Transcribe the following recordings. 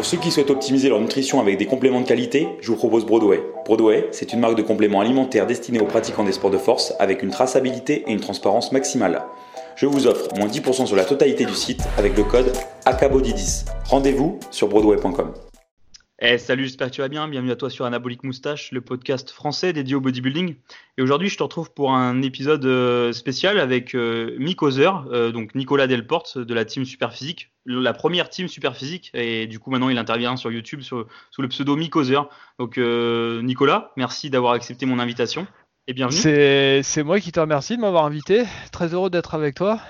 Pour ceux qui souhaitent optimiser leur nutrition avec des compléments de qualité, je vous propose Broadway. Broadway, c'est une marque de compléments alimentaires destinée aux pratiquants des sports de force avec une traçabilité et une transparence maximale. Je vous offre moins 10% sur la totalité du site avec le code ACABODY10. Rendez-vous sur broadway.com. Eh, salut, j'espère que tu vas bien. Bienvenue à toi sur Anabolic Moustache, le podcast français dédié au bodybuilding. Et aujourd'hui, je te retrouve pour un épisode euh, spécial avec euh, Mick Ozer, euh, donc Nicolas Delporte de la team Superphysique, la première team Superphysique. Et du coup, maintenant, il intervient sur YouTube sous le pseudo Mick Ozer. Donc, Nicolas, merci d'avoir accepté mon invitation et bienvenue. C'est moi qui te remercie de m'avoir invité. Très heureux d'être avec toi.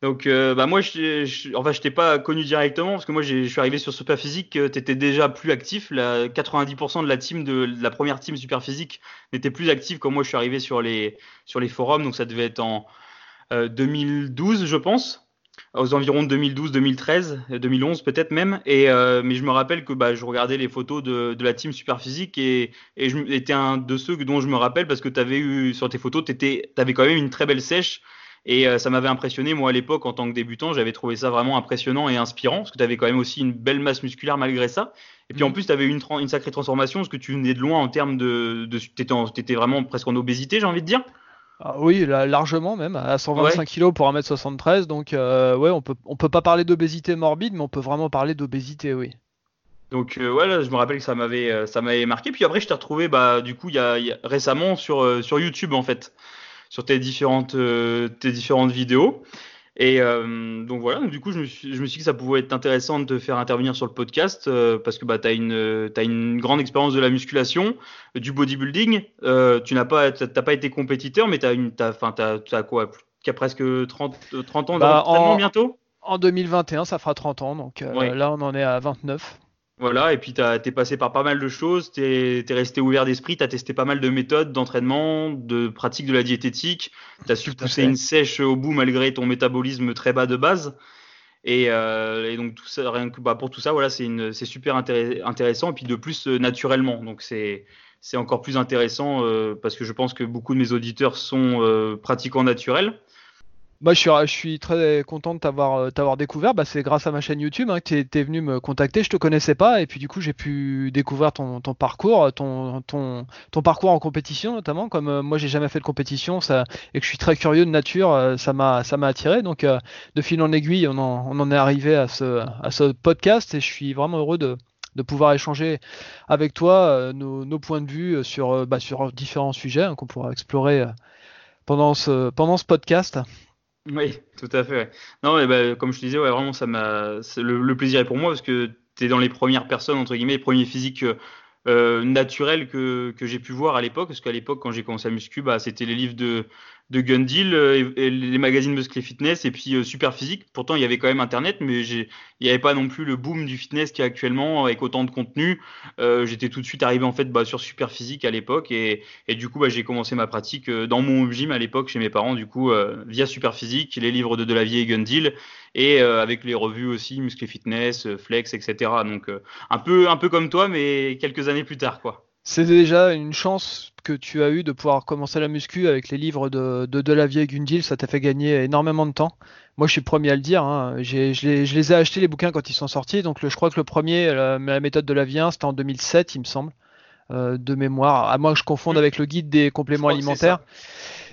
Donc, euh, bah moi, je, je, enfin, je t'ai pas connu directement parce que moi, je suis arrivé sur Superphysique. Euh, tu étais déjà plus actif. La 90% de la team de, la première team Superphysique n'était plus active quand moi je suis arrivé sur les sur les forums. Donc, ça devait être en 2012, euh, je pense, aux environs de 2012, 2013, 2011 peut-être même. Et mais je me rappelle que bah, je regardais les photos de, de la team Superphysique et et je étais un de ceux dont je me rappelle parce que tu avais eu sur tes photos, tu avais quand même une très belle sèche. Et euh, ça m'avait impressionné, moi à l'époque, en tant que débutant, j'avais trouvé ça vraiment impressionnant et inspirant, parce que tu avais quand même aussi une belle masse musculaire malgré ça. Et puis en mhm. plus, tu avais une, une sacrée transformation, parce que tu venais de loin en termes de. de tu étais, vraiment presque en obésité, j'ai envie de dire. Ah oui, largement même, à 125 kg pour 1m73. Donc, euh, ouais, on peut, on peut pas parler d'obésité morbide, mais on peut vraiment parler d'obésité, oui. Donc euh, ouais, je me rappelle que ça m'avait ça m'avait marqué. Puis après, je t'ai retrouvé bah du coup il y a, récemment sur sur YouTube en fait sur tes différentes, euh, tes différentes vidéos. Et euh, donc voilà, donc du coup, je me, suis, je me suis dit que ça pouvait être intéressant de te faire intervenir sur le podcast euh, parce que bah, tu as une, as une grande expérience de la musculation, du bodybuilding. tu n'as pas, pas été compétiteur, mais tu as, une, as, as, as, quoi Qui a presque 30, 30 ans bah, d'entraînement bientôt? En 2021, ça fera 30 ans, donc là on en est à 29. Voilà, et puis tu es passé par pas mal de choses, tu es, resté ouvert d'esprit, tu as testé pas mal de méthodes d'entraînement, de pratique de la diététique, tu as su pousser une sèche au bout malgré ton métabolisme très bas de base. Et, euh, donc tout ça, rien que bah, pour tout ça, voilà, c'est super intéressant, et puis de plus euh, naturellement. Donc c'est encore plus intéressant euh, parce que je pense que beaucoup de mes auditeurs sont pratiquants naturels. Moi, je suis, je suis très content de t'avoir, euh, t'avoir découvert. Bah, c'est grâce à ma chaîne YouTube hein, que tu es, venu me contacter. Je te connaissais pas et puis du coup, j'ai pu découvrir ton, ton parcours, ton, ton, ton, parcours en compétition notamment. Comme euh, moi, j'ai jamais fait de compétition ça, et que je suis très curieux de nature, euh, ça m'a, ça m'a attiré. Donc, de fil en aiguille, on en, on en est arrivé à ce, à ce podcast et je suis vraiment heureux de, de pouvoir échanger avec toi nos, nos, points de vue sur, bah, sur différents sujets hein, qu'on pourra explorer pendant ce, pendant ce podcast. Oui, tout à fait. Non, mais bah, comme je te disais, ouais, vraiment, ça m'a. Le, plaisir est pour moi parce que tu es dans les premières personnes, entre guillemets, les premiers physiques euh, naturels que, que j'ai pu voir à l'époque. Parce qu'à l'époque, quand j'ai commencé à muscu, bah, c'était les livres de, de Gundil euh, et, les magazines Muscle Fitness et puis euh, Super Physique. Pourtant, il y avait quand même Internet, mais il n'y avait pas non plus le boom du fitness qui est actuellement avec autant de contenu. Euh, j'étais tout de suite arrivé en fait bah, sur Super Physique à l'époque et, et, du coup, bah, j'ai commencé ma pratique dans mon gym à l'époque chez mes parents, du coup, via Super Physique, les livres de Delavier et Gundil et avec les revues aussi Muscle Fitness, Flex, etc. Donc, un peu, un peu comme toi, mais quelques années plus tard, quoi. C'est déjà une chance que tu as eu de pouvoir commencer la muscu avec les livres de, de Delavier et Gundil, ça t'a fait gagner énormément de temps. Moi, je suis le premier à le dire. Hein. Je, les, ai achetés les bouquins quand ils sont sortis. Donc, je crois que le premier, la, méthode de Delavier, c'était en 2007, il me semble, euh, de mémoire. À moins que je confonde mmh. avec le guide des compléments alimentaires.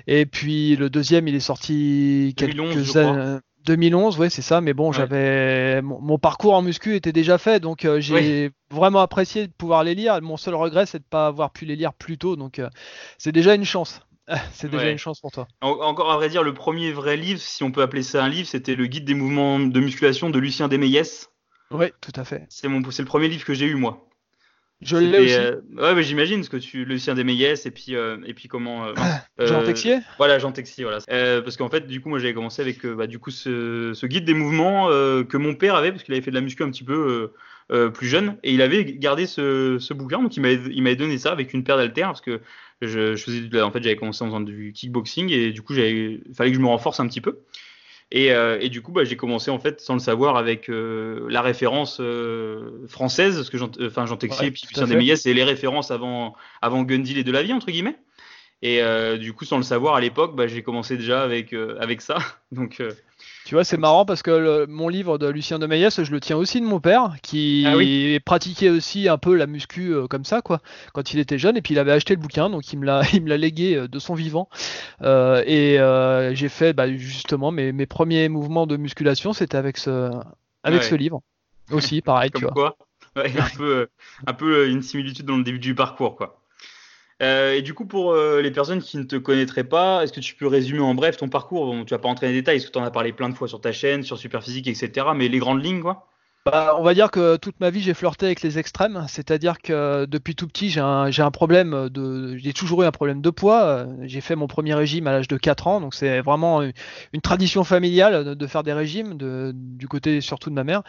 Et puis le deuxième, il est sorti quelques années. 2011, oui, c'est ça. Mais bon, j'avais mon, parcours en muscu était déjà fait, donc euh, j'ai vraiment apprécié de pouvoir les lire. Mon seul regret, c'est de ne pas avoir pu les lire plus tôt, donc euh, c'est déjà une chance. c'est déjà une chance pour toi. encore à vrai dire, le premier vrai livre, si on peut appeler ça un livre, c'était le guide des mouvements de musculation de Lucien Desmeillès. Oui, tout à fait. C'est le premier livre que j'ai eu moi. Je l'ai aussi. Euh, ouais, mais j'imagine ce que tu Lucien Desmeillès et puis euh, et puis comment euh, Jean Texier? Voilà, Jean Texier, voilà. parce qu'en fait, du coup, moi, j'avais commencé avec bah, du coup ce, ce, guide des mouvements que mon père avait parce qu'il avait fait de la muscu un petit peu plus jeune et il avait gardé ce, ce bouquin, donc il m'avait il m'avait donné ça avec une paire d'haltères parce que je, je faisais en fait j'avais commencé en faisant du kickboxing et du coup il fallait que je me renforce un petit peu. Et, euh, et, du coup, bah, j'ai commencé en fait sans le savoir avec euh, la référence euh, française, parce que Jean, enfin Jean Texier et puis Lucien Desmeillet, c'est les références avant avant Gundil et de la vie entre guillemets. Et du coup, sans le savoir à l'époque, bah, j'ai commencé déjà avec avec ça. Donc Tu vois, c'est marrant parce que mon livre de Lucien de Maillès, je le tiens aussi de mon père, qui ah pratiquait aussi un peu la muscu euh, comme ça, quoi, quand il était jeune. Et puis il avait acheté le bouquin, donc il me l'a, il me l'a légué euh, de son vivant. Euh, et j'ai fait bah, justement mes, mes, premiers mouvements de musculation, c'était avec ce, avec ce livre. Aussi, pareil, tu vois. un peu, un peu une similitude dans le début du parcours, quoi. Euh, et du coup, pour euh, les personnes qui ne te connaîtraient pas, est-ce que tu peux résumer en bref ton parcours? Bon, Tu vas pas entrer dans les détails, parce que tu en as parlé plein de fois sur ta chaîne, sur Superphysique, etc. Mais les grandes lignes, quoi bah, on va dire que toute ma vie j'ai flirté avec les extrêmes, c'est-à-dire que depuis tout petit j'ai un, un, problème de, j'ai toujours eu un problème de poids. J'ai fait mon premier régime à l'âge de 4 ans, donc c'est vraiment une tradition familiale de, faire des régimes, de, du côté surtout de ma mère.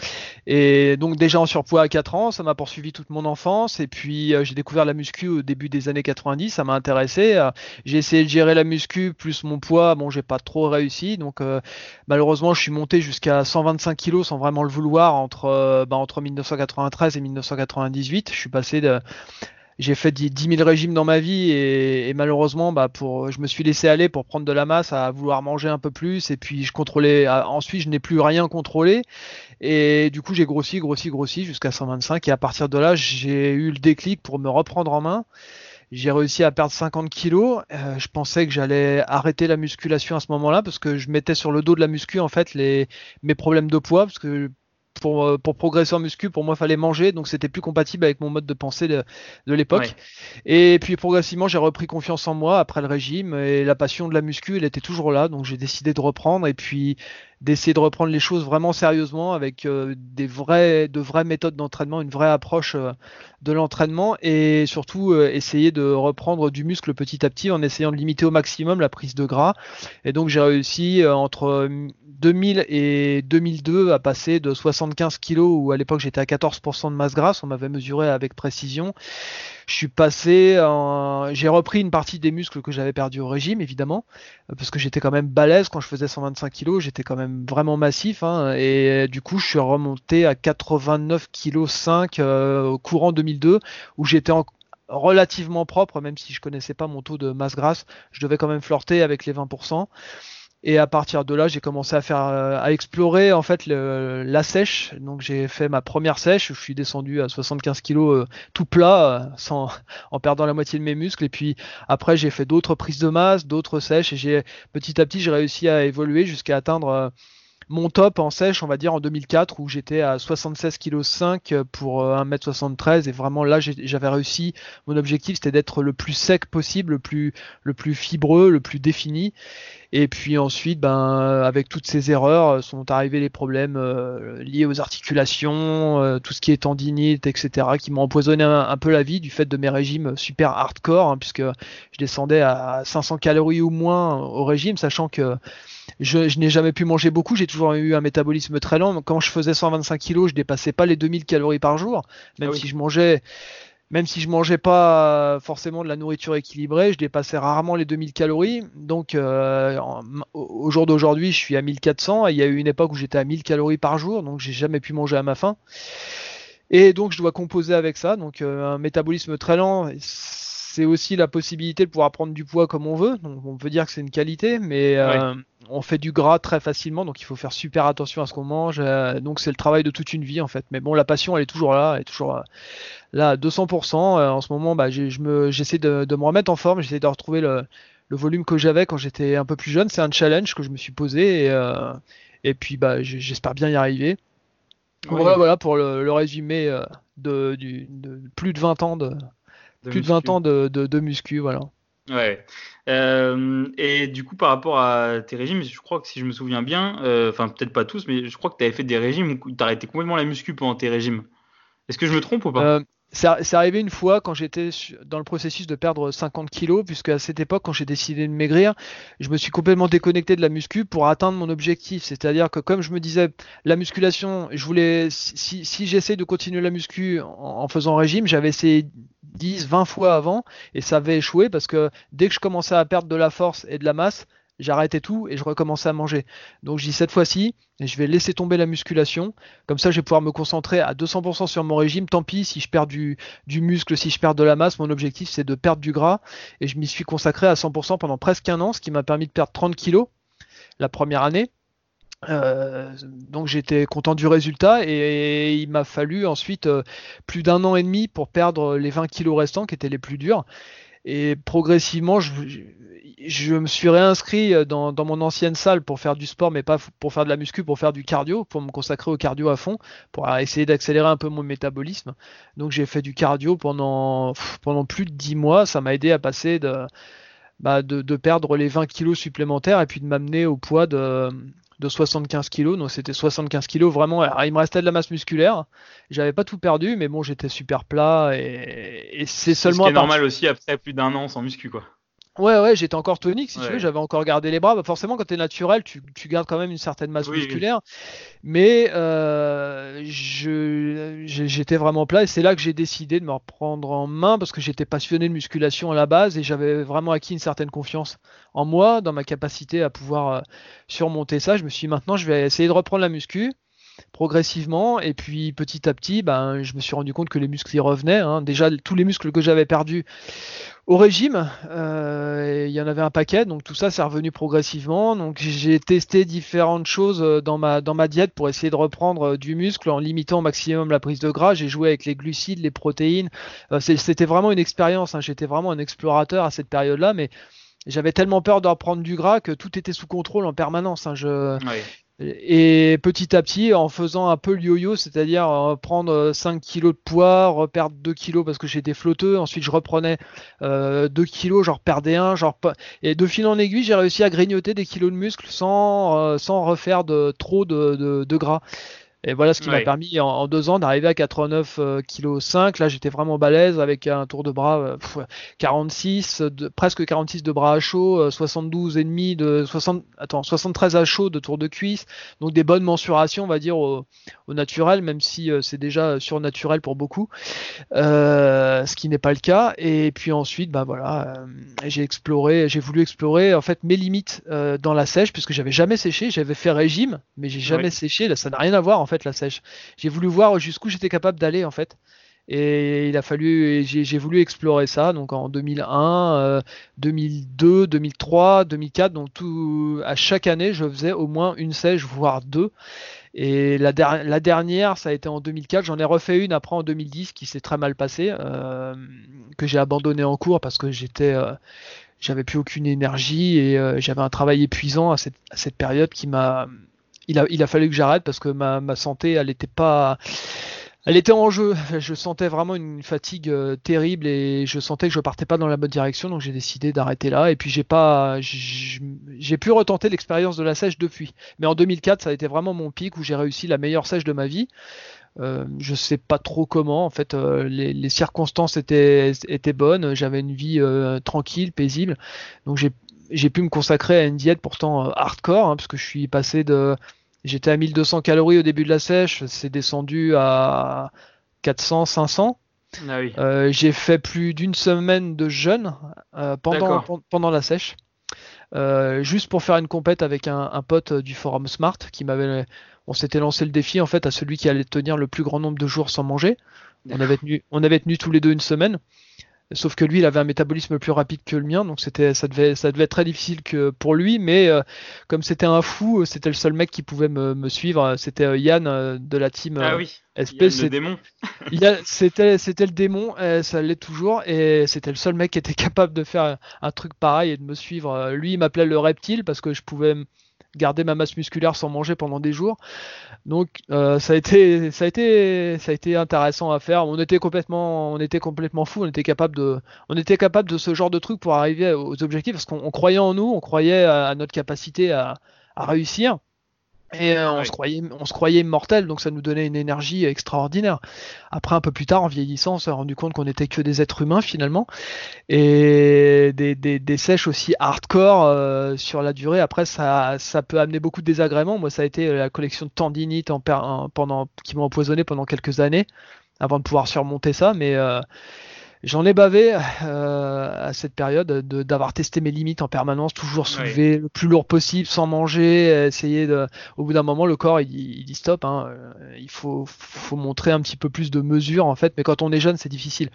Et donc déjà en surpoids à 4 ans, ça m'a poursuivi toute mon enfance. Et puis euh, j'ai découvert la muscu au début des années 90, ça m'a intéressé. J'ai essayé de gérer la muscu plus mon poids, bon j'ai pas trop réussi, donc euh, malheureusement je suis monté jusqu'à 125 kg sans vraiment le vouloir entre euh, bah, entre, 1993 et 1998. Je suis passé de, j'ai fait 10 000 régimes dans ma vie et, malheureusement, bah, je me suis laissé aller pour prendre de la masse à vouloir manger un peu plus et puis je contrôlais. Ensuite, je n'ai plus rien contrôlé et du coup, j'ai grossi, grossi, grossi jusqu'à 125 et à partir de là, j'ai eu le déclic pour me reprendre en main. J'ai réussi à perdre 50 kilos. Euh, je pensais que j'allais arrêter la musculation à ce moment-là parce que je mettais sur le dos de la muscu en fait mes problèmes de poids parce que pour, euh, pour progresser en muscu, pour moi, il fallait manger, donc c'était plus compatible avec mon mode de pensée de, de l'époque. Et puis progressivement, j'ai repris confiance en moi après le régime et la passion de la muscu, elle était toujours là, donc j'ai décidé de reprendre et puis d'essayer de reprendre les choses vraiment sérieusement avec euh, des vrais, de vraies méthodes d'entraînement, une vraie approche euh, de l'entraînement et surtout essayer de reprendre du muscle petit à petit en essayant de limiter au maximum la prise de gras. Et donc j'ai réussi entre 2000 et 2002 à passer de 75 kg où à l'époque j'étais à 14% de masse grasse, on m'avait mesuré avec précision. Je suis passé, j'ai repris une partie des muscles que j'avais perdu au régime évidemment, parce que j'étais quand même balèze quand je faisais 125 kg, j'étais quand même vraiment massif hein, et du coup je suis remonté à 89 kg 5 au courant 2002 où j'étais relativement propre, même si je connaissais pas mon taux de masse grasse, je devais quand même flirter avec les 20%. Et à partir de là, j'ai commencé à faire, euh, à explorer en fait la sèche. Donc j'ai fait ma première sèche. Je suis descendu à 75 kg euh, tout plat, euh, sans, en perdant la moitié de mes muscles. Et puis après, j'ai fait d'autres prises de masse, d'autres sèches. Et j'ai petit à petit, j'ai réussi à évoluer jusqu'à atteindre mon top en sèche, on va dire en 2004, où j'étais à 76 kg 5 pour 1m73 et vraiment là j'avais réussi. Mon objectif c'était d'être le plus sec possible, le plus, le plus fibreux, le plus défini. Et puis ensuite, ben, avec toutes ces erreurs, sont arrivés les problèmes euh, liés aux articulations, euh, tout ce qui est tendinite, etc., qui m'ont empoisonné un, peu la vie du fait de mes régimes super hardcore, hein, puisque je descendais à 500 calories ou moins au régime, sachant que je, n'ai jamais pu manger beaucoup, j'ai toujours eu un métabolisme très lent. Quand je faisais 125 kg, je dépassais pas les 2000 calories par jour, même ah si je mangeais même si je mangeais pas forcément de la nourriture équilibrée, je dépassais rarement les 2000 calories. Donc euh, au jour d'aujourd'hui, je suis à 1400 et il y a eu une époque où j'étais à 1000 calories par jour, donc j'ai jamais pu manger à ma faim. Et donc je dois composer avec ça, donc euh, un métabolisme très lent c'est aussi la possibilité de pouvoir prendre du poids comme on veut. Donc, on peut dire que c'est une qualité, mais euh, on fait du gras très facilement, donc il faut faire super attention à ce qu'on mange. Euh, donc c'est le travail de toute une vie en fait. Mais bon, la passion, elle est toujours là, elle est toujours euh, là à 200%. en ce moment, bah, j'essaie de, de, me remettre en forme, j'essaie de retrouver le, le volume que j'avais quand j'étais un peu plus jeune. C'est un challenge que je me suis posé et, et puis bah, j'espère bien y arriver. Voilà, voilà pour le, résumé de, du, de plus de 20 ans de, plus de 20 ans de, de, muscu, voilà. Ouais. Euh, et du coup, par rapport à tes régimes, je crois que si je me souviens bien, euh, enfin peut-être pas tous, mais je crois que tu avais fait des régimes où tu arrêté complètement la muscu pendant tes régimes. Est-ce que je me trompe ou pas? Euh, c'est arrivé une fois quand j'étais dans le processus de perdre 50 kilos, puisque à cette époque, quand j'ai décidé de maigrir, je me suis complètement déconnecté de la muscu pour atteindre mon objectif. C'est-à-dire que comme je me disais, la musculation, je voulais, si, si j'essaie de continuer la muscu en, faisant régime, j'avais essayé 10, 20 fois avant et ça avait échoué parce que dès que je commençais à perdre de la force et de la masse, j'arrêtais tout et je recommençais à manger. Donc je dis cette fois-ci, je vais laisser tomber la musculation. Comme ça, je vais pouvoir me concentrer à 200% sur mon régime. Tant pis si je perds du, muscle, si je perds de la masse. Mon objectif, c'est de perdre du gras. Et je m'y suis consacré à 100% pendant presque un an, ce qui m'a permis de perdre 30 kilos la première année. donc j'étais content du résultat et, il m'a fallu ensuite plus d'un an et demi pour perdre les 20 kilos restants qui étaient les plus durs. Et progressivement, je, me suis réinscrit euh, dans, mon ancienne salle pour faire du sport, mais pas pour faire de la muscu, pour faire du cardio, pour me consacrer au cardio à fond, pour essayer d'accélérer un peu mon métabolisme. Donc j'ai fait du cardio pendant, plus de 10 mois. Ça m'a aidé à passer de, bah, perdre les 20 kilos supplémentaires et puis de m'amener au poids de, de 75 kilos. Donc c'était 75 kilos vraiment. il me restait de la masse musculaire. J'avais pas tout perdu, mais bon, j'étais super plat et, c'est seulement. C'est normal aussi après plus d'un an sans muscu, quoi. Ouais, ouais, j'étais encore tonique, si tu veux, j'avais encore gardé les bras. Bah, forcément, quand tu es naturel, tu, tu, gardes quand même une certaine masse musculaire. Mais euh, j'étais vraiment plat et c'est là que j'ai décidé de me reprendre en main parce que j'étais passionné de musculation à la base et j'avais vraiment acquis une certaine confiance en moi, dans ma capacité à pouvoir euh, surmonter ça. Je me suis dit maintenant, je vais essayer de reprendre la muscu progressivement et puis petit à petit ben, je me suis rendu compte que les muscles y revenaient hein. déjà tous les muscles que j'avais perdus au régime. Euh, il y en avait un paquet, donc tout ça c'est revenu progressivement. Donc j'ai testé différentes choses euh, dans ma, dans ma diète pour essayer de reprendre euh, du muscle en limitant au maximum la prise de gras. J'ai joué avec les glucides, les protéines. C'était vraiment une expérience. Hein. J'étais vraiment un explorateur à cette période-là, mais j'avais tellement peur de reprendre du gras que tout était sous contrôle en permanence. Hein. Et petit à petit, en faisant un peu le yo-yo, c'est-à-dire euh, prendre 5 kilos de poids, reperdre 2 kilos parce que j'étais flotteux, ensuite je reprenais euh, 2 kilos, j'en reperdais un, genre et de fil en aiguille, j'ai réussi à grignoter des kilos de muscles sans, euh, sans refaire de trop de, de gras. Et voilà ce qui m'a permis en, deux ans d'arriver à 89 kg 5. Là, j'étais vraiment balèze avec un tour de bras 46, euh, de, presque 46 de bras à chaud, 72 euh, et demi de 60, attends, 73 à chaud de tour de cuisse. Donc des bonnes mensurations, on va dire au, naturel, même si euh, c'est déjà surnaturel pour beaucoup, ce qui n'est pas le cas. Et puis ensuite, bah voilà, j'ai exploré, j'ai voulu explorer en fait mes limites dans la sèche puisque j'avais jamais séché, j'avais fait régime, mais j'ai jamais séché. Là, ça n'a rien à voir en fait la sèche. J'ai voulu voir jusqu'où j'étais capable d'aller en fait. Et il a fallu, j'ai voulu explorer ça. Donc en 2001, 2002, 2003, 2004. Donc tout, à chaque année, je faisais au moins une sèche, voire deux. Et la, dernière, ça a été en 2004. J'en ai refait une après en 2010 qui s'est très mal passée, euh, que j'ai abandonné en cours parce que j'étais, euh, j'avais plus aucune énergie et euh, j'avais un travail épuisant à cette période qui m'a il a, il a fallu que j'arrête parce que ma, ma santé, elle était pas, elle était en jeu. Je sentais vraiment une fatigue euh, terrible et je sentais que je partais pas dans la bonne direction, donc j'ai décidé d'arrêter là. Et puis j'ai pas, j'ai pu retenter l'expérience de la sèche depuis. Mais en 2004, ça a été vraiment mon pic où j'ai réussi la meilleure sèche de ma vie. Euh, je sais pas trop comment. En fait, euh, les, les, circonstances étaient, étaient bonnes. J'avais une vie euh, tranquille, paisible. Donc j'ai pu me consacrer à une diète pourtant euh, hardcore, hein, parce que je suis passé de. J'étais à 1200 calories au début de la sèche, c'est descendu à 400, 500. Ah euh, j'ai fait plus d'une semaine de jeûne euh, pendant, pendant la sèche. juste pour faire une compète avec un, un, pote du forum Smart qui m'avait on s'était lancé le défi en fait à celui qui allait tenir le plus grand nombre de jours sans manger on avait tenu on avait tenu tous les deux une semaine Sauf que lui, il avait un métabolisme plus rapide que le mien, donc c'était, ça devait, ça devait être très difficile que pour lui. Mais euh, comme c'était un fou, c'était le seul mec qui pouvait me, suivre. C'était euh, Yann euh, de la team ah oui, SP. le démon. c'était, c'était le démon, ça l'est toujours, et c'était le seul mec qui était capable de faire un truc pareil et de me suivre. Lui, il m'appelait le reptile parce que je pouvais garder ma masse musculaire sans manger pendant des jours. Donc euh, ça a été ça a été ça a été intéressant à faire. On était complètement on était complètement fou. On était capable de ce genre de truc pour arriver aux objectifs parce qu'on croyait en nous, on croyait à, notre capacité à réussir. Et euh, on, se croyait, on se croyait immortel, donc ça nous donnait une énergie extraordinaire. Après, un peu plus tard, en vieillissant, on s'est rendu compte qu'on n'était que des êtres humains finalement. Et des, des, des sèches aussi hardcore euh, sur la durée, après, ça, ça peut amener beaucoup de désagréments. Moi, ça a été la collection de tendinites en, pendant, qui m'ont empoisonné pendant quelques années avant de pouvoir surmonter ça. Mais euh, J'en ai bavé euh, à cette période d'avoir testé mes limites en permanence, toujours soulever le plus lourd possible sans manger, essayer de. Au bout d'un moment, le corps il, il dit stop. Hein, euh, il faut, faut montrer un petit peu plus de mesure en fait, mais quand on est jeune, c'est difficile.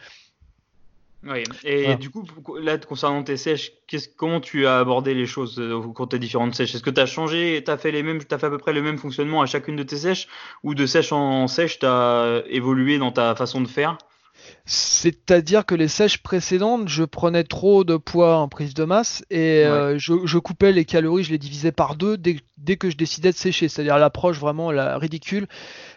Oui, et du coup, là, concernant tes sèches, comment tu as abordé les choses euh, au cours de tes différentes sèches? Est-ce que tu as changé, tu as fait les mêmes, as fait à peu près le même fonctionnement à chacune de tes sèches? Ou de sèche en sèche, tu as évolué dans ta façon de faire? C'est-à-dire que les sèches précédentes, je prenais trop de poids en prise de masse et euh, je, coupais les calories, je les divisais par deux dès, que je décidais de sécher. C'est-à-dire l'approche vraiment la ridicule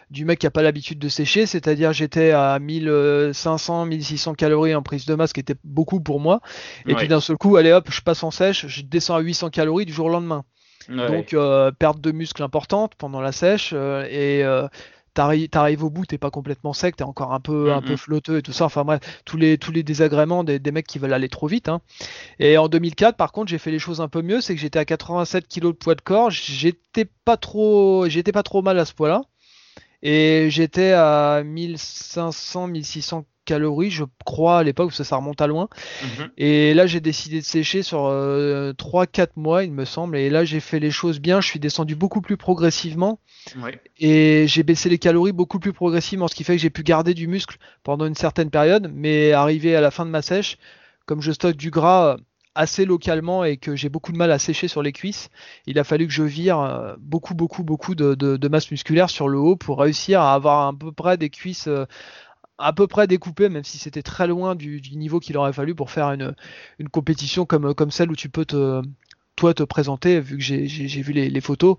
du mec qui a pas l'habitude de sécher. C'est-à-dire j'étais à 1500, 1600 calories en prise de masse, qui était beaucoup pour moi. Et puis d'un seul coup, allez hop, je passe en sèche, je descends à 800 calories du jour au lendemain. Donc euh, perte de muscle importante pendant la sèche euh, et t'arrives au bout, t'es pas complètement sec, t'es encore un peu, un peu flotteux et tout ça. Enfin bref, tous les, tous les désagréments des, mecs qui veulent aller trop vite. Hein. Et en 2004, par contre, j'ai fait les choses un peu mieux, c'est que j'étais à 87 kg de poids de corps, j'étais pas trop, j'étais pas trop mal à ce poids-là. Et j'étais à 1500, 1600 calories, je crois, à l'époque, parce que ça remonte à loin. Mhm. Et là, j'ai décidé de sécher sur 3-4 euh, mois, il me semble. Et là, j'ai fait les choses bien. Je suis descendu beaucoup plus progressivement. Et j'ai baissé les calories beaucoup plus progressivement, ce qui fait que j'ai pu garder du muscle pendant une certaine période. Mais arrivé à la fin de ma sèche, comme je stocke du gras assez localement et que j'ai beaucoup de mal à sécher sur les cuisses, il a fallu que je vire euh, beaucoup, beaucoup, beaucoup de, masse musculaire sur le haut pour réussir à avoir à peu près des cuisses euh, à peu près découpées, même si c'était très loin du, niveau qu'il aurait fallu pour faire une, une, compétition comme, comme celle où tu peux te, toi te présenter, vu que j'ai vu les, photos,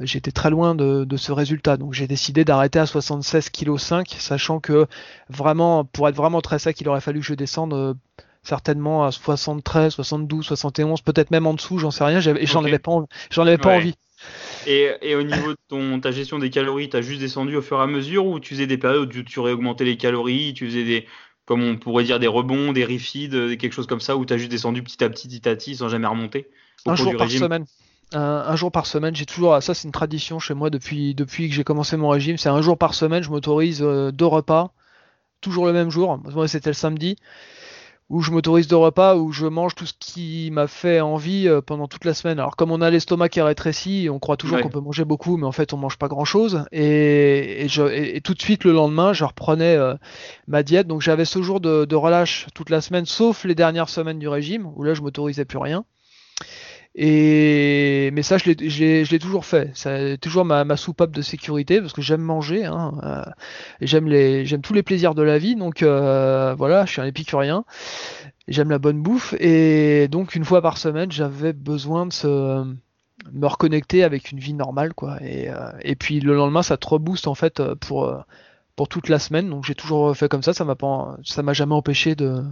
j'étais très loin de, ce résultat. Donc j'ai décidé d'arrêter à 76 kg 5, sachant que vraiment, pour être vraiment très sec, il aurait fallu que je descende euh, certainement à 73, 72, 71, peut-être même en dessous, j'en sais rien, avais pas, j'en avais pas envie. Et, au niveau de ton, ta gestion des calories, tu as juste descendu au fur et à mesure ou tu faisais des périodes où tu réaugmentais les calories, tu faisais des, comme on pourrait dire, des rebonds, des rifides, quelque chose comme ça, où tu as juste descendu petit à petit, petit à petit, sans jamais remonter Un jour par semaine. Un, jour par semaine, j'ai toujours, ça c'est une tradition chez moi depuis, depuis que j'ai commencé mon régime, c'est un jour par semaine, je m'autorise euh, deux repas, toujours le même jour, moi c'était le samedi, où je m'autorise de repas, où je mange tout ce qui m'a fait envie euh, pendant toute la semaine. Alors comme on a l'estomac qui est rétréci, on croit toujours qu'on peut manger beaucoup, mais en fait on mange pas grand chose. Et, je, tout de suite le lendemain, je reprenais euh, ma diète. Donc j'avais ce jour de, de relâche toute la semaine, sauf les dernières semaines du régime, où là je m'autorisais plus rien. Et mais ça, je l'ai toujours fait. C'est toujours ma, soupape de sécurité parce que j'aime manger. Hein, euh, j'aime tous les plaisirs de la vie. Donc euh, voilà, je suis un épicurien. J'aime la bonne bouffe et donc une fois par semaine, j'avais besoin de se me reconnecter avec une vie normale, quoi. Et, euh, et puis le lendemain, ça te rebooste en fait pour pour toute la semaine. Donc j'ai toujours fait comme ça. Ça m'a pas, ça m'a jamais empêché de,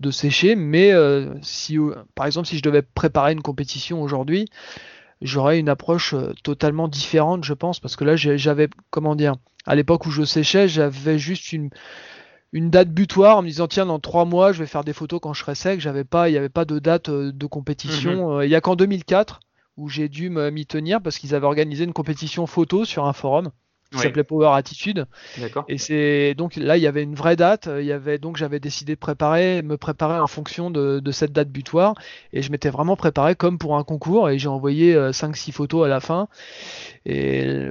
de sécher. Mais euh, si, euh, par exemple, si je devais préparer une compétition aujourd'hui, j'aurais une approche euh, totalement différente, je pense, parce que là j'avais, comment dire, à l'époque où je séchais, j'avais juste une une date butoir en me disant tiens dans trois mois je vais faire des photos quand je serai sec j'avais pas il n'y avait pas de date de compétition mhm. il y a qu'en 2004 où j'ai dû m'y tenir parce qu'ils avaient organisé une compétition photo sur un forum qui s'appelait Power Attitude. Et c'est donc là il y avait une vraie date. Il y avait donc j'avais décidé de préparer, me préparer en fonction de, cette date butoir. Et je m'étais vraiment préparé comme pour un concours. Et j'ai envoyé 5-6 euh, photos à la fin. Et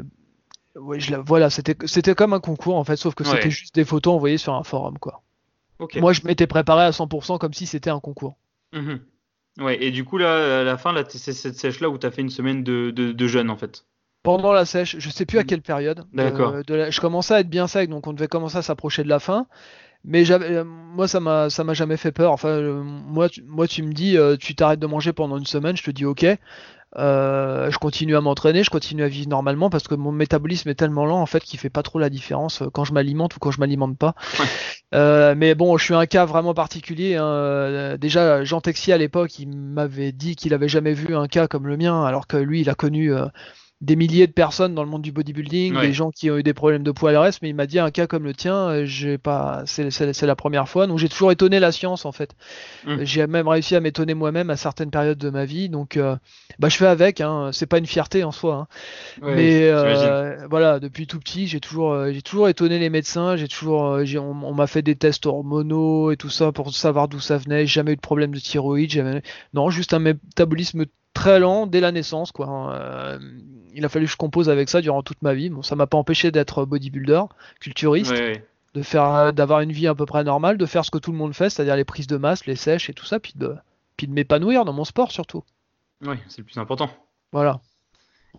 ouais, je voilà, c'était c'était comme un concours en fait, sauf que c'était juste des photos envoyées sur un forum quoi. Moi je m'étais préparé à 100% comme si c'était un concours. Mhm. Ouais, et du coup, là, à la fin, là, c'est cette sèche-là où tu as fait une semaine de, de, de jeûne, en fait pendant la sèche, je sais plus à mm. quelle période. D'accord. je commençais à être bien sec, donc on devait commencer à s'approcher de la fin. Mais euh, moi, ça m'a, ça m'a jamais fait peur. Enfin, euh, moi, tu, moi, tu me dis, euh, tu t'arrêtes de manger pendant une semaine, je te dis ok. je continue à m'entraîner, je continue à vivre normalement parce que mon métabolisme est tellement lent en fait qu'il fait pas trop la différence quand je m'alimente ou quand je m'alimente pas. mais bon, je suis un cas vraiment particulier. Hein. Déjà, Jean Texier à l'époque, il m'avait dit qu'il avait jamais vu un cas comme le mien, alors que lui, il a connu des milliers de personnes dans le monde du bodybuilding, des gens qui ont eu des problèmes de poids à reste, mais il m'a dit un cas comme le tien, euh, j'ai pas, c'est la première fois, donc j'ai toujours étonné la science en fait. Hum. J'ai même réussi à m'étonner moi-même à certaines périodes de ma vie, donc euh, bah je fais avec, hein, c'est pas une fierté en soi, hein. mais euh, voilà, depuis tout petit, j'ai toujours, j'ai toujours étonné les médecins, j'ai toujours, on, m'a fait des tests hormonaux et tout ça pour savoir d'où ça venait, j'ai jamais eu de problème de thyroïde, jamais, non, juste un métabolisme très lent dès la naissance quoi. Hein il a fallu que je compose avec ça durant toute ma vie. Bon, ça m'a pas empêché d'être bodybuilder, culturiste. de faire, d'avoir une vie à peu près normale, de faire ce que tout le monde fait, c'est-à-dire les prises de masse, les sèches et tout ça, puis de, puis de m'épanouir dans mon sport surtout. Oui, c'est le plus important. Voilà.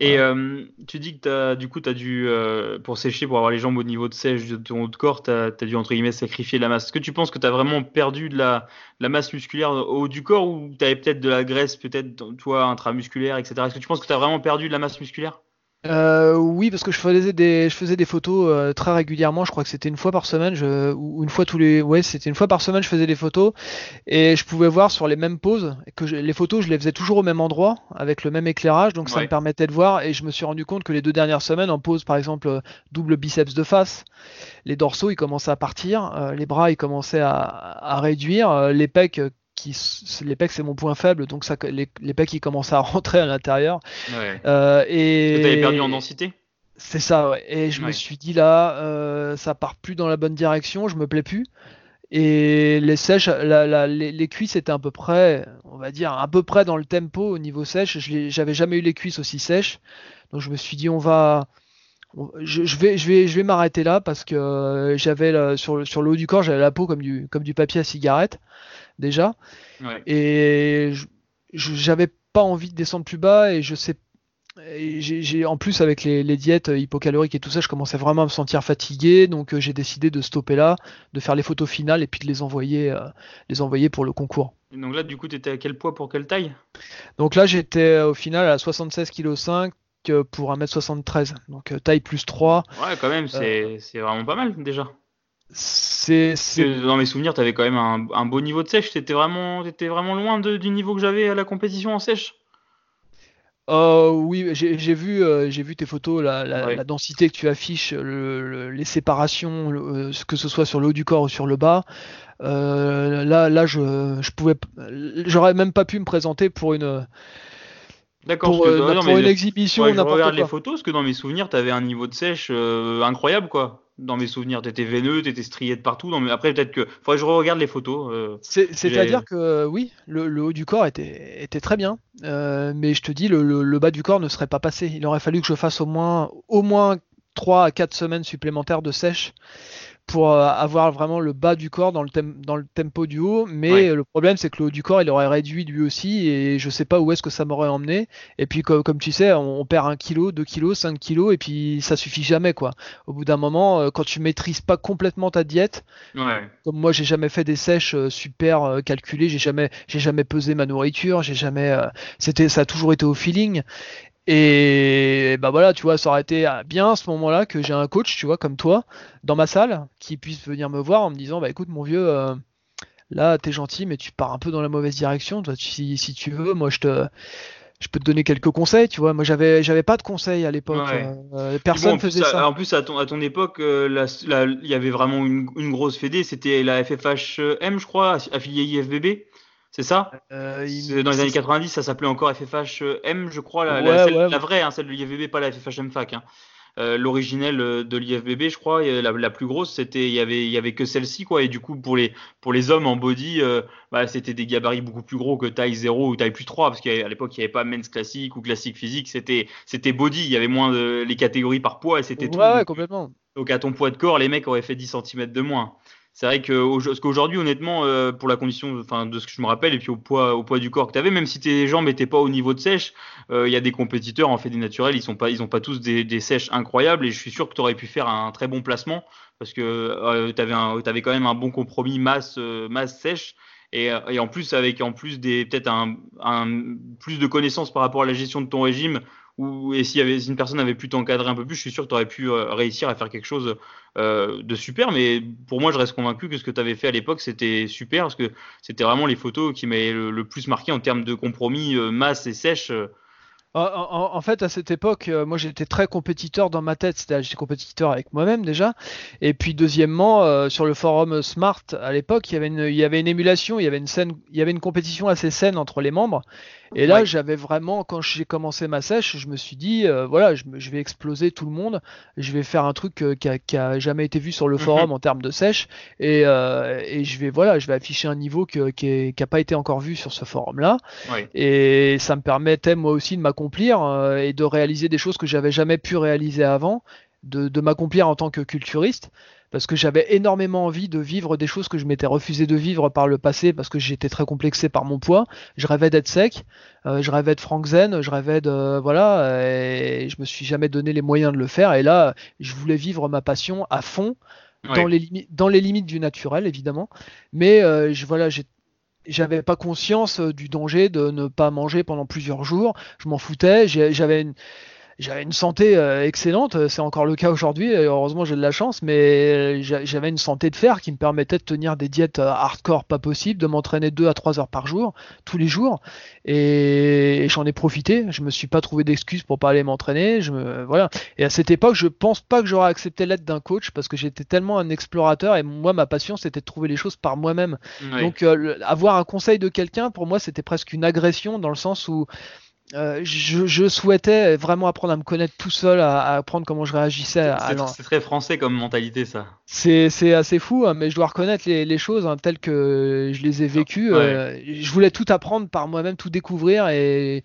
Et euh, tu dis que as, du coup, tu as dû, euh, pour sécher, pour avoir les jambes au niveau de sèche de ton haut de corps, tu as, dû, entre guillemets, sacrifier de la masse. Est-ce que tu penses que tu as vraiment perdu de la, la, masse musculaire au haut du corps ou tu avais peut-être de la graisse, peut-être, toi, intramusculaire, etc. Est-ce que tu penses que tu as vraiment perdu de la masse musculaire? Euh, oui, parce que je faisais des, je faisais des photos euh, très régulièrement. Je crois que c'était une fois par semaine, je, ou une fois tous les, ouais, c'était une fois par semaine. Je faisais des photos et je pouvais voir sur les mêmes poses que les photos, je les faisais toujours au même endroit avec le même éclairage, donc ça me permettait de voir. Et je me suis rendu compte que les deux dernières semaines, en pose par exemple double biceps de face, les dorsaux ils commençaient à partir, euh, les bras ils commençaient à, à réduire, les pecs les pecs c'est mon point faible donc ça les, les pecs ils commencent à rentrer à l'intérieur. Euh, et tu avais perdu en densité? C'est ça ouais. et je me suis dit là euh, ça part plus dans la bonne direction je me plais plus. Et les sèches les, cuisses étaient à peu près on va dire à peu près dans le tempo au niveau sèche. J'avais jamais eu les cuisses aussi sèches. Donc je me suis dit on va je, vais, je vais, je vais m'arrêter là parce que euh, j'avais sur, sur le haut du corps, j'avais la peau comme du, comme du papier à cigarette déjà. Et j'avais pas envie de descendre plus bas et je sais j'ai en plus avec les, diètes hypocaloriques et tout ça, je commençais vraiment à me sentir fatigué, donc euh, j'ai décidé de stopper là, de faire les photos finales et puis de les envoyer, euh, les envoyer pour le concours. donc là, du coup, tu étais à quel poids pour quelle taille? Donc là, j'étais au final à 76 kg 5 pour 1m73, donc euh, taille plus 3. Ouais, quand même, c'est vraiment pas mal déjà. C'est, Dans mes souvenirs, tu avais quand même un, beau niveau de sèche. Tu étais vraiment, étais vraiment loin du niveau que j'avais à la compétition en sèche. Euh, oui, j'ai, vu, euh, j'ai vu tes photos, la, densité que tu affiches, les séparations, que ce soit sur le haut du corps ou sur le bas. Euh, là, là, je, je pouvais, j'aurais même pas pu me présenter pour une. D'accord, pour, une exhibition. je regarde les photos, parce que dans mes souvenirs, tu avais un niveau de sèche incroyable, quoi dans mes souvenirs. T'étais veineux, t'étais strié de partout. mais après, peut-être que. Faudrait que je regarde les photos. Euh, c'est-à-dire que oui, le, haut du corps était, était très bien. Euh, mais je te dis, le, le, bas du corps ne serait pas passé. Il aurait fallu que je fasse au moins, au moins 3 à 4 semaines supplémentaires de sèche pour euh, avoir vraiment le bas du corps dans le, dans le tempo du haut. Mais le problème, c'est que le haut du corps, il aurait réduit lui aussi. Et je sais pas où est-ce que ça m'aurait emmené. Et puis, comme, comme tu sais, on, perd 1 kg, 2 kg, 5 kg. Et puis, ça suffit jamais. quoi. Au bout d'un moment, euh, quand tu maîtrises pas complètement ta diète, comme moi, j'ai jamais fait des sèches euh, super calculées. J'ai jamais, j'ai jamais pesé ma nourriture. J'ai jamais. c'était, ça a toujours été au feeling. Et bah voilà, tu vois, ça aurait été bien à ce moment-là que j'ai un coach, tu vois, comme toi, dans ma salle, qui puisse venir me voir en me disant, bah écoute, mon vieux, euh, là, t'es gentil, mais tu pars un peu dans la mauvaise direction. Toi, si, si tu veux, moi, je te, je peux te donner quelques conseils, tu vois. Moi, j'avais, j'avais pas de conseils à l'époque. Euh, personne faisait ça. En plus, à ton, à ton époque, euh, il y avait vraiment une, une grosse fédé. C'était la FFHM, je crois, affiliée IFBB. C'est ça euh, Dans les années 90, ça s'appelait encore FFHM, je crois, la, la, vraie, hein, celle de l'IFBB, pas la FFHM Fac. Hein. Euh, l'originelle de l'IFBB, je crois, la, la plus grosse, c'était il y avait il y avait que celle-ci quoi. Et du coup pour les pour les hommes en body, euh, bah, c'était des gabarits beaucoup plus gros que taille 0 ou taille plus 3 parce qu'à l'époque il n'y avait pas men's classique ou classique physique, c'était c'était body, il y avait moins de les catégories par poids et c'était tout. Ouais, complètement. Donc à ton poids de corps, les mecs auraient fait 10 cm de moins c'est vrai que qu'aujourd'hui, honnêtement, euh, pour la condition, enfin, de ce que je me rappelle, et puis au poids, au poids du corps que tu avais, même si tes jambes n'étaient pas au niveau de sèche, euh, il y a des compétiteurs en fait des naturels, ils sont pas, ils ont pas tous des, des sèches incroyables, et je suis sûr que tu aurais pu faire un très bon placement parce que euh, tu avais, avais, quand même un bon compromis masse, euh, masse sèche. Et, et, en plus avec en plus des peut-être un, un, plus de connaissances par rapport à la gestion de ton régime et si une personne avait pu t'encadrer un peu plus, je suis sûr que tu aurais pu euh, réussir à faire quelque chose euh, de super. Mais pour moi, je reste convaincu que ce que tu avais fait à l'époque, c'était super parce que c'était vraiment les photos qui m'avaient le, plus marqué en termes de compromis euh, masse et sèche. En, fait, à cette époque, moi j'étais très compétiteur dans ma tête, c'est-à-dire j'étais compétiteur avec moi-même déjà. Et puis deuxièmement, sur le forum Smart à l'époque, il y avait une, émulation, il y avait une compétition assez saine entre les membres. Et là, j'avais vraiment, quand j'ai commencé ma sèche, je me suis dit, euh, voilà, je, je, vais exploser tout le monde, je vais faire un truc qui, a, qui, a, jamais été vu sur le mhm. forum en termes de sèche, et, et, je vais, voilà, je vais afficher un niveau qui n'a pas été encore vu sur ce forum-là. Et ça me permettait moi aussi de m'accompagner euh, et de réaliser des choses que j'avais jamais pu réaliser avant, de, m'accomplir en tant que culturiste. Parce que j'avais énormément envie de vivre des choses que je m'étais refusé de vivre par le passé parce que j'étais très complexé par mon poids. Je rêvais d'être sec, je rêvais de Frank Zen, je rêvais de voilà, et je me suis jamais donné les moyens de le faire. Et là, je voulais vivre ma passion à fond. Dans, les limites, dans les limites du naturel évidemment mais je voilà j'ai j'avais pas conscience du danger de ne pas manger pendant plusieurs jours. Je m'en foutais. J'avais une, j'avais une santé euh, excellente, c'est encore le cas aujourd'hui, heureusement j'ai de la chance, mais j'avais une santé de fer qui me permettait de tenir des diètes euh, hardcore pas possible, de m'entraîner 2 à 3 heures par jour, tous les jours, et, j'en ai profité, je me suis pas trouvé d'excuses pour pas aller m'entraîner, je me, voilà. Et à cette époque, je pense pas que j'aurais accepté l'aide d'un coach parce que j'étais tellement un explorateur et moi ma passion c'était de trouver les choses par moi-même. Donc euh, avoir un conseil de quelqu'un pour moi c'était presque une agression dans le sens où euh, je, souhaitais vraiment apprendre à me connaître tout seul, à, apprendre comment je réagissais. C'est très français comme mentalité, ça. C'est assez fou, hein, mais je dois reconnaître les, choses hein, telles que je les ai vécues. Euh, je voulais tout apprendre par moi-même, tout découvrir, et,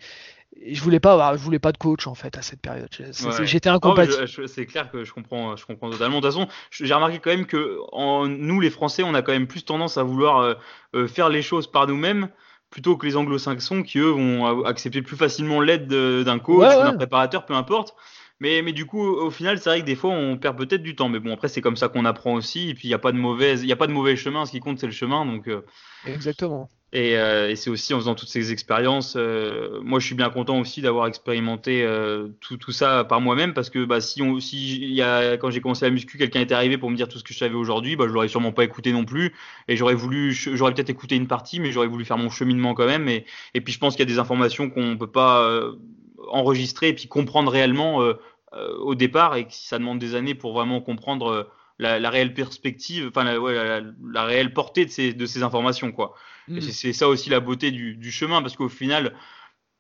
je voulais pas, je voulais pas de coach en fait à cette période. J'étais incompatible. C'est clair que je comprends, je comprends totalement. De toute façon, j'ai remarqué quand même que en, nous, les Français, on a quand même plus tendance à vouloir euh, faire les choses par nous-mêmes plutôt que les anglo-saxons qui eux vont accepter plus facilement l'aide d'un coach d'un préparateur, peu importe. Mais, mais du coup, au final, c'est vrai que des fois, on perd peut-être du temps. Mais bon, après, c'est comme ça qu'on apprend aussi. Et puis, il n'y a pas de mauvaise, il y a pas de mauvais chemin. Ce qui compte, c'est le chemin. Donc, euh, Exactement. Et, euh, et c'est aussi en faisant toutes ces expériences. Euh, moi, je suis bien content aussi d'avoir expérimenté euh, tout, tout, ça par moi-même parce que bah, si, on, si y a, quand j'ai commencé la muscu, quelqu'un était arrivé pour me dire tout ce que je savais aujourd'hui, bah, je l'aurais sûrement pas écouté non plus. Et j'aurais voulu, j'aurais peut-être écouté une partie, mais j'aurais voulu faire mon cheminement quand même. Et, et puis, je pense qu'il y a des informations qu'on peut pas enregistrer et puis comprendre réellement au départ et que ça demande des années pour vraiment comprendre la, réelle perspective, enfin la, la, réelle portée de ces, de ces informations quoi. Mm. C'est ça aussi la beauté du, du chemin parce qu'au final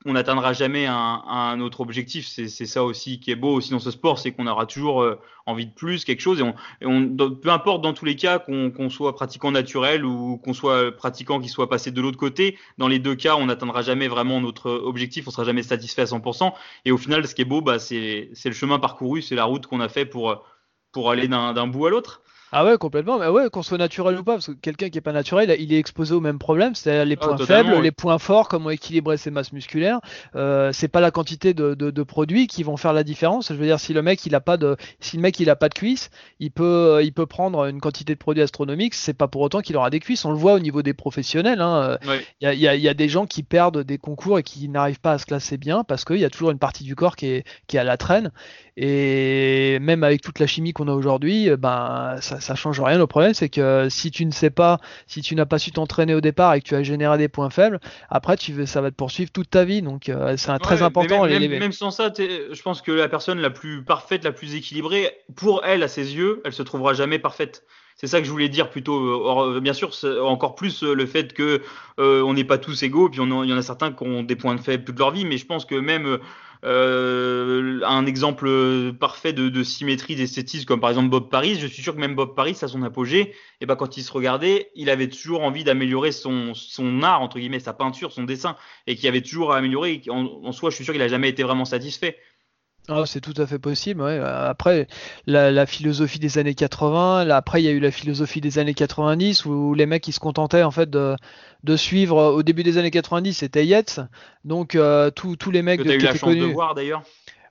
on n'atteindra jamais un, un, autre objectif. C'est ça aussi qui est beau aussi dans ce sport, c'est qu'on aura toujours euh, envie de plus, quelque chose. Et, on, et on peu importe dans tous les cas qu'on soit pratiquant naturel ou qu'on soit pratiquant qui soit passé de l'autre côté, dans les deux cas, on n'atteindra jamais vraiment notre objectif, on sera jamais satisfait à 100%. Et au final, ce qui est beau, bah, c'est le chemin parcouru, c'est la route qu'on a fait pour pour aller d'un bout à l'autre. Ah ouais, complètement. Mais ouais, qu'on soit naturel ou pas, parce que quelqu'un qui est pas naturel, il est exposé au même problème, c'est-à-dire les ah, points faibles, les points forts, comment équilibrer ses masses musculaires. Euh, c'est pas la quantité de, de, de, produits qui vont faire la différence. Je veux dire, si le mec il a pas de, si le mec il a pas de cuisses, il peut, il peut prendre une quantité de produits astronomiques. C'est pas pour autant qu'il aura des cuisses. On le voit au niveau des professionnels. Hein. Il y, a, y, a, des gens qui perdent des concours et qui n'arrivent pas à se classer bien parce qu'il y a toujours une partie du corps qui est, qui est à la traîne. Et même avec toute la chimie qu'on a aujourd'hui, ben ça, ça change rien. Le problème, c'est que si tu ne sais pas, si tu n'as pas su t'entraîner au départ et que tu as généré des points faibles, après tu ça va te poursuivre toute ta vie. Donc euh, c'est très important. Même, même, sans ça, je pense que la personne la plus parfaite, la plus équilibrée, pour elle, à ses yeux, elle se trouvera jamais parfaite. C'est ça que je voulais dire plutôt. bien sûr, encore plus le fait que euh, on n'est pas tous égaux, puis il y en a certains qui ont des points de faible toute leur vie, mais je pense que même euh, un exemple parfait de, symétrie d'esthétisme comme par exemple Bob Paris, je suis sûr que même Bob Paris à son apogée, et ben quand il se regardait, il avait toujours envie d'améliorer son, son art entre guillemets, sa peinture, son dessin, et qu'il avait toujours à améliorer. En, en soi, je suis sûr qu'il a jamais été vraiment satisfait. Oh, c'est tout à fait possible. Ouais. Après, la, philosophie des années 80, après il y a eu la philosophie des années 90 où les mecs ils se contentaient en fait de, de suivre. Au début des années 90, c'était Yates, donc euh, tous les mecs que as eu la chance de voir d'ailleurs.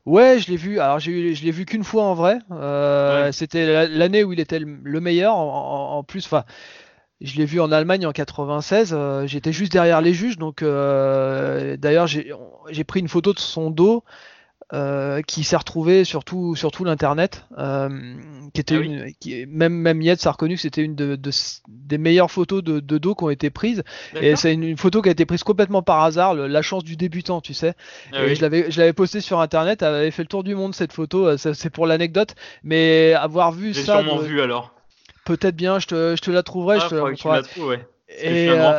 Ouais, je l'ai vu. Alors j'ai je l'ai vu qu'une fois en vrai. Euh, C'était l'année où il était le meilleur. En, plus, enfin, je l'ai vu en Allemagne en 96. Euh, j'étais juste derrière les juges, donc euh, d'ailleurs j'ai pris une photo de son dos. Euh, qui s'est retrouvé sur tout, sur tout l'internet, euh, qui était ah une, qui, même même Yates a reconnu que c'était une de, de, des meilleures photos de, de, dos qui ont été prises. Et c'est une, photo qui a été prise complètement par hasard, la chance du débutant, tu sais. Ah et je l'avais, je l'avais posté sur internet, elle avait fait le tour du monde cette photo. Euh, c'est pour l'anecdote, mais avoir vu ça. sûrement vu alors. Peut-être bien, je te, je te la trouverai. Ah, je te la, ouais. Et, euh,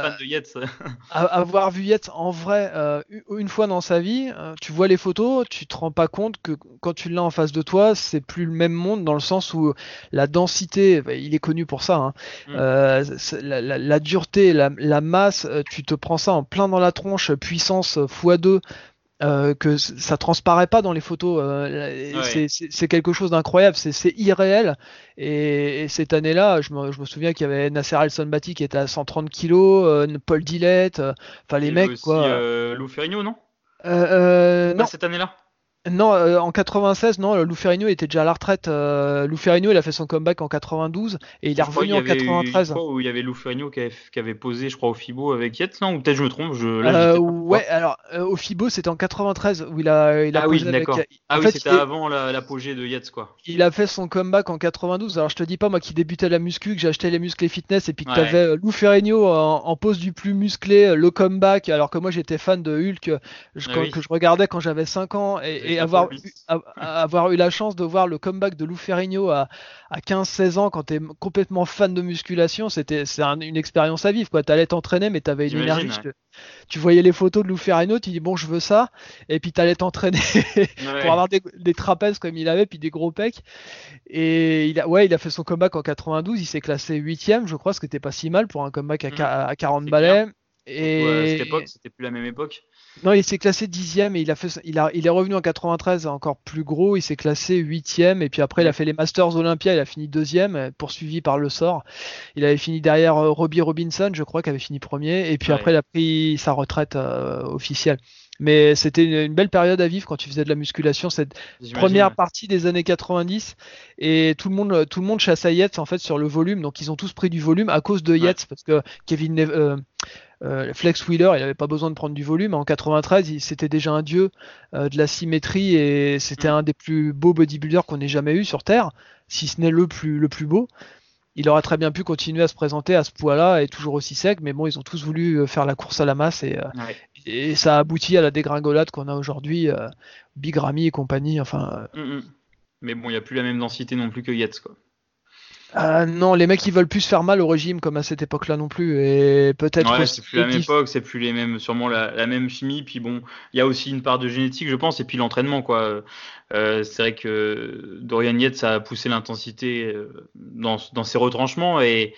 avoir vu Yates en vrai euh, une fois dans sa vie, euh, tu vois les photos, tu te rends pas compte que quand tu l'as en face de toi, c'est plus le même monde dans le sens où la densité, bah, il est connu pour ça, hein, mm. la, dureté, la, masse, tu te prends ça en plein dans la tronche, puissance x2 euh, que ça transparaît pas dans les photos. Euh, c'est quelque chose d'incroyable, c'est irréel. Et, cette année-là, je me, je me, souviens qu'il y avait Nasser Al Sonbati qui était à 130 kg, euh, Paul Dillette, enfin les mecs aussi, quoi. Lou Ferrigno, non? Non. cette année-là? Non, euh, en 96, non, Lou Ferrigno était déjà à la retraite. Euh, Lou Ferrigno, il a fait son comeback en 92 et il est revenu en 93. Je où il y avait Lou Ferrigno qui avait, posé, je crois, au Fibo avec Yates, non Ou peut-être je me trompe. Je, euh, ouais, alors au Fibo, c'était en 93 où il a, il a ah oui, d'accord. Ah oui, c'était avant l'apogée de Yates, quoi. Il a fait son comeback en 92. Alors je te dis pas, moi qui débutais la muscu, que j'ai acheté les musclés fitness et puis que tu avais Lou Ferrigno en, pose du plus musclé, le comeback, alors que moi j'étais fan de Hulk, je, ah que je regardais quand j'avais 5 ans et, et avoir avoir eu la chance de voir le comeback de Lou Ferrigno à, à 15-16 ans quand tu es complètement fan de musculation, c'était c'est une expérience à vivre. Tu allais t'entraîner, mais tu avais une énergie. Tu voyais les photos de Lou Ferrigno, tu dis bon, je veux ça, et puis tu allais t'entraîner pour avoir des, trapèzes comme il avait, puis des gros pecs. Et il a, ouais, il a fait son comeback en 92, il s'est classé 8 je crois, ce qui n'était pas si mal pour un comeback à, 40 mmh. balais. Et à cette époque, c'était plus la même époque. Non, il s'est classé dixième et il a fait, il a, il est revenu en 93 encore plus gros. Il s'est classé huitième et puis après il a fait les Masters Olympia. Il a fini deuxième, poursuivi par le sort. Il avait fini derrière euh, Robbie Robinson, je crois, qui avait fini premier. Et puis après il a pris sa retraite euh, officielle. Mais c'était une, belle période à vivre quand tu faisais de la musculation, cette première partie des années 90. Et tout le monde, tout le monde chasse à Yates en fait sur le volume. Donc ils ont tous pris du volume à cause de Yates parce que Kevin, euh, euh, Flex Wheeler, il n'avait pas besoin de prendre du volume. En 93, c'était déjà un dieu euh, de la symétrie et c'était mm. un des plus beaux bodybuilders qu'on ait jamais eu sur Terre, si ce n'est le plus, le plus beau. Il aurait très bien pu continuer à se présenter à ce poids-là et toujours aussi sec, mais bon, ils ont tous voulu euh, faire la course à la masse et, et ça a abouti à la dégringolade qu'on a aujourd'hui, Big Ramy et compagnie. Enfin. Mm, mm. Mais bon, il n'y a plus la même densité non plus que Yates, quoi. Euh, non, les mecs ils veulent plus faire mal au régime comme à cette époque-là non plus. Et peut-être. Ouais, c'est plus la même époque, c'est plus les mêmes, sûrement la, même chimie. Puis bon, il y a aussi une part de génétique, je pense, et puis l'entraînement, quoi. Euh, c'est vrai que Dorian Yates a poussé l'intensité euh, dans, dans ses retranchements et.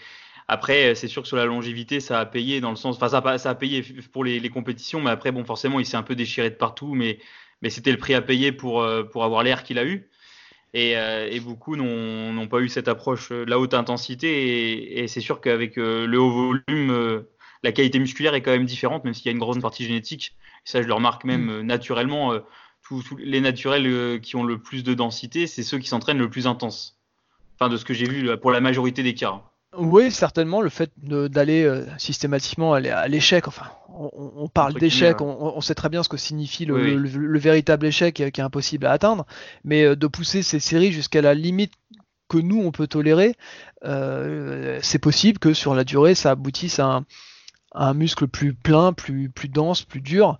Après, c'est sûr que sur la longévité, ça a payé dans le sens, enfin, ça, ça a payé pour les, les, compétitions, mais après, bon, forcément, il s'est un peu déchiré de partout, mais, mais c'était le prix à payer pour, pour avoir l'air qu'il a eu. Euh, et, beaucoup n'ont pas eu cette approche de la haute intensité. Et, c'est sûr qu'avec euh, le haut volume, euh, la qualité musculaire est quand même différente, même s'il y a une grande partie génétique. ça, je le remarque même mm. naturellement. Tous, les naturels qui ont le plus de densité, c'est ceux qui s'entraînent le plus intense. Enfin, de ce que j'ai vu pour la majorité des cas. Oui, certainement, le fait d'aller euh, systématiquement à l'échec, enfin, on, parle d'échec, on, sait très bien ce que signifie le, véritable échec qui est impossible à atteindre, mais euh, de pousser ces séries jusqu'à la limite que nous, on peut tolérer, euh, c'est possible que sur la durée, ça aboutisse à un, muscle plus plein, plus, plus dense, plus dur.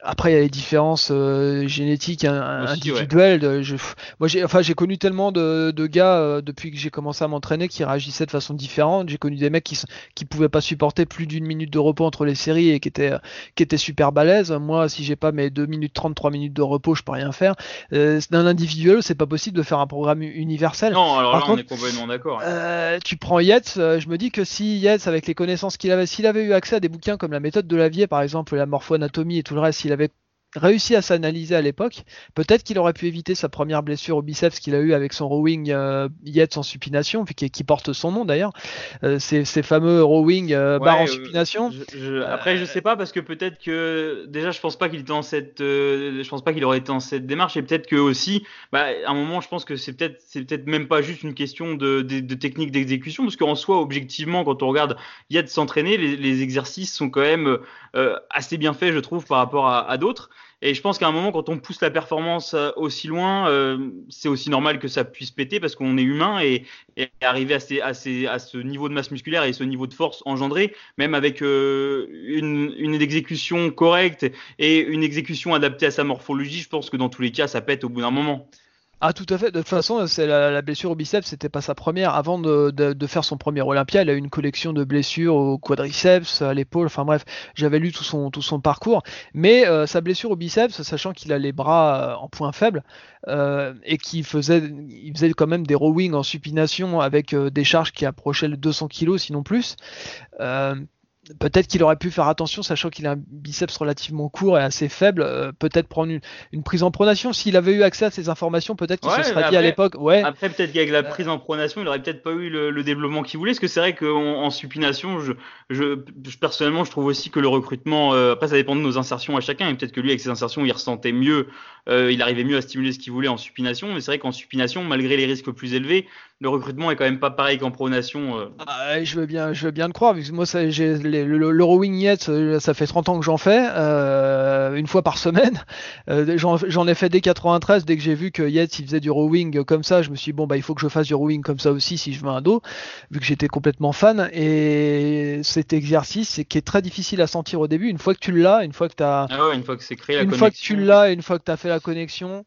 Après, il y a les différences euh, génétiques individuelles. je, moi, j'ai, enfin, connu tellement de, de gars euh, depuis que j'ai commencé à m'entraîner qui réagissaient de façon différente. J'ai connu des mecs qui qui pouvaient pas supporter plus d'une minute de repos entre les séries et qui étaient qui étaient super balèzes. Moi, si j'ai pas mes 2 minutes 30, 3 minutes de repos, je peux rien faire. Euh, d'un individuel, c'est pas possible de faire un programme universel. Non, alors là, on est complètement d'accord. Euh, tu prends Yates, je me dis que si Yates, avec les connaissances qu'il avait, s'il avait eu accès à des bouquins comme la méthode de Lavier, par exemple, la morpho-anatomie et tout le reste, s'il avait réussi à s'analyser à l'époque, peut-être qu'il aurait pu éviter sa première blessure au biceps qu'il a eu avec son rowing euh, Yates en supination, qui, qui, porte son nom d'ailleurs, euh, ces, fameux rowing euh, barres en euh, supination. après, je sais pas parce que peut-être que déjà, je pense pas qu'il était cette, je pense pas qu'il aurait été dans cette démarche et peut-être que aussi, bah, à un moment, je pense que c'est peut-être, c'est peut-être même pas juste une question de, de, technique d'exécution, parce qu'en soi, objectivement, quand on regarde Yates s'entraîner, les, les, exercices sont quand même assez bien faits, je trouve, par rapport à, à d'autres. Et je pense qu'à un moment, quand on pousse la performance euh, aussi loin, euh, c'est aussi normal que ça puisse péter parce qu'on est humain et, et arriver à, ces, à, ces, à, ce niveau de masse musculaire et ce niveau de force engendré, même avec euh, une, une, exécution correcte et une exécution adaptée à sa morphologie, je pense que dans tous les cas, ça pète au bout d'un moment. Ah tout à fait. De toute façon, la, blessure au biceps, c'était pas sa première. Avant de, faire son premier Olympia, il a eu une collection de blessures au quadriceps, à l'épaule. Enfin bref, j'avais lu tout son parcours. Mais euh, sa blessure au biceps, sachant qu'il a les bras euh, en point faible euh, et qu'il faisait quand même des rowing en supination avec des charges qui approchaient les 200 kg sinon plus Peut-être qu'il aurait pu faire attention, sachant qu'il a un biceps relativement court et assez faible. Euh, peut-être prendre une, prise en pronation. S'il avait eu accès à ces informations, peut-être qu'il se serait dit à l'époque. Ouais. Après, peut-être qu'avec la prise en pronation, il aurait peut-être pas eu le, développement qu'il voulait. Parce que c'est vrai qu'en en supination, je, je, personnellement, je trouve aussi que le recrutement. Euh, après, ça dépend de nos insertions à chacun. Et peut-être que lui, avec ses insertions, il ressentait mieux. Euh, il arrivait mieux à stimuler ce qu'il voulait en supination. Mais c'est vrai qu'en supination, malgré les risques plus élevés, le recrutement est quand même pas pareil qu'en pronation. Euh. Ah, je veux bien, je veux bien le croire, vu que moi, ça, j'ai le, rowing euh, ça fait 30 ans que j'en fais, euh, une fois par semaine. j'en, ai fait dès 93, dès que j'ai vu que Yates il faisait du rowing comme ça, je me suis dit, bon bah il faut que je fasse du rowing comme ça aussi si je veux un dos, vu que j'étais complètement fan. Et cet exercice, c'est qui est très difficile à sentir au début. Une fois que tu l'as, une fois que tu as, ah une fois que c'est créé une fois que tu l'as, une fois que tu as fait la connexion.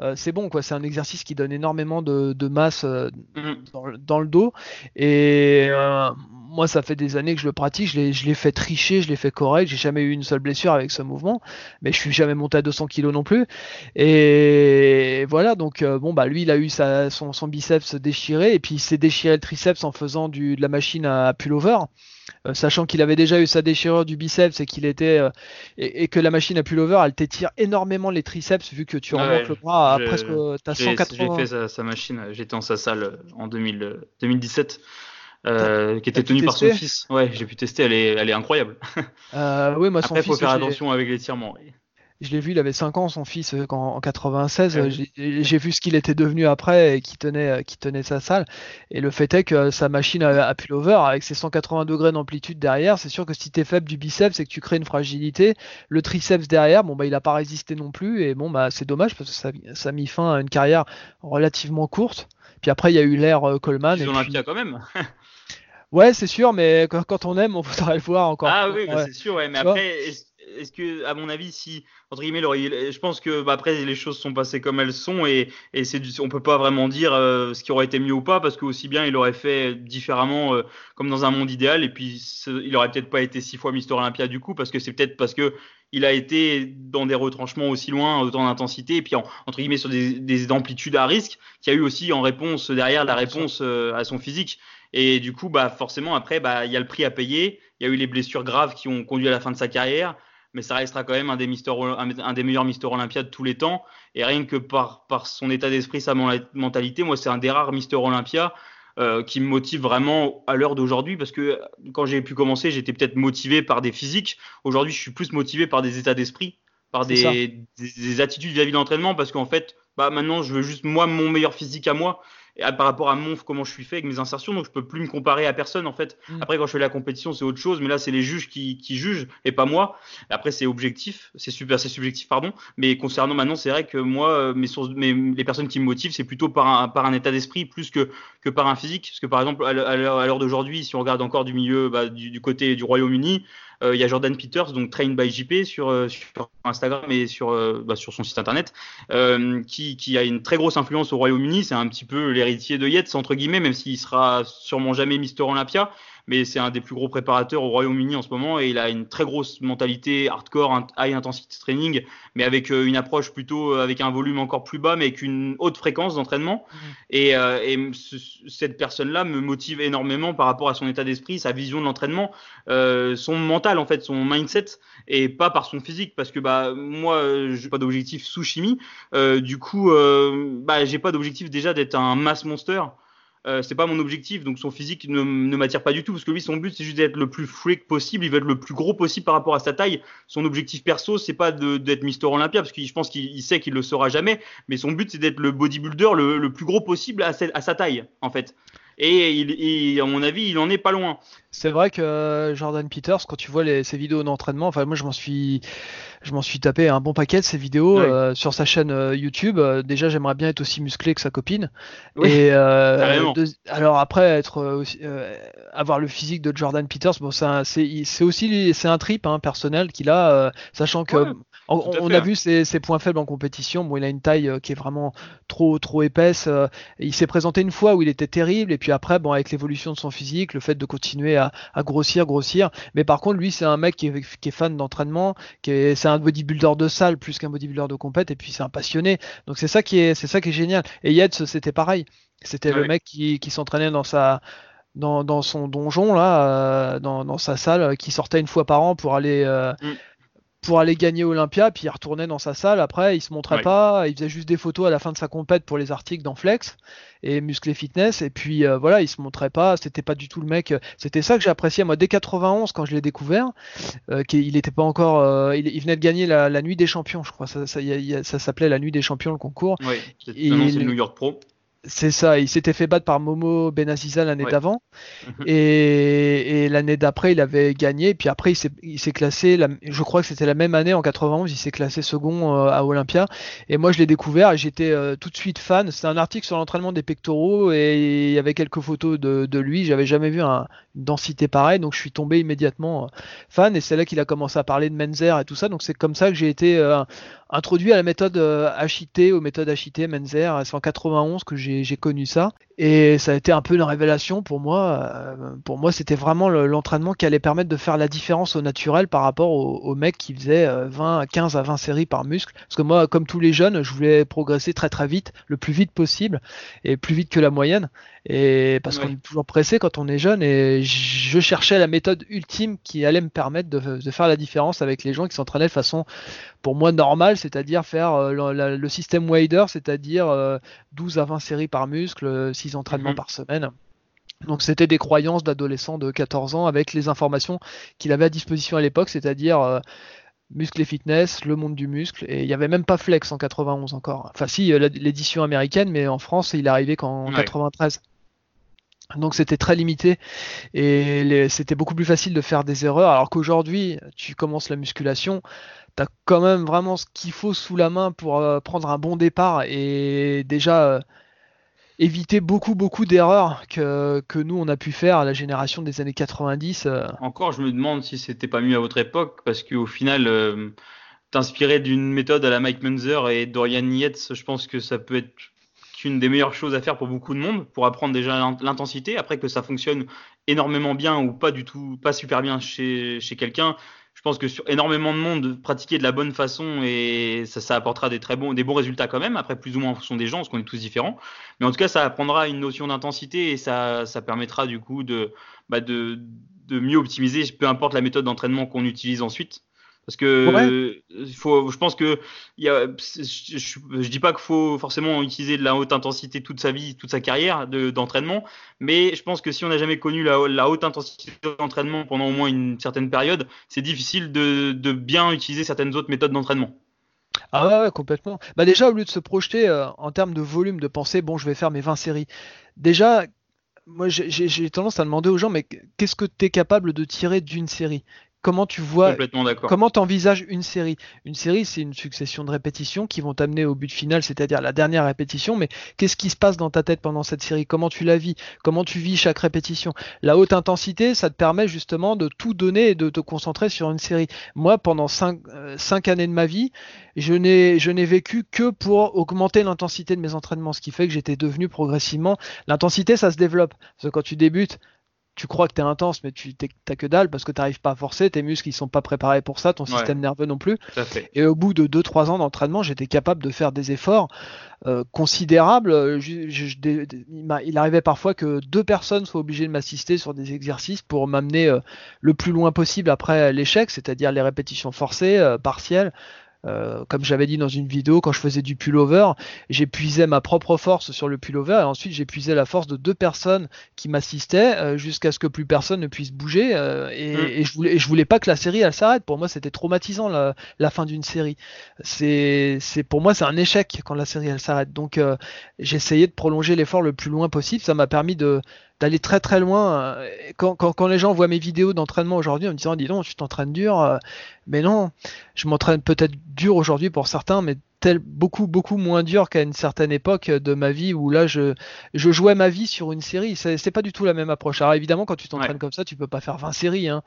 Euh, c'est bon quoi. C'est un exercice qui donne énormément de, masse euh, mm. dans, le dos. Et euh, moi, ça fait des années que je le pratique. Je l'ai fait tricher, je l'ai fait correct. J'ai jamais eu une seule blessure avec ce mouvement, mais je suis jamais monté à 200 kg non plus. Et voilà. Donc bon bah lui, il a eu son, biceps déchiré et puis il s'est déchiré le triceps en faisant de la machine à pullover. Euh, sachant qu'il avait déjà eu sa déchirure du biceps et qu'il était euh, et, que la machine à pullover elle t'étire énormément les triceps vu que tu ah remontes le bras à presque t'as 180 j'ai fait sa, machine j'étais en sa salle en 2017 euh, qui était tenue par son fils. Ouais, j'ai pu tester, elle est, elle est incroyable. oui, moi, Après, il faut faire attention avec l'étirement. Je l'ai vu, il avait 5 ans, son fils, euh, en, 96. Euh, j'ai vu ce qu'il était devenu après et qui tenait, euh, qui tenait sa salle. Et le fait est que sa machine à, pullover, avec ses 180 degrés d'amplitude derrière, c'est sûr que si tu es faible du biceps, c'est que tu crées une fragilité. Le triceps derrière, bon, bah, il n'a pas résisté non plus. Et bon, bah, c'est dommage parce que ça, ça a mis fin à une carrière relativement courte. Puis après, il y a eu l'ère Coleman. Ils ont quand même. ouais, c'est sûr, mais quand, on aime, on voudrait le voir encore. Ah oui, c'est sûr, ouais. Mais après, est-ce que, à mon avis, si entre guillemets, je pense que bah, après les choses sont passées comme elles sont et, et c'est on peut pas vraiment dire euh, ce qui aurait été mieux ou pas parce que aussi bien il aurait fait différemment euh, comme dans un monde idéal et puis il aurait peut-être pas été six fois Mister Olympia du coup parce que c'est peut-être parce que il a été dans des retranchements aussi loin, autant d'intensité, et puis entre guillemets sur des, des amplitudes à risque, qu'il y a eu aussi en réponse derrière la réponse euh, à son physique. Et du coup, bah forcément après, bah il y a le prix à payer. Il y a eu les blessures graves qui ont conduit à la fin de sa carrière mais ça restera quand même un des, Mister, un des meilleurs Mister Olympia de tous les temps. Et rien que par, par son état d'esprit, sa mentalité, moi, c'est un des rares Mister Olympia euh, qui me motive vraiment à l'heure d'aujourd'hui parce que quand j'ai pu commencer, j'étais peut-être motivé par des physiques. Aujourd'hui, je suis plus motivé par des états d'esprit, par des, des, attitudes vis-à-vis de l'entraînement parce qu'en fait, bah, maintenant, je veux juste moi, mon meilleur physique à moi par rapport à mon comment je suis fait avec mes insertions, donc je peux plus me comparer à personne en fait. Mm. Après quand je fais la compétition c'est autre chose, mais là c'est les juges qui, qui, jugent et pas moi. Après c'est objectif, c'est super, c'est subjectif pardon. Mais concernant maintenant c'est vrai que moi euh, mes sources, mes, les personnes qui me motivent c'est plutôt par un, par un état d'esprit plus que que par un physique. Parce que par exemple à l'heure d'aujourd'hui si on regarde encore du milieu bah, du, du, côté du Royaume-Uni, euh, il y a Jordan Peters, donc Train by JP sur, euh, sur Instagram et sur, euh, bah, son site internet, qui, qui, a une très grosse influence au Royaume-Uni. C'est un petit peu l'héritier de Yates, entre guillemets, même s'il sera sûrement jamais Mister Olympia mais c'est un des plus gros préparateurs au Royaume-Uni en ce moment et il a une très grosse mentalité hardcore, high intensity training, mais avec une approche plutôt avec un volume encore plus bas, mais avec une haute fréquence d'entraînement. Mmh. Et, et cette personne-là me motive énormément par rapport à son état d'esprit, sa vision de l'entraînement, euh, son mental en fait, son mindset, et pas par son physique, parce que bah moi j'ai pas d'objectif sous chimie, euh, du coup euh, bah j'ai pas d'objectif déjà d'être un mass monster. Euh, c'est pas mon objectif, donc son physique ne, ne m'attire pas du tout parce que lui son but c'est juste d'être le plus freak possible, il veut être le plus gros possible par rapport à sa taille. Son objectif perso c'est pas d'être Mister Olympia parce que je pense qu'il sait qu'il le sera jamais, mais son but c'est d'être le bodybuilder le, le, plus gros possible à sa taille en fait et il, à mon avis, il en est pas loin. C'est vrai que euh, Jordan Peters, quand tu vois les, ses vidéos d'entraînement, enfin moi je m'en suis, je m'en suis tapé un bon paquet de ses vidéos euh, sur sa chaîne euh, YouTube. déjà, j'aimerais bien être aussi musclé que sa copine. et alors après, être avoir le physique de Jordan Peters, bon, c'est aussi c'est un trip hein, personnel qu'il a, sachant que on, a vu ses, points faibles en compétition. Bon, il a une taille euh, qui est vraiment trop trop épaisse. Euh, il s'est présenté une fois où il était terrible, et puis après, bon, avec l'évolution de son physique, le fait de continuer à, grossir, grossir. Mais par contre, lui, c'est un mec qui est, fan d'entraînement, qui est, c'est un bodybuilder de salle plus qu'un bodybuilder de compète, et puis c'est un passionné. Donc c'est ça qui est, c'est ça qui est génial. Et Yates, c'était pareil. C'était le mec qui, qui s'entraînait dans sa dans, son donjon là, dans, sa salle, qui sortait une fois par an pour aller mm pour aller gagner Olympia, puis il retournait dans sa salle. Après, il se montrait pas, il faisait juste des photos à la fin de sa compète pour les articles dans Flex et Musclé Fitness. Et puis euh, voilà, il se montrait pas, c'était pas du tout le mec. C'était ça que j'appréciais moi dès 91 quand je l'ai découvert. Euh, qu'il était pas encore, euh, il, venait de gagner la, nuit des champions, je crois. Ça, ça, ça s'appelait la nuit des champions le concours. Oui, le New York Pro. C'est ça, il s'était fait battre par Momo Benaziza l'année d'avant. Mhm. et, l'année d'après, il avait gagné. Puis après, il s'est classé, je crois que c'était la même année, en 91, il s'est classé second euh, à Olympia. Et moi, je l'ai découvert et j'étais euh, tout de suite fan. C'est un article sur l'entraînement des pectoraux et il y avait quelques photos de, de lui. J'avais jamais vu un, une densité pareille, donc je suis tombé immédiatement euh, fan. Et c'est là qu'il a commencé à parler de Menzer et tout ça. Donc c'est comme ça que j'ai été introduit à la méthode HIT, aux méthodes HIT, Menzer. C'est en 91 que j'ai connu ça. Et ça a été un peu une révélation pour moi. Euh, pour moi, c'était vraiment l'entraînement qui allait permettre de faire la différence au naturel par rapport au, mec qui faisait 20, 15 à 20 séries par muscle. Parce que moi, comme tous les jeunes, je voulais progresser très très vite, le plus vite possible, et plus vite que la moyenne. Et parce qu'on est toujours pressé quand on est jeune, et je cherchais la méthode ultime qui allait me permettre de, faire la différence avec les gens qui s'entraînaient de façon, pour moi, normale, c'est-à-dire faire euh, le, système Wader, c'est-à-dire 12 euh, à 20 séries par muscle, 6 entraînements mhm. par semaine. Donc c'était des croyances d'adolescent de 14 ans avec les informations qu'il avait à disposition à l'époque, c'est-à-dire euh, muscle et fitness, le monde du muscle, et il n'y avait même pas Flex en 91 encore. Enfin si, euh, l'édition américaine, mais en France il est arrivé qu'en 93. Donc c'était très limité et c'était beaucoup plus facile de faire des erreurs alors qu'aujourd'hui tu commences la musculation, tu as quand même vraiment ce qu'il faut sous la main pour euh, prendre un bon départ et déjà éviter beaucoup beaucoup d'erreurs que, que, nous on a pu faire à la génération des années 90. Euh. Encore, je me demande si c'était pas mieux à votre époque parce qu'au final, euh, t'inspirer d'une méthode à la Mike Munzer et Dorian Yates, je pense que ça peut être une des meilleures choses à faire pour beaucoup de monde pour apprendre déjà l'intensité. Après que ça fonctionne énormément bien ou pas du tout, pas super bien chez, chez quelqu'un, je pense que sur énormément de monde, pratiquer de la bonne façon et ça, apportera des très bons, des bons résultats quand même. Après, plus ou moins en fonction des gens, parce qu'on est tous différents. Mais en tout cas, ça apprendra une notion d'intensité et ça, ça permettra du coup de, bah de, de mieux optimiser, peu importe la méthode d'entraînement qu'on utilise ensuite. Parce que faut, je pense que y a, je, je, dis pas qu'il faut forcément utiliser de la haute intensité toute sa vie, toute sa carrière d'entraînement, mais je pense que si on n'a jamais connu la, la haute intensité d'entraînement pendant au moins une certaine période, c'est difficile de, de, bien utiliser certaines autres méthodes d'entraînement. Ah ouais, complètement. Bah déjà, au lieu de se projeter euh, en termes de volume, de penser, bon, je vais faire mes 20 séries, déjà, moi j'ai tendance à demander aux gens, mais qu'est-ce que tu es capable de tirer d'une série? Comment tu vois, comment t'envisages une série? Une série, c'est une succession de répétitions qui vont t'amener au but final, c'est-à-dire la dernière répétition. Mais qu'est-ce qui se passe dans ta tête pendant cette série? Comment tu la vis? Comment tu vis chaque répétition? La haute intensité, ça te permet justement de tout donner et de te concentrer sur une série. Moi, pendant cinq, euh, années de ma vie, je n'ai, je n'ai vécu que pour augmenter l'intensité de mes entraînements, ce qui fait que j'étais devenu progressivement. L'intensité, ça se développe. Parce que quand tu débutes, tu crois que tu es intense, mais tu t'as que dalle parce que tu n'arrives pas à forcer, tes muscles ils sont pas préparés pour ça, ton système nerveux non plus. Et au bout de 2-3 ans d'entraînement, j'étais capable de faire des efforts euh, considérables. il arrivait parfois que deux personnes soient obligées de m'assister sur des exercices pour m'amener euh, le plus loin possible après l'échec, c'est-à-dire les répétitions forcées, euh, partielles. Euh, comme j'avais dit dans une vidéo, quand je faisais du pullover, j'épuisais ma propre force sur le pullover et ensuite j'épuisais la force de deux personnes qui m'assistaient euh, jusqu'à ce que plus personne ne puisse bouger. Euh, mm. et, je voulais, je voulais pas que la série elle s'arrête. Pour moi, c'était traumatisant la, la fin d'une série. C'est, c'est pour moi c'est un échec quand la série elle s'arrête. Donc j'essayais de prolonger l'effort le plus loin possible. Ça m'a permis de d'aller très très loin. Quand, quand, quand, les gens voient mes vidéos d'entraînement aujourd'hui en me disant dis donc tu t'entraînes dur, euh, mais non, je m'entraîne peut-être dur aujourd'hui pour certains, mais tel, beaucoup beaucoup moins dur qu'à une certaine époque de ma vie où là je, je jouais ma vie sur une série. C'est pas du tout la même approche. Alors évidemment quand tu t'entraînes comme ça, tu peux pas faire 20 séries. Hein.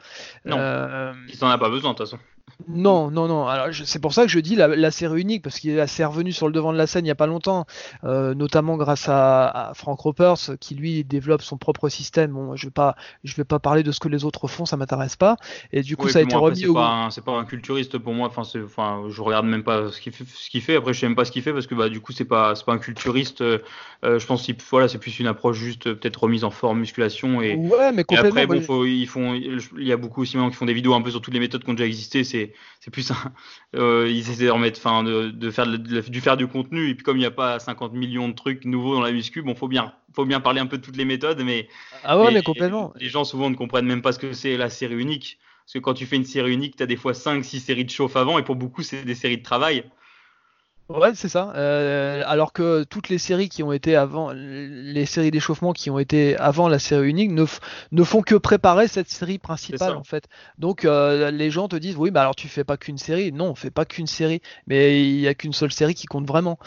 Non, euh, t'en as pas besoin de toute façon. Non, non, non. Alors c'est pour ça que je dis la, série unique parce qu'il est revenu sur le devant de la scène il n'y a pas longtemps, euh, notamment grâce à, Frank Ropers qui lui développe son propre système. Bon, je vais pas, je vais pas parler de ce que les autres font, ça m'intéresse pas. Et du coup, ça a été remis au. C'est pas un culturiste pour moi. Enfin, enfin, je regarde même pas ce qu'il fait, ce fait. Après, je sais même pas ce qu'il fait parce que bah du coup, c'est pas, c'est pas un culturiste. Euh, euh, je pense que voilà, c'est plus une approche juste peut-être remise en forme, musculation et. Ouais, mais complètement. après, bon, ils font, il y a beaucoup aussi maintenant qui font des vidéos un peu sur toutes les méthodes qui ont déjà existé. C'est plus un, euh, ils essaient de remettre, enfin, de, de, faire de, du faire du contenu. Et puis comme il n'y a pas 50 millions de trucs nouveaux dans la muscu, bon, faut bien, faut bien parler un peu de toutes les méthodes, mais ah ouais, mais, complètement. Les, gens souvent ne comprennent même pas ce que c'est la série unique. Parce que quand tu fais une série unique, tu as des fois 5 6 séries de chauffe avant, et pour beaucoup, c'est des séries de travail. Ouais, c'est ça. Euh, alors que toutes les séries qui ont été avant, les séries d'échauffement qui ont été avant la série unique ne, ne font que préparer cette série principale en fait. Donc euh, les gens te disent oui, bah alors tu fais pas qu'une série. Non, on fait pas qu'une série, mais il y a qu'une seule série qui compte vraiment.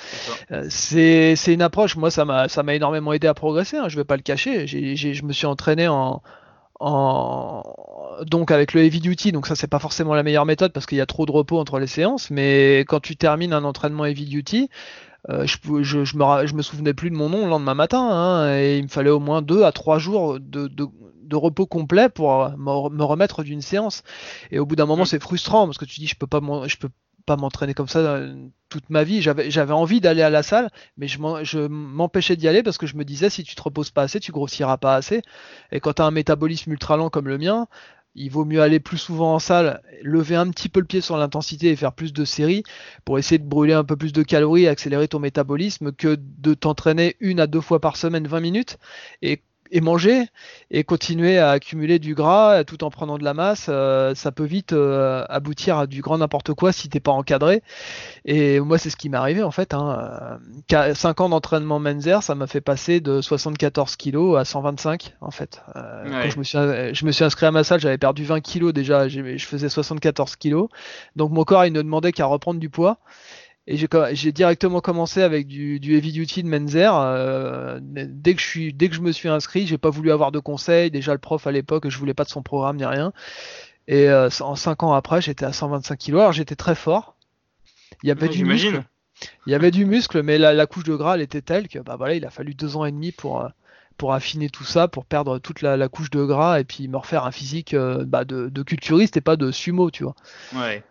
Euh, c'est une approche. Moi, ça m'a ça m'a énormément aidé à progresser. Hein, je vais pas le cacher. je me suis entraîné en en... donc avec le heavy duty, donc ça c'est pas forcément la meilleure méthode parce qu'il y a trop de repos entre les séances, mais quand tu termines un entraînement heavy duty, euh, je, je, je, me, je me souvenais plus de mon nom le lendemain matin, hein, et il me fallait au moins deux à trois jours de, de, de repos complet pour me, me remettre d'une séance. Et au bout d'un moment, c'est frustrant parce que tu dis, je peux pas, je peux m'entraîner comme ça euh, toute ma vie. J'avais envie d'aller à la salle, mais je m'empêchais d'y aller parce que je me disais si tu te reposes pas assez, tu grossiras pas assez. Et quand tu as un métabolisme ultra lent comme le mien, il vaut mieux aller plus souvent en salle, lever un petit peu le pied sur l'intensité et faire plus de séries pour essayer de brûler un peu plus de calories accélérer ton métabolisme que de t'entraîner une à deux fois par semaine 20 minutes et et manger et continuer à accumuler du gras tout en prenant de la masse, euh, ça peut vite euh, aboutir à du grand n'importe quoi si t'es pas encadré. Et moi, c'est ce qui m'est arrivé en fait. Hein. 5 ans d'entraînement Menzer, ça m'a fait passer de 74 kg à 125 en fait. Euh, quand je me, suis, je me suis inscrit à ma salle, j'avais perdu 20 kg déjà, je faisais 74 kg. Donc mon corps, il ne demandait qu'à reprendre du poids. Et j'ai directement commencé avec du, du heavy duty de Menzer. Euh, dès que je suis, dès que je me suis inscrit, j'ai pas voulu avoir de conseils. Déjà le prof à l'époque, je voulais pas de son programme ni rien. Et euh, en 5 ans après, j'étais à 125 kg. Alors j'étais très fort. Il y avait du muscle. Il y avait du muscle, mais la, la, couche de gras, elle était telle que bah voilà, il a fallu deux ans et demi pour euh, pour affiner tout ça, pour perdre toute la, la couche de gras et puis me refaire un physique euh, bah, de, de, culturiste et pas de sumo, tu vois. Ouais.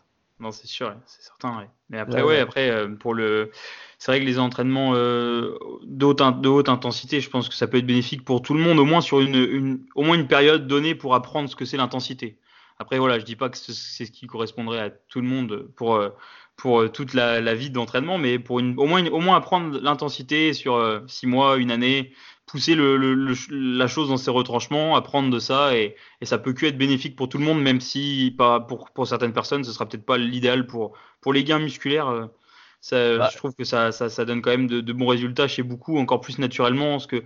Non, c'est sûr, c'est certain. Mais après, ouais, après, euh, pour le. C'est vrai que les entraînements euh, de, haute, de, haute, intensité, je pense que ça peut être bénéfique pour tout le monde, au moins sur une, une au moins une période donnée pour apprendre ce que c'est l'intensité. Après, voilà, je dis pas que c'est ce qui correspondrait à tout le monde pour, euh, pour toute la, la vie d'entraînement, mais pour une, au, moins au moins apprendre l'intensité sur six mois, une année, pousser le, le, la chose dans ses retranchements, apprendre de ça, et, et, ça peut que être bénéfique pour tout le monde, même si pas pour, pour certaines personnes, ce sera peut-être pas l'idéal pour, pour les gains musculaires. Euh, ça, bah. Je trouve que ça, ça, ça donne quand même de, de, bons résultats chez beaucoup, encore plus naturellement, parce que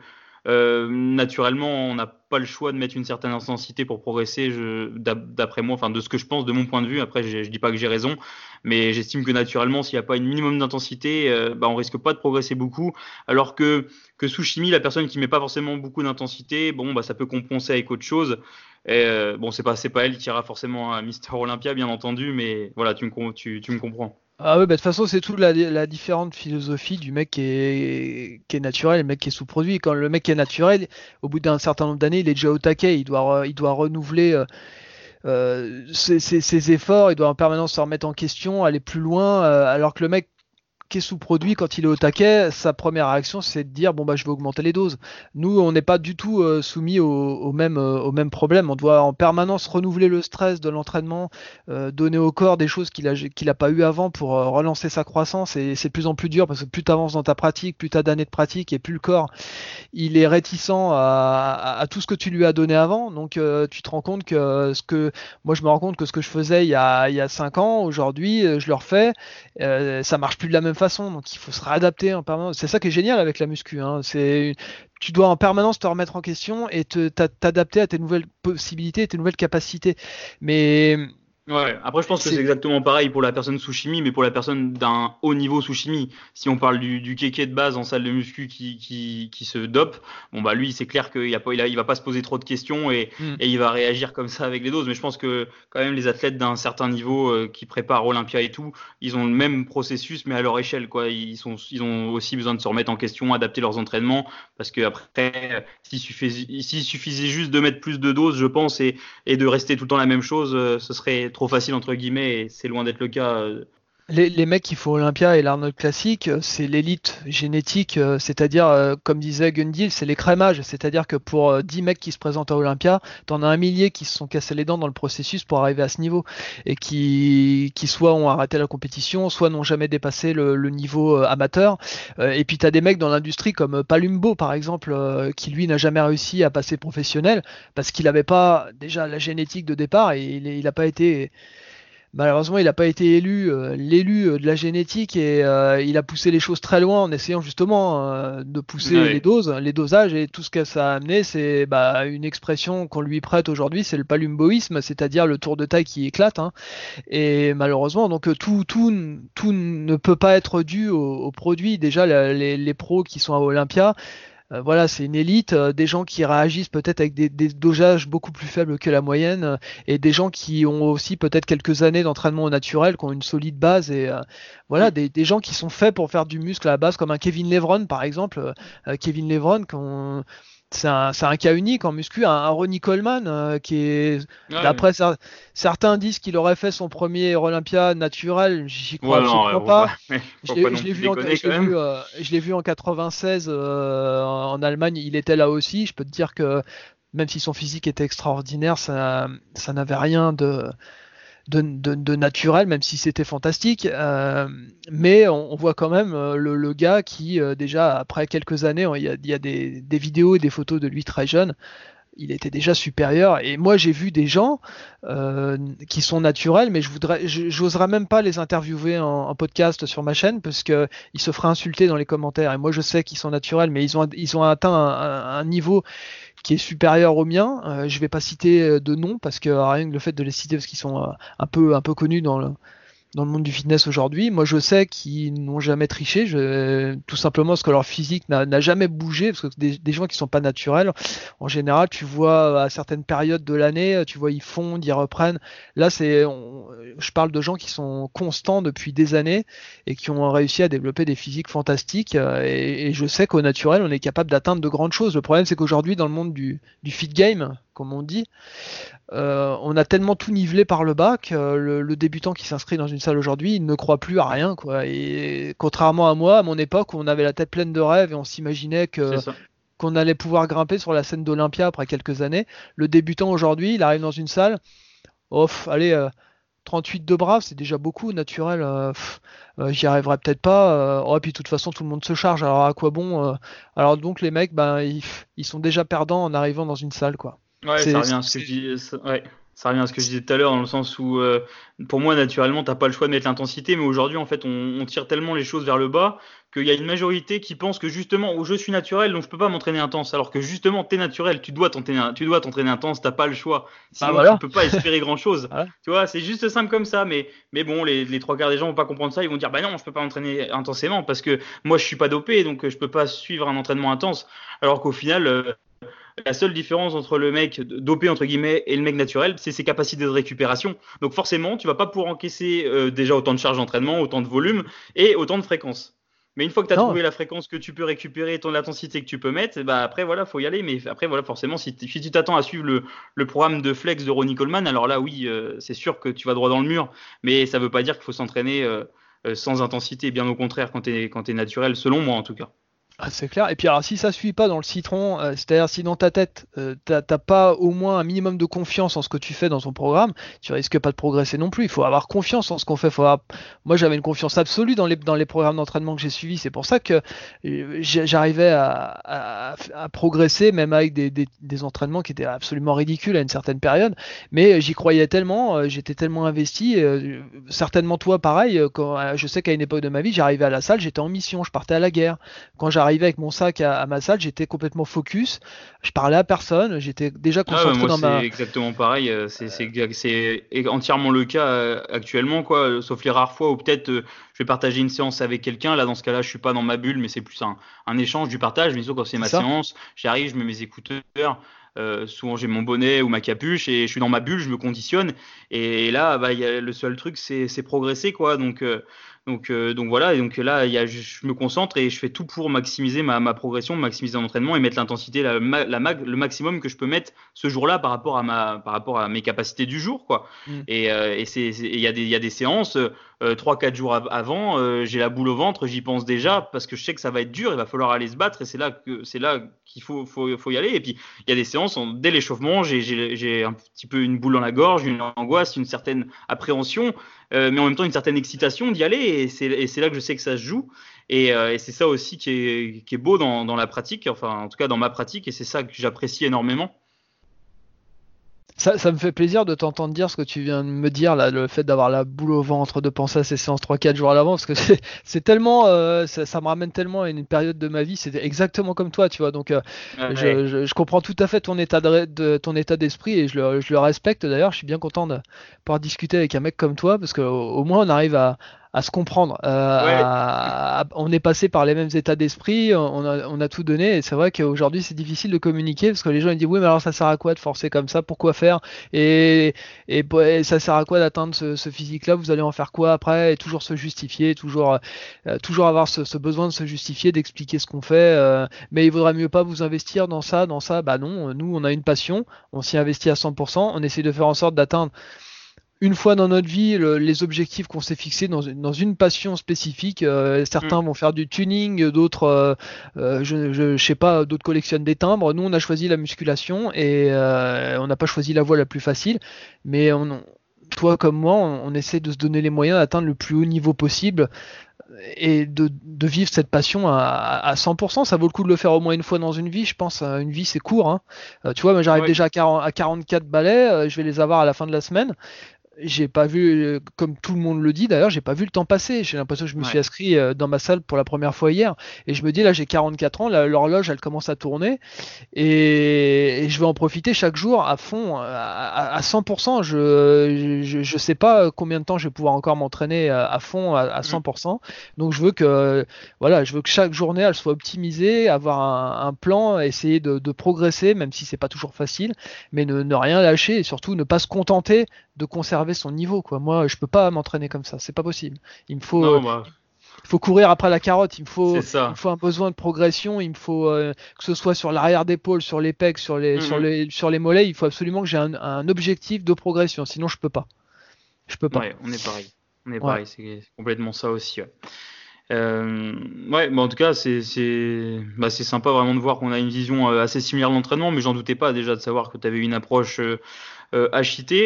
euh, naturellement, on n'a pas le choix de mettre une certaine intensité pour progresser, d'après moi, enfin de ce que je pense, de mon point de vue. Après, je, je dis pas que j'ai raison, mais j'estime que naturellement, s'il n'y a pas un minimum d'intensité, euh, bah, on risque pas de progresser beaucoup. Alors que, que sous chimie, la personne qui met pas forcément beaucoup d'intensité, bon, bah, ça peut compenser avec autre chose. Euh, bon, c'est pas, pas elle qui ira forcément à Mister Olympia, bien entendu, mais voilà, tu me comprends. Ah ouais, bah, de toute façon, c'est toute la, différente philosophie du mec qui est, qui est naturel le mec qui est sous-produit. Quand le mec est naturel, au bout d'un certain nombre d'années, il est déjà au taquet, il doit, il doit renouveler euh, euh ses, efforts, il doit en permanence se remettre en question, aller plus loin, euh, alors que le mec est sous-produit quand il est au taquet, sa première réaction c'est de dire bon bah je vais augmenter les doses. Nous on n'est pas du tout euh, soumis au, même euh, au même problème. On doit en permanence renouveler le stress de l'entraînement, euh, donner au corps des choses qu'il a qu'il a pas eu avant pour relancer sa croissance et c'est de plus en plus dur parce que plus tu avances dans ta pratique, plus tu as d'années de pratique et plus le corps il est réticent à, tout ce que tu lui as donné avant. Donc tu te rends compte que ce que moi je me rends compte que ce que je faisais il y a il y a cinq ans aujourd'hui je le refais, ça marche plus de la même donc il faut se réadapter en permanence. C'est ça qui est génial avec la muscu. Hein. C'est tu dois en permanence te remettre en question et t'adapter à tes nouvelles possibilités, tes nouvelles capacités. Mais Ouais, après je pense que c'est exactement pareil pour la personne sous chimie, mais pour la personne d'un haut niveau sous chimie. Si on parle du, du kéké de base en salle de muscu qui, qui, qui se dope, bon bah lui c'est clair qu'il a pas, il, a, il, va pas se poser trop de questions et, mm. et, il va réagir comme ça avec les doses. Mais je pense que quand même les athlètes d'un certain niveau euh, qui préparent Olympia et tout, ils ont le même processus mais à leur échelle quoi. Ils sont, ils ont aussi besoin de se remettre en question, adapter leurs entraînements parce que après s'il suffisait, s'il suffisait juste de mettre plus de doses, je pense, et, et de rester tout le temps la même chose, euh, ce serait trop facile entre guillemets et c'est loin d'être le cas euh, les, mecs qui font Olympia et l'Arnold classique, euh, c'est l'élite génétique, euh, c'est-à-dire, euh, comme disait Gundil, c'est l'écrémage, c'est-à-dire que pour 10 mecs qui se présentent à Olympia, t'en as un millier qui se sont cassés les dents dans le processus pour arriver à ce niveau et qui, qui soit ont arrêté la compétition, soit n'ont jamais dépassé le, niveau amateur. et puis t'as des mecs dans l'industrie comme Palumbo par exemple, qui lui n'a jamais réussi à passer professionnel parce qu'il n'avait pas déjà la génétique de départ et il n'a pas été malheureusement, il n'a pas été élu euh, l'élu euh, de la génétique et euh, il a poussé les choses très loin en essayant justement de pousser les doses, les dosages et tout ce que ça a amené, c'est bah, une expression qu'on lui prête aujourd'hui, c'est le palumboïsme, c'est-à-dire le tour de taille qui éclate. Hein. Et malheureusement, donc tout, tout, tout ne peut pas être dû aux, produits. Déjà, les, les pros qui sont à Olympia, euh, voilà, c'est une élite, euh, des gens qui réagissent peut-être avec des, dosages beaucoup plus faibles que la moyenne, euh, et des gens qui ont aussi peut-être quelques années d'entraînement au naturel, qui ont une solide base, et voilà, des, des, gens qui sont faits pour faire du muscle à la base, comme un Kevin Levron par exemple. Kevin Levron, qu'on c'est un, un, cas unique en muscu, un, Ronnie Coleman euh, qui est, d'après certains disent qu'il aurait fait son premier Olympia naturel, j'y crois, crois pas. je l'ai vu, euh, vu, en 96 euh, en Allemagne, il était là aussi. Je peux te dire que même si son physique était extraordinaire, ça, ça n'avait rien de de, naturel, même si c'était fantastique. Euh, mais on, voit quand même euh, le, gars qui, euh, déjà, après quelques années, il y a, des, vidéos et des photos de lui très jeune. Il était déjà supérieur. Et moi, j'ai vu des gens qui sont naturels, mais je voudrais, j'oserais même pas les interviewer en, podcast sur ma chaîne parce que ils se feraient insulter dans les commentaires. Et moi, je sais qu'ils sont naturels, mais ils ont, atteint un niveau qui est supérieur au mien. Euh, je vais pas citer euh, de nom parce que rien que le fait de les citer parce qu'ils sont euh, un peu un peu connus dans le dans le monde du fitness aujourd'hui. Moi, je sais qu'ils n'ont jamais triché, je, tout simplement parce que leur physique n'a jamais bougé, parce que des, gens qui sont pas naturels, en général, tu vois à certaines périodes de l'année, tu vois, ils fondent, ils reprennent. Là, c'est, je parle de gens qui sont constants depuis des années et qui ont réussi à développer des physiques fantastiques. Et, et je sais qu'au naturel, on est capable d'atteindre de grandes choses. Le problème, c'est qu'aujourd'hui, dans le monde du, du fit game, comme on dit, euh, on a tellement tout nivelé par le bas que le, débutant qui s'inscrit dans une salle aujourd'hui, il ne croit plus à rien. Quoi. Et contrairement à moi, à mon époque, où on avait la tête pleine de rêves et on s'imaginait que qu'on allait pouvoir grimper sur la scène d'Olympia après quelques années, le débutant aujourd'hui, il arrive dans une salle, off, allez, 38 euh, de braves, c'est déjà beaucoup, naturel, euh, j'y arriverai peut-être pas. oh, et puis de toute façon, tout le monde se charge, alors à quoi bon Alors donc les mecs, ben, ils, ils sont déjà perdants en arrivant dans une salle, quoi. Ouais, ça revient, à ce que je dis, ouais, ça revient à ce que je disais tout à l'heure, dans le sens où, euh, pour moi, naturellement, t'as pas le choix de mettre l'intensité, mais aujourd'hui, en fait, on, on, tire tellement les choses vers le bas qu'il y a une majorité qui pense que justement, oh, je suis naturel, donc je peux pas m'entraîner intense, alors que justement, t'es naturel, tu dois t'entraîner, tu dois t'entraîner intense, t'as pas le choix. Bah, Sinon, tu peux pas espérer grand chose. Tu vois, c'est juste simple comme ça, mais, mais bon, les, les trois quarts des gens vont pas comprendre ça, ils vont dire, bah non, je peux pas m'entraîner intensément parce que moi, je suis pas dopé, donc je peux pas suivre un entraînement intense, alors qu'au final, euh, la seule différence entre le mec dopé entre guillemets et le mec naturel, c'est ses capacités de récupération. Donc forcément, tu vas pas pouvoir encaisser euh, déjà autant de charges d'entraînement, autant de volume et autant de fréquence. Mais une fois que tu as trouvé la fréquence que tu peux récupérer, ton intensité que tu peux mettre, bah après voilà, faut y aller. Mais après voilà, forcément, si, tu t'attends à suivre le, programme de flex de Ronnie Coleman, alors là oui, euh, c'est sûr que tu vas droit dans le mur. Mais ça veut pas dire qu'il faut s'entraîner euh, sans intensité. Bien au contraire, quand tu es, es naturel, selon moi en tout cas. Ah, c'est clair. Et puis alors si ça suit pas dans le citron, euh, c'est-à-dire si dans ta tête euh, t'as pas au moins un minimum de confiance en ce que tu fais dans ton programme, tu risques pas de progresser non plus. Il faut avoir confiance en ce qu'on fait. Moi j'avais une confiance absolue dans les programmes d'entraînement que j'ai suivis. C'est pour ça que euh, j'arrivais à, progresser même avec des, entraînements qui étaient absolument ridicules à une certaine période. Mais j'y croyais tellement, j'étais tellement investi. certainement toi pareil. Quand, je sais qu'à une époque de ma vie j'arrivais à la salle, j'étais en mission, je partais à la guerre. Quand j'arrivais j'arrivais avec mon sac à, ma salle, j'étais complètement focus, je parlais à personne, j'étais déjà ah concentré dans ma. C'est exactement pareil, euh, c'est entièrement le cas euh, actuellement, quoi, sauf les rares fois où peut-être je vais partager une séance avec quelqu'un. Là, dans ce cas-là, je suis pas dans ma bulle, mais c'est plus un, un, échange du partage. Mais quand c'est ma séance, j'arrive, je mets mes écouteurs. Euh, souvent j'ai mon bonnet ou ma capuche et je suis dans ma bulle, je me conditionne. Et, là, bah, y a, le seul truc, c'est progresser, quoi. Donc, euh, donc, euh, donc voilà, et donc là, y a, je, me concentre et je fais tout pour maximiser ma, ma progression, maximiser l'entraînement et mettre l'intensité, la, la mag, le maximum que je peux mettre ce jour-là par rapport à ma, par rapport à mes capacités du jour, quoi. Mm. Et, euh, et c'est, il y a des, il y a des séances, euh, trois, 4 quatre jours avant, euh, j'ai la boule au ventre, j'y pense déjà parce que je sais que ça va être dur, il va falloir aller se battre et c'est là que, c'est là qu'il faut, faut, faut y aller. Et puis, il y a des séances, dès l'échauffement, j'ai, un petit peu une boule dans la gorge, une angoisse, une certaine appréhension. Euh, mais en même temps une certaine excitation d'y aller. Et c'est là que je sais que ça se joue. Et, euh, et c'est ça aussi qui est, qui est beau dans, dans, la pratique, enfin en tout cas dans ma pratique, et c'est ça que j'apprécie énormément. Ça, ça, me fait plaisir de t'entendre dire ce que tu viens de me dire, là, le fait d'avoir la boule au ventre, de penser à ces séances 3-4 jours à l'avant, parce que c'est tellement, euh, ça, ça, me ramène tellement à une période de ma vie, c'était exactement comme toi, tu vois. Donc, euh, je, je, je, comprends tout à fait ton état de, de ton état d'esprit et je le, je le respecte d'ailleurs. Je suis bien content de pouvoir discuter avec un mec comme toi, parce qu'au au moins on arrive à, à se comprendre. Euh, on est passé par les mêmes états d'esprit, on a, on a, tout donné, et c'est vrai qu'aujourd'hui c'est difficile de communiquer parce que les gens ils disent oui mais alors ça sert à quoi de forcer comme ça, pourquoi faire? Et, et, ça sert à quoi d'atteindre ce, ce physique-là, vous allez en faire quoi après, et toujours se justifier, toujours, euh, toujours avoir ce, ce, besoin de se justifier, d'expliquer ce qu'on fait, euh, mais il vaudrait mieux pas vous investir dans ça, dans ça, bah non, nous on a une passion, on s'y investit à 100%, on essaie de faire en sorte d'atteindre une fois dans notre vie les objectifs qu'on s'est fixés dans, dans, une passion spécifique. Euh, certains mm. vont faire du tuning, d'autres, euh, euh, je, je, sais pas, d'autres collectionnent des timbres. Nous, on a choisi la musculation et on n'a pas choisi la voie la plus facile, mais on, toi comme moi, on, essaie de se donner les moyens d'atteindre le plus haut niveau possible et de, de vivre cette passion à, à, 100%. Ça vaut le coup de le faire au moins une fois dans une vie, je pense. Une vie, c'est court. Hein. tu vois, j'arrive déjà à, 40, à 44 balais, je vais les avoir à la fin de la semaine j'ai pas vu, euh, comme tout le monde le dit d'ailleurs, j'ai pas vu le temps passer. J'ai l'impression que je me suis inscrit euh, dans ma salle pour la première fois hier. Et je me dis, là, j'ai 44 ans, l'horloge, elle commence à tourner. Et, je vais en profiter chaque jour à fond, à, 100%. Je, je, je, sais pas combien de temps je vais pouvoir encore m'entraîner à, fond, à, 100%. Mm. Donc je veux que, voilà, je veux que chaque journée, elle soit optimisée, avoir un, plan, essayer de, de, progresser, même si c'est pas toujours facile, mais ne, ne rien lâcher et surtout ne pas se contenter de conserver son niveau. Quoi. Moi, je peux pas m'entraîner comme ça, c'est pas possible. Il me faut, euh, bah. il faut courir après la carotte. Il me faut, il faut un besoin de progression. Il me faut euh, que ce soit sur l'arrière d'épaule, sur les pecs, sur les, sur mhm. les, sur les mollets. Il faut absolument que j'ai un, objectif de progression. Sinon, je peux pas. Je peux pas. Ouais, on est pareil. On est pareil. C'est complètement ça aussi. Ouais. Euh, ouais, en tout cas, c'est bah, sympa vraiment de voir qu'on a une vision assez similaire de l'entraînement, mais j'en doutais pas déjà de savoir que tu avais une approche euh,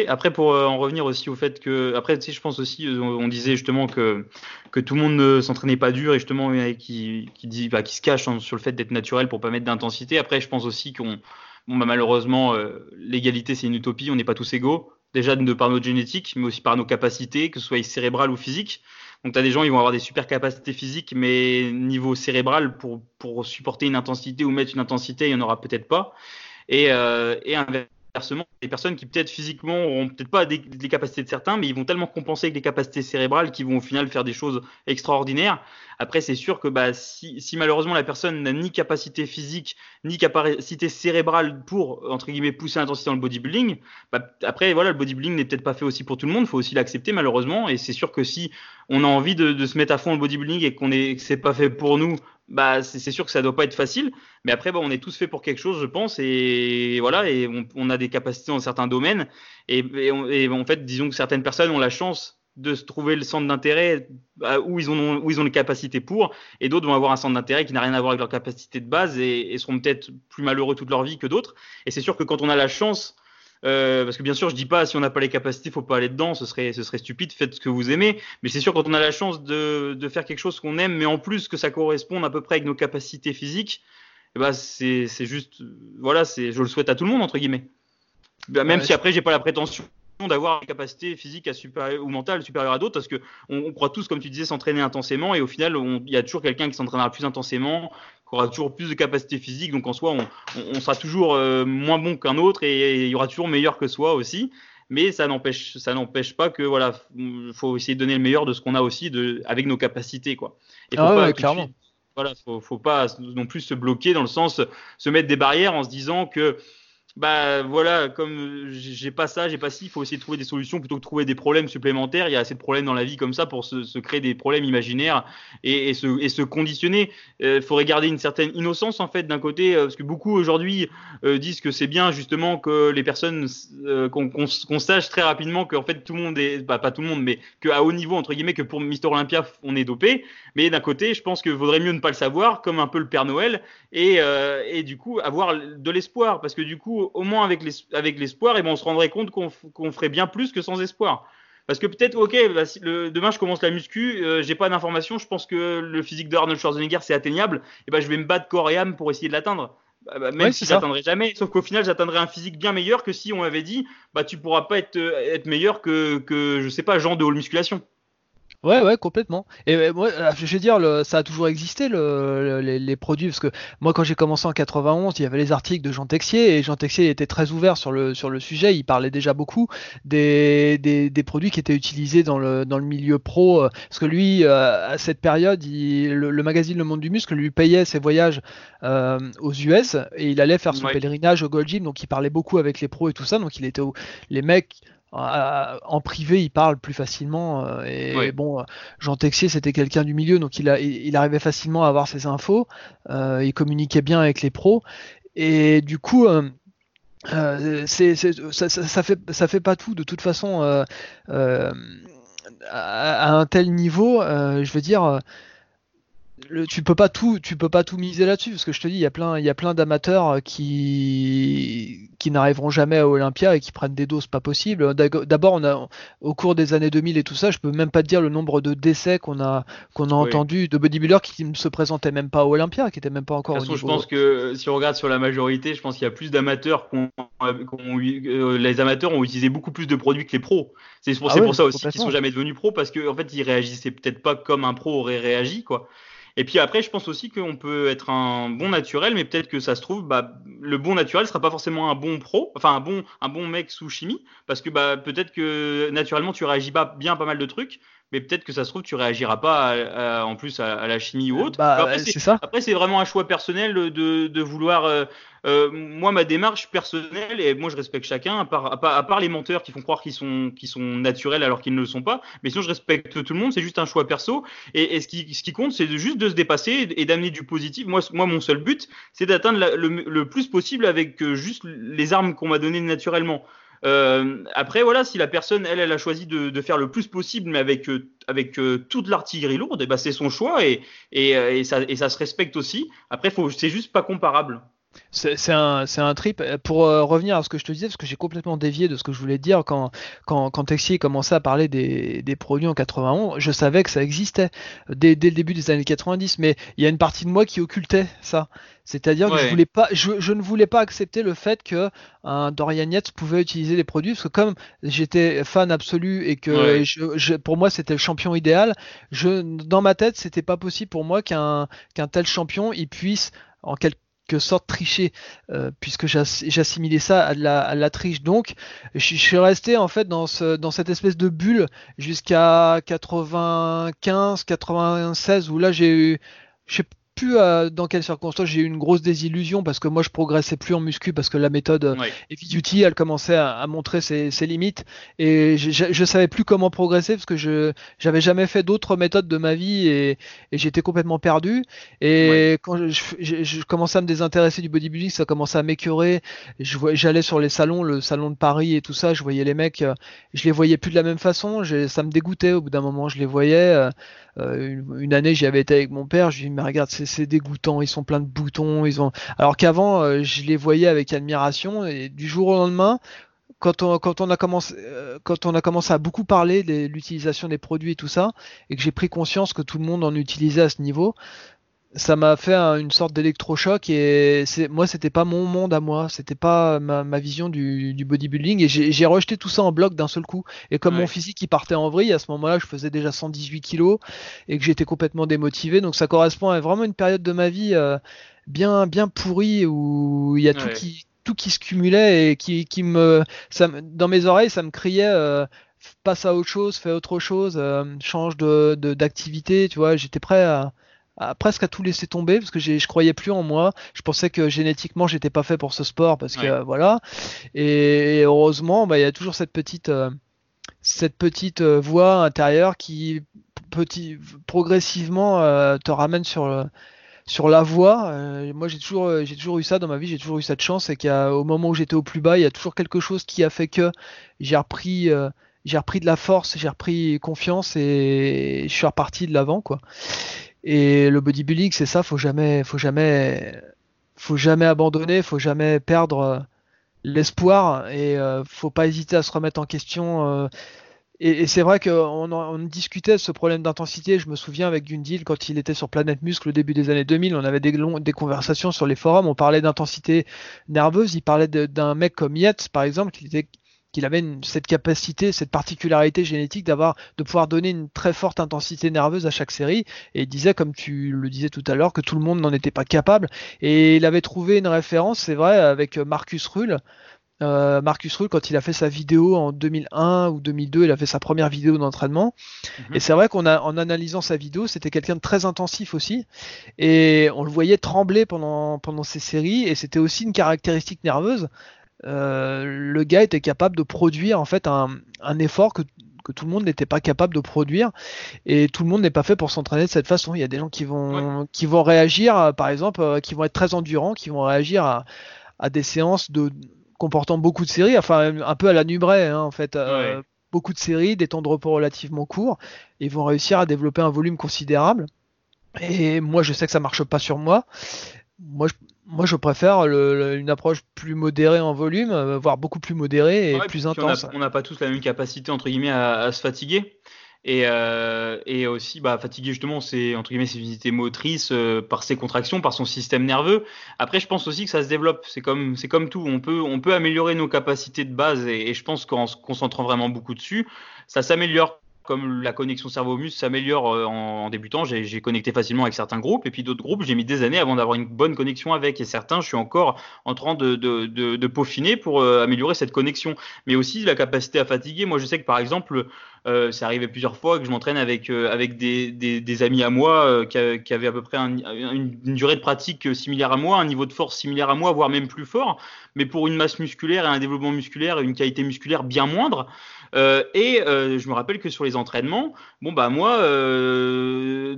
Après, pour euh, en revenir aussi au fait que, après, tu je pense aussi, euh, on, disait justement que que tout le monde ne s'entraînait pas dur et justement qui bah, qui se cache sur le fait d'être naturel pour pas mettre d'intensité. Après, je pense aussi qu'on Bon, bah, malheureusement, euh, l'égalité, c'est une utopie, on n'est pas tous égaux. Déjà de par notre génétique, mais aussi par nos capacités, que ce soit cérébrales ou physiques. Donc, tu as des gens, ils vont avoir des super capacités physiques, mais niveau cérébral, pour, pour supporter une intensité ou mettre une intensité, il n'y en aura peut-être pas. Et, et inversement, des personnes qui peut-être physiquement auront peut-être pas des, les capacités de certains, mais ils vont tellement compenser avec des capacités cérébrales qui vont au final faire des choses extraordinaires. Après, c'est sûr que bah, si, malheureusement la personne n'a ni capacité physique ni capacité cérébrale pour entre guillemets pousser l'intensité dans le bodybuilding, bah, après voilà, le bodybuilding n'est peut-être pas fait aussi pour tout le monde. Il faut aussi l'accepter malheureusement. Et c'est sûr que si on a envie de, de se mettre à fond dans le bodybuilding et qu'on est que c'est pas fait pour nous bah c'est sûr que ça doit pas être facile, mais après on est tous faits pour quelque chose, je pense, et voilà, et on, a des capacités dans certains domaines, et, en fait, disons que certaines personnes ont la chance de se trouver le centre d'intérêt bah, où ils ont où ils ont les capacités pour, et d'autres vont avoir un centre d'intérêt qui n'a rien à voir avec leur capacité de base et seront peut-être plus malheureux toute leur vie que d'autres. Et c'est sûr que quand on a la chance euh, parce que bien sûr, je dis pas si on n'a pas les capacités, faut pas aller dedans, ce serait, ce serait stupide. Faites ce que vous aimez, mais c'est sûr quand on a la chance de, de faire quelque chose qu'on aime, mais en plus que ça corresponde à peu près avec nos capacités physiques, eh ben c'est, juste, voilà, c'est, je le souhaite à tout le monde entre guillemets. Ben, même si après j'ai pas la prétention d'avoir des capacités physiques à ou mentales supérieures à d'autres parce que on, on, croit tous comme tu disais s'entraîner intensément et au final il y a toujours quelqu'un qui s'entraînera plus intensément aura toujours plus de capacité physique. Donc en soi, on, on sera toujours moins bon qu'un autre et il y aura toujours meilleur que soi aussi mais ça n'empêche ça n'empêche pas que voilà faut essayer de donner le meilleur de ce qu'on a aussi de avec nos capacités quoi et faut ah pas clairement voilà faut, faut pas non plus se bloquer dans le sens se mettre des barrières en se disant que bah voilà, comme j'ai pas ça, j'ai pas ci, il faut essayer de trouver des solutions plutôt que de trouver des problèmes supplémentaires. Il y a assez de problèmes dans la vie comme ça pour se, créer des problèmes imaginaires et, se, et se, conditionner. Il euh, faudrait garder une certaine innocence en fait d'un côté, euh, parce que beaucoup aujourd'hui euh, disent que c'est bien justement que les personnes qu'on sache très rapidement qu'en fait tout le monde est, bah, pas tout le monde, mais qu'à haut niveau entre guillemets que pour Mister Olympia on est dopé. Mais d'un côté, je pense que vaudrait mieux ne pas le savoir, comme un peu le Père Noël, et, et du coup avoir de l'espoir, parce que du coup au moins avec l'espoir, et ben on se rendrait compte qu'on ferait bien plus que sans espoir. Parce que peut-être, ok, bah, demain je commence la muscu, euh, j'ai pas d'informations, je pense que le physique de Arnold Schwarzenegger c'est atteignable, et ben je vais me battre corps et âme pour essayer de l'atteindre. Bah, bah, même si j'atteindrai jamais, sauf qu'au final j'atteindrai un physique bien meilleur que si on m'avait dit, bah tu pourras pas être, être meilleur que, que je sais pas, Jean de haute musculation. Ouais, ouais, complètement. Et euh, moi, euh, je veux dire, ça a toujours existé le, les, produits, parce que moi, quand j'ai commencé en 91, il y avait les articles de Jean Texier, et Jean Texier était très ouvert sur le sur le sujet. Il parlait déjà beaucoup des, des, des produits qui étaient utilisés dans le dans le milieu pro, euh, parce que lui, à cette période, il, le, magazine Le Monde du Muscle lui payait ses voyages aux US, et il allait faire son pèlerinage au Gold Gym, donc il parlait beaucoup avec les pros et tout ça, donc il était les mecs en privé, il parle plus facilement. Euh, et bon, euh, Jean Texier, c'était quelqu'un du milieu, donc il, a, il, arrivait facilement à avoir ses infos. Euh, il communiquait bien avec les pros. Et du coup, c'est, ça, ça, fait, ça fait pas tout. De toute façon, à, à, un tel niveau, je veux dire tu peux pas tout, tu peux pas tout miser là-dessus parce que je te dis, il y a plein, il y a plein d'amateurs qui qui n'arriveront jamais à Olympia et qui prennent des doses pas possibles. D'abord, on a au cours des années 2000 et tout ça, je peux même pas te dire le nombre de décès qu'on a qu'on a entendu de bodybuilders qui ne se présentaient même pas à Olympia, qui étaient même pas encore. De toute façon, je pense que si on regarde sur la majorité, je pense qu'il y a plus d'amateurs qu'on, euh, les amateurs ont utilisé beaucoup plus de produits que les pros. C'est pour, ah pour ça aussi qu'ils sont jamais devenus pros parce qu'en en fait, ils réagissaient peut-être pas comme un pro aurait réagi, quoi. Et puis après, je pense aussi qu'on peut être un bon naturel, mais peut-être que ça se trouve, bah, le bon naturel sera pas forcément un bon pro, enfin un bon, un bon mec sous chimie, parce que bah, peut-être que naturellement tu réagis pas bien pas mal de trucs, mais peut-être que ça se trouve tu réagiras pas en plus à, la chimie ou autre. Bah, après, c'est ça. Après, c'est vraiment un choix personnel de, de vouloir. Euh, euh, moi, ma démarche personnelle, et moi je respecte chacun, à part, à part, les menteurs qui font croire qu'ils sont, qu'ils sont naturels alors qu'ils ne le sont pas, mais sinon je respecte tout le monde, c'est juste un choix perso. Et, ce, qui, ce qui compte, c'est juste de se dépasser et d'amener du positif. Moi, moi, mon seul but, c'est d'atteindre le, plus possible avec euh, juste les armes qu'on m'a données naturellement. Euh, après, voilà, si la personne, elle, elle a choisi de, de faire le plus possible, mais avec, euh, avec euh, toute l'artillerie lourde, eh ben c'est son choix et, et, et, ça, et ça se respecte aussi. Après, c'est juste pas comparable. C'est un, un, trip. Pour euh, revenir à ce que je te disais, parce que j'ai complètement dévié de ce que je voulais dire quand, quand, quand Texier commençait à parler des, des, produits en 91, je savais que ça existait dès, dès, le début des années 90, mais il y a une partie de moi qui occultait ça. C'est-à-dire que je, voulais pas, je, je, ne voulais pas accepter le fait que un Dorian Yates pouvait utiliser les produits, parce que comme j'étais fan absolu et que je, pour moi c'était le champion idéal, je, dans ma tête c'était pas possible pour moi qu'un qu'un tel champion il puisse en quelque que sorte tricher, euh, puisque j'assimilais ça à la, la, triche. Donc, je, suis resté en fait dans, ce, dans cette espèce de bulle jusqu'à 95, 96, où là j'ai eu, je sais plus euh, dans quelles circonstances j'ai eu une grosse désillusion parce que moi je progressais plus en muscu parce que la méthode euh, Duty elle commençait à, montrer ses, limites. Et je, je, savais plus comment progresser parce que je j'avais jamais fait d'autres méthodes de ma vie et, j'étais complètement perdu. Et quand je, je, commençais à me désintéresser du bodybuilding ça commençait à m'écœurer j'allais sur les salons le salon de Paris et tout ça je voyais les mecs euh, je les voyais plus de la même façon. Ça me dégoûtait. Au bout d'un moment je les voyais euh, une, année, j'y avais été avec mon père. Je lui ai dit, mais regarde, c'est dégoûtant. Ils sont pleins de boutons. Ils ont. Alors qu'avant, euh, je les voyais avec admiration. Et du jour au lendemain, quand on, quand on, a commencé, euh, quand on a commencé à beaucoup parler de l'utilisation des produits et tout ça, et que j'ai pris conscience que tout le monde en utilisait à ce niveau, ça m'a fait une sorte d'électrochoc et c'est moi c'était pas mon monde à moi. C'était pas ma, vision du, bodybuilding et j'ai rejeté tout ça en bloc d'un seul coup. Et comme mon physique il partait en vrille à ce moment-là je faisais déjà 118 kilos et que j'étais complètement démotivé. Donc ça correspond à vraiment une période de ma vie euh, bien bien pourrie où il y a tout qui tout qui se cumulait et qui, qui me ça, dans mes oreilles ça me criait euh, passe à autre chose fais autre chose euh, change de d'activité tu vois. J'étais prêt à presque à tout laisser tomber parce que je croyais plus en moi. Je pensais que génétiquement j'étais pas fait pour ce sport parce que voilà. Et, heureusement, bah, il y a toujours cette petite euh, cette petite euh, voix intérieure qui petit progressivement euh, te ramène sur sur la voie. moi j'ai toujours j'ai toujours eu ça dans ma vie, j'ai toujours eu cette chance et qu'au moment où j'étais au plus bas, il y a toujours quelque chose qui a fait que j'ai repris j'ai repris de la force, j'ai repris confiance et je suis reparti de l'avant quoi. Et le bodybuilding, c'est ça, faut jamais, faut jamais, faut jamais abandonner, faut jamais perdre euh, l'espoir et euh, faut pas hésiter à se remettre en question. Euh. et, c'est vrai qu'on on discutait de ce problème d'intensité. Je me souviens avec Gundil quand il était sur Planète Muscle au début des années 2000, on avait des, des conversations sur les forums. On parlait d'intensité nerveuse. Il parlait d'un mec comme Yates, par exemple, qui était qu'il avait cette capacité, cette particularité génétique d'avoir, de pouvoir donner une très forte intensité nerveuse à chaque série. Et il disait, comme tu le disais tout à l'heure, que tout le monde n'en était pas capable. Et il avait trouvé une référence, c'est vrai, avec Marcus Rull. Euh, Marcus Rull, quand il a fait sa vidéo en 2001 ou 2002, il a fait sa première vidéo d'entraînement. Mhm. Et c'est vrai qu'on a, en analysant sa vidéo, c'était quelqu'un de très intensif aussi. Et on le voyait trembler pendant, pendant ses séries. Et c'était aussi une caractéristique nerveuse. Euh, le gars était capable de produire en fait un, effort que, tout le monde n'était pas capable de produire et tout le monde n'est pas fait pour s'entraîner de cette façon. Il y a des gens qui vont qui vont réagir, euh, par exemple, euh, qui vont être très endurants, qui vont réagir à, des séances de comportant beaucoup de séries, enfin un peu à la Nubray hein, en fait. beaucoup de séries, des temps de repos relativement courts, et vont réussir à développer un volume considérable. Et moi, je sais que ça marche pas sur moi. Moi, je, moi, je préfère une approche plus modérée en volume, euh, voire beaucoup plus modérée et plus intense. On n'a pas tous la même capacité entre guillemets à, se fatiguer. Et, euh, et, aussi bah, fatiguer justement c'est entre guillemets ses motrices euh, par ses contractions par son système nerveux après je pense aussi que ça se développe c'est comme c'est comme tout on peut on peut améliorer nos capacités de base et, et je pense qu'en se concentrant vraiment beaucoup dessus ça s'améliore comme la connexion cerveau-muscle s'améliore euh, en, débutant, j'ai connecté facilement avec certains groupes, et puis d'autres groupes, j'ai mis des années avant d'avoir une bonne connexion avec, et certains, je suis encore en train de, peaufiner pour euh, améliorer cette connexion. Mais aussi la capacité à fatiguer. Moi, je sais que par exemple, euh, c'est arrivé plusieurs fois que je m'entraîne avec, euh, des, amis à moi qui, avaient à peu près une, durée de pratique similaire à moi, un niveau de force similaire à moi, voire même plus fort, mais pour une masse musculaire et un développement musculaire et une qualité musculaire bien moindre. Euh, et euh, je me rappelle que sur les entraînements, bon bah moi, euh,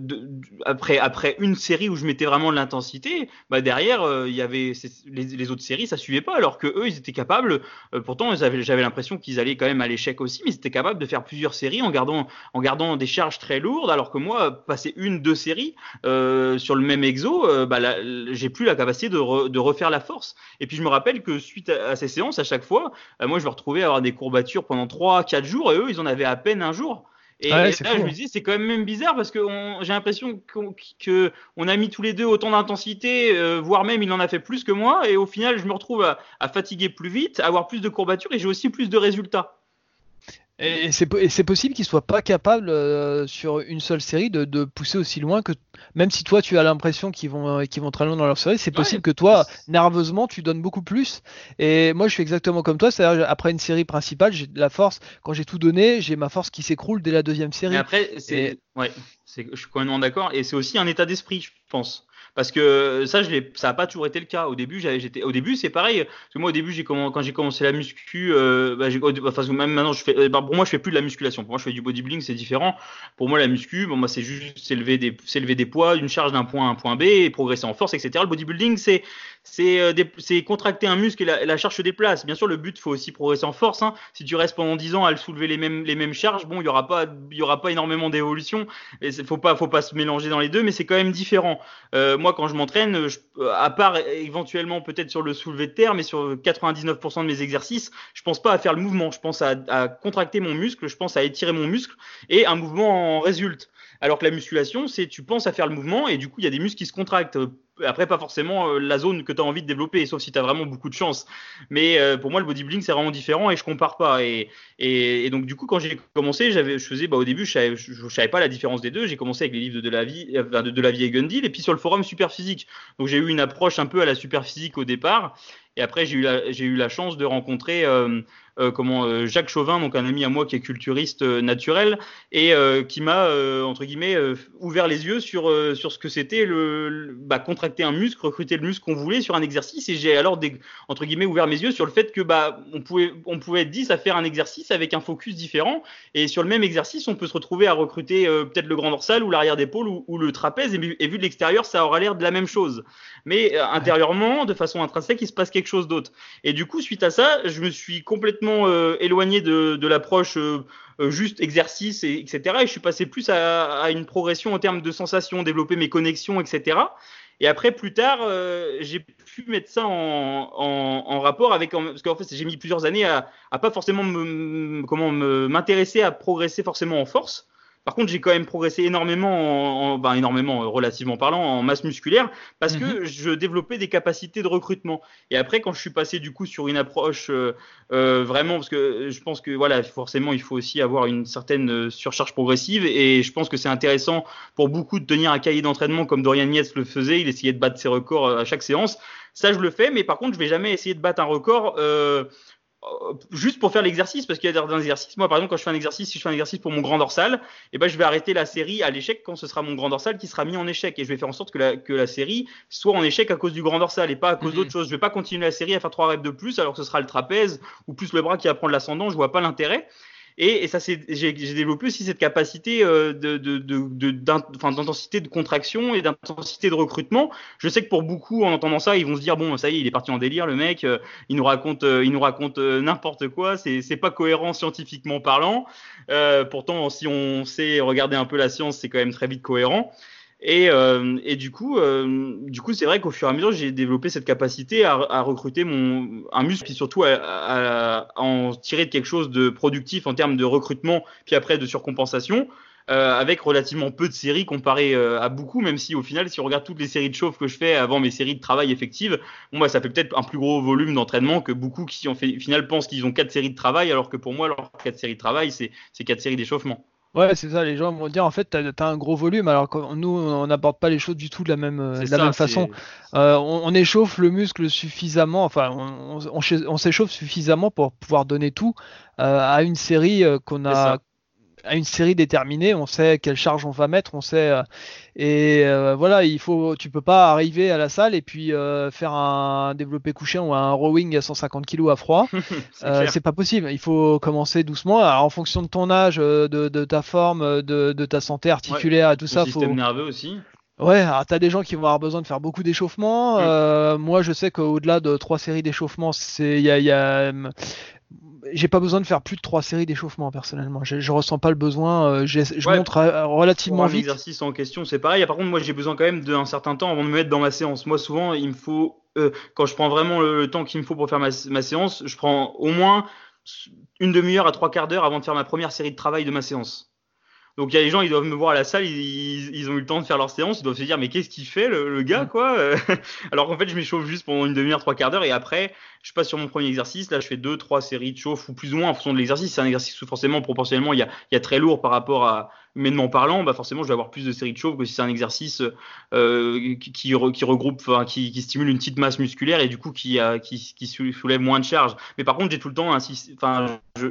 après après une série où je mettais vraiment de l'intensité, bah derrière il y avait les, autres séries, ça suivait pas, alors que eux ils étaient capables. pourtant j'avais l'impression qu'ils allaient quand même à l'échec aussi, mais ils étaient capables de faire plusieurs séries en gardant en gardant des charges très lourdes, alors que moi passer une deux séries sur le même exo, bah j'ai plus la capacité de, de refaire la force. Et puis je me rappelle que suite à, à ces séances, à chaque fois, moi je me retrouvais à avoir des courbatures pendant 3 4 jours et eux, ils en avaient à peine un jour. Et, là, je me hein. dis, c'est quand même bizarre parce que j'ai l'impression qu'on on a mis tous les deux autant d'intensité, euh, voire même il en a fait plus que moi. Et au final, je me retrouve à, à fatiguer plus vite, à avoir plus de courbatures et j'ai aussi plus de résultats. Et c'est possible qu'ils soient pas capables euh, sur une seule série de, pousser aussi loin que même si toi tu as l'impression qu'ils vont euh, qu'ils vont très loin dans leur série, c'est possible que toi nerveusement tu donnes beaucoup plus. Et moi je suis exactement comme toi, c'est-à-dire après une série principale, j'ai de la force quand j'ai tout donné, j'ai ma force qui s'écroule dès la deuxième série. Mais après c'est ouais, je suis complètement d'accord et c'est aussi un état d'esprit, je pense. Parce que ça, ça n'a pas toujours été le cas. Au début, j'étais, au début, c'est pareil. Moi, au début, quand j'ai commencé la muscu, euh, bah, même maintenant, fais, bah, pour moi, je fais plus de la musculation. Pour moi, je fais du bodybuilding, c'est différent. Pour moi, la muscu, c'est juste s'élever des, poids, d'une charge d'un point à un point B, progresser en force, etc. Le bodybuilding, euh, c'est contracter un muscle et la, charge se déplace. Bien sûr, le but, faut aussi progresser en force. Hein. Si tu restes pendant 10 ans à le soulever les mêmes, charges, bon, il y aura pas, il énormément d'évolution. Et faut pas, faut pas se mélanger dans les deux, mais c'est quand même différent. Euh, quand je m'entraîne, à part éventuellement peut-être sur le soulevé de terre, mais sur 99% de mes exercices, je pense pas à faire le mouvement. Je pense à, à contracter mon muscle, je pense à étirer mon muscle et un mouvement en résulte. Alors que la musculation, c'est tu penses à faire le mouvement et du coup, il y a des muscles qui se contractent. Après, pas forcément euh, la zone que tu as envie de développer, sauf si tu as vraiment beaucoup de chance. Mais euh, pour moi, le bodybuilding, c'est vraiment différent et je compare pas. Et, et, donc, du coup, quand j'ai commencé, j'avais, je faisais, bah, au début, je savais, je, savais pas la différence des deux. J'ai commencé avec les livres de, la vie, de, de la vie et Gundil, et puis sur le forum Superphysique. Donc, j'ai eu une approche un peu à la Superphysique au départ. Et après, j'ai eu, la, j'ai eu la chance de rencontrer euh, euh, comment euh, Jacques Chauvin, donc un ami à moi qui est culturiste euh, naturel et qui m'a entre guillemets ouvert les yeux sur sur ce que c'était le, bah, contracter un muscle, recruter le muscle qu'on voulait sur un exercice et j'ai alors des, entre guillemets ouvert mes yeux sur le fait que bah on pouvait on pouvait être 10 à faire un exercice avec un focus différent et sur le même exercice on peut se retrouver à recruter peut-être le grand dorsal ou l'arrière d'épaule ou, ou, le trapèze et vu de l'extérieur ça aura l'air de la même chose. Mais intérieurement de façon intrinsèque il se passe quelque chose d'autre. Et du coup suite à ça je me suis complètement euh, éloigné de, l'approche euh, euh, juste exercice, et, etc. Et je suis passé plus à, une progression en termes de sensations, développer mes connexions, etc. Et après, plus tard, j'ai pu mettre ça en, rapport avec. Parce qu'en fait, j'ai mis plusieurs années à, à pas forcément m'intéresser à progresser forcément en force. Par contre, j'ai quand même progressé énormément, en, ben énormément, euh, relativement parlant, en masse musculaire, parce que mhm. je développais des capacités de recrutement. Et après, quand je suis passé du coup sur une approche euh, euh, vraiment, parce que je pense que voilà, forcément, il faut aussi avoir une certaine surcharge progressive, et je pense que c'est intéressant pour beaucoup de tenir un cahier d'entraînement comme Dorian Yates le faisait. Il essayait de battre ses records à chaque séance. Ça, je le fais, mais par contre, je vais jamais essayer de battre un record euh, juste pour faire l'exercice, parce qu'il y a des exercices. Moi, par exemple, quand je fais un exercice, si je fais un exercice pour mon grand dorsal, eh ben, je vais arrêter la série à l'échec quand ce sera mon grand dorsal qui sera mis en échec. Et je vais faire en sorte que la, que la série soit en échec à cause du grand dorsal et pas à cause mhm. d'autre chose. Je vais pas continuer la série à faire trois reps de plus alors que ce sera le trapèze ou plus le bras qui va prendre l'ascendant. Je vois pas l'intérêt. Et, ça, c'est, j'ai, développé aussi cette capacité euh, de, de, de, d'intensité de contraction et d'intensité de recrutement. Je sais que pour beaucoup, en entendant ça, ils vont se dire bon, ça y est, il est parti en délire, le mec. Euh, il nous raconte, euh, il nous raconte n'importe quoi. C'est, pas cohérent scientifiquement parlant. pourtant, si on sait regarder un peu la science, c'est quand même très vite cohérent. Et, euh, et, du coup, euh, du coup, c'est vrai qu'au fur et à mesure, j'ai développé cette capacité à, recruter mon un muscle, puis surtout à, en tirer quelque chose de productif en termes de recrutement, puis après de surcompensation, euh, avec relativement peu de séries comparé à beaucoup, même si au final, si on regarde toutes les séries de chauffe que je fais avant mes séries de travail effectives, bon bah ça fait peut-être un plus gros volume d'entraînement que beaucoup qui en fait, au final pensent qu'ils ont quatre séries de travail, alors que pour moi, leurs quatre séries de travail, c'est quatre séries d'échauffement. Ouais, c'est ça, les gens vont dire en fait, tu as, un gros volume, alors que nous, on n'aborde pas les choses du tout de la même, euh, la même façon. Euh, on, échauffe le muscle suffisamment, enfin, on, on, s'échauffe suffisamment pour pouvoir donner tout euh, à une série qu'on a, à une série déterminée, on sait quelle charge on va mettre, on sait euh, et euh, voilà, il faut, tu peux pas arriver à la salle et puis euh, faire un développé couché ou un rowing à 150 kg à froid, c'est pas possible. Il faut commencer doucement. Alors, en fonction de ton âge, de, ta forme, de, ta santé articulaire et tout ça, système nerveux aussi. Ouais, alors t'as des gens qui vont avoir besoin de faire beaucoup d'échauffement. Mm. moi, je sais qu'au-delà de trois séries d'échauffement, c'est il y a, y a j'ai pas besoin de faire plus de trois séries d'échauffement personnellement. Je, je ressens pas le besoin. Euh, je montre relativement Pour un vite. L'exercice en question, c'est pareil. Par contre, moi, j'ai besoin quand même d'un certain temps avant de me mettre dans ma séance. Moi, souvent, il me faut euh, quand je prends vraiment le, temps qu'il me faut pour faire ma, ma, séance, je prends au moins une demi-heure à trois quarts d'heure avant de faire ma première série de travail de ma séance. Donc il y a des gens, ils doivent me voir à la salle, ils, ils, ont eu le temps de faire leur séance, ils doivent se dire mais qu'est-ce qu'il fait le, le, gars quoi Alors qu'en fait je m'échauffe juste pendant une demi-heure, trois quarts d'heure et après je passe sur mon premier exercice. Là je fais deux, trois séries de chauffe ou plus ou moins en fonction de l'exercice. C'est un exercice où forcément proportionnellement il y a, il y a très lourd par rapport à, humainement parlant, bah forcément, je vais avoir plus de séries de chauffe que si c'est un exercice euh, qui, regroupe, qui, stimule une petite masse musculaire et du coup qui, soulève moins de charge. Mais par contre, j'ai tout le temps, enfin, je,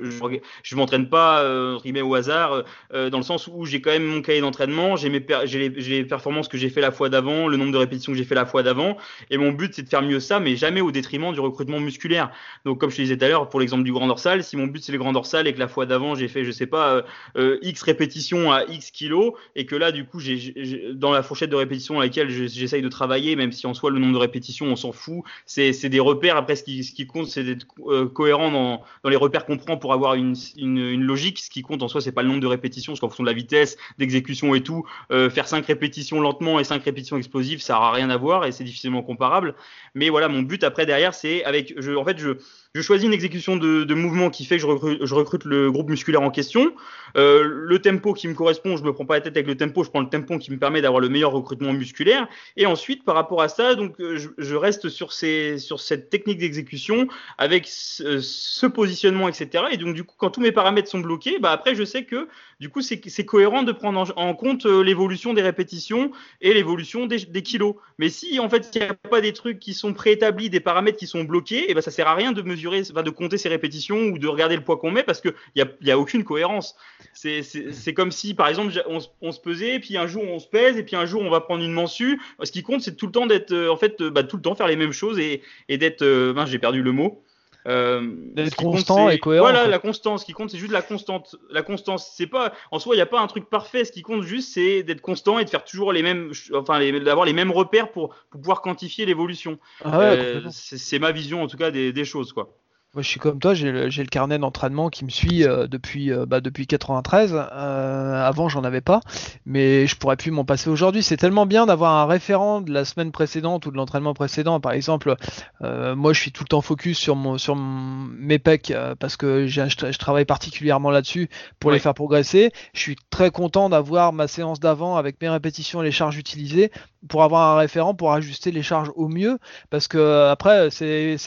je, m'entraîne pas euh, au hasard, euh, dans le sens où j'ai quand même mon cahier d'entraînement, j'ai mes, les, performances que j'ai fait la fois d'avant, le nombre de répétitions que j'ai fait la fois d'avant, et mon but c'est de faire mieux ça, mais jamais au détriment du recrutement musculaire. Donc, comme je te disais tout à l'heure, pour l'exemple du grand dorsal, si mon but c'est le grand dorsal et que la fois d'avant j'ai fait, je sais pas, euh, X répétitions à X kilos et que là, du coup, j'ai dans la fourchette de répétition à laquelle j'essaye de travailler, même si en soi le nombre de répétitions, on s'en fout, c'est des repères. Après, ce qui, ce qui compte, c'est d'être euh, cohérent dans, dans, les repères qu'on prend pour avoir une, une, logique. Ce qui compte en soi, c'est pas le nombre de répétitions, parce qu'en fonction de la vitesse, d'exécution et tout, euh, faire 5 répétitions lentement et 5 répétitions explosives, ça n'a rien à voir et c'est difficilement comparable. Mais voilà, mon but après derrière, c'est avec, je, en fait, je je choisis une exécution de, de, mouvement qui fait que je recrute, je recrute le groupe musculaire en question. Euh, le tempo qui me correspond, je me prends pas la tête avec le tempo, je prends le tempo qui me permet d'avoir le meilleur recrutement musculaire. Et ensuite, par rapport à ça, donc euh, je, je reste sur, ces, sur cette technique d'exécution avec ce, ce, positionnement, etc. Et donc du coup, quand tous mes paramètres sont bloqués, bah après je sais que du coup c'est cohérent de prendre en, compte euh, l'évolution des répétitions et l'évolution des, kilos. Mais si en fait il n'y a pas des trucs qui sont préétablis, des paramètres qui sont bloqués, et eh ben ça sert à rien de mesurer de compter ses répétitions ou de regarder le poids qu'on met parce qu'il n'y a, a aucune cohérence. C'est comme si, par exemple, on, se pesait, puis un jour on se pèse, et puis un jour on va prendre une mansue. Ce qui compte, c'est tout le temps d'être, euh, en fait, bah, tout le temps faire les mêmes choses et, et d'être, euh, j'ai perdu le mot. Euh, d'être constant et cohérent. Voilà, la constance. Ce qui compte, c'est juste la constante. La constance, c'est pas, en soi, il n'y a pas un truc parfait. Ce qui compte juste, c'est d'être constant et de faire toujours les mêmes, enfin, d'avoir les mêmes repères pour, pour pouvoir quantifier l'évolution. Ah ouais, c'est ma vision, en tout cas, des, des choses, quoi. Moi, je suis comme toi, j'ai le, le, carnet d'entraînement qui me suit euh, depuis, euh, bah, depuis 93. Euh, avant, j'en avais pas, mais je pourrais plus m'en passer aujourd'hui. C'est tellement bien d'avoir un référent de la semaine précédente ou de l'entraînement précédent. Par exemple, euh, moi, je suis tout le temps focus sur, mon, sur mes pecs parce que je, je, travaille particulièrement là-dessus pour les faire progresser. Je suis très content d'avoir ma séance d'avant avec mes répétitions et les charges utilisées pour avoir un référent pour ajuster les charges au mieux parce que après, c'est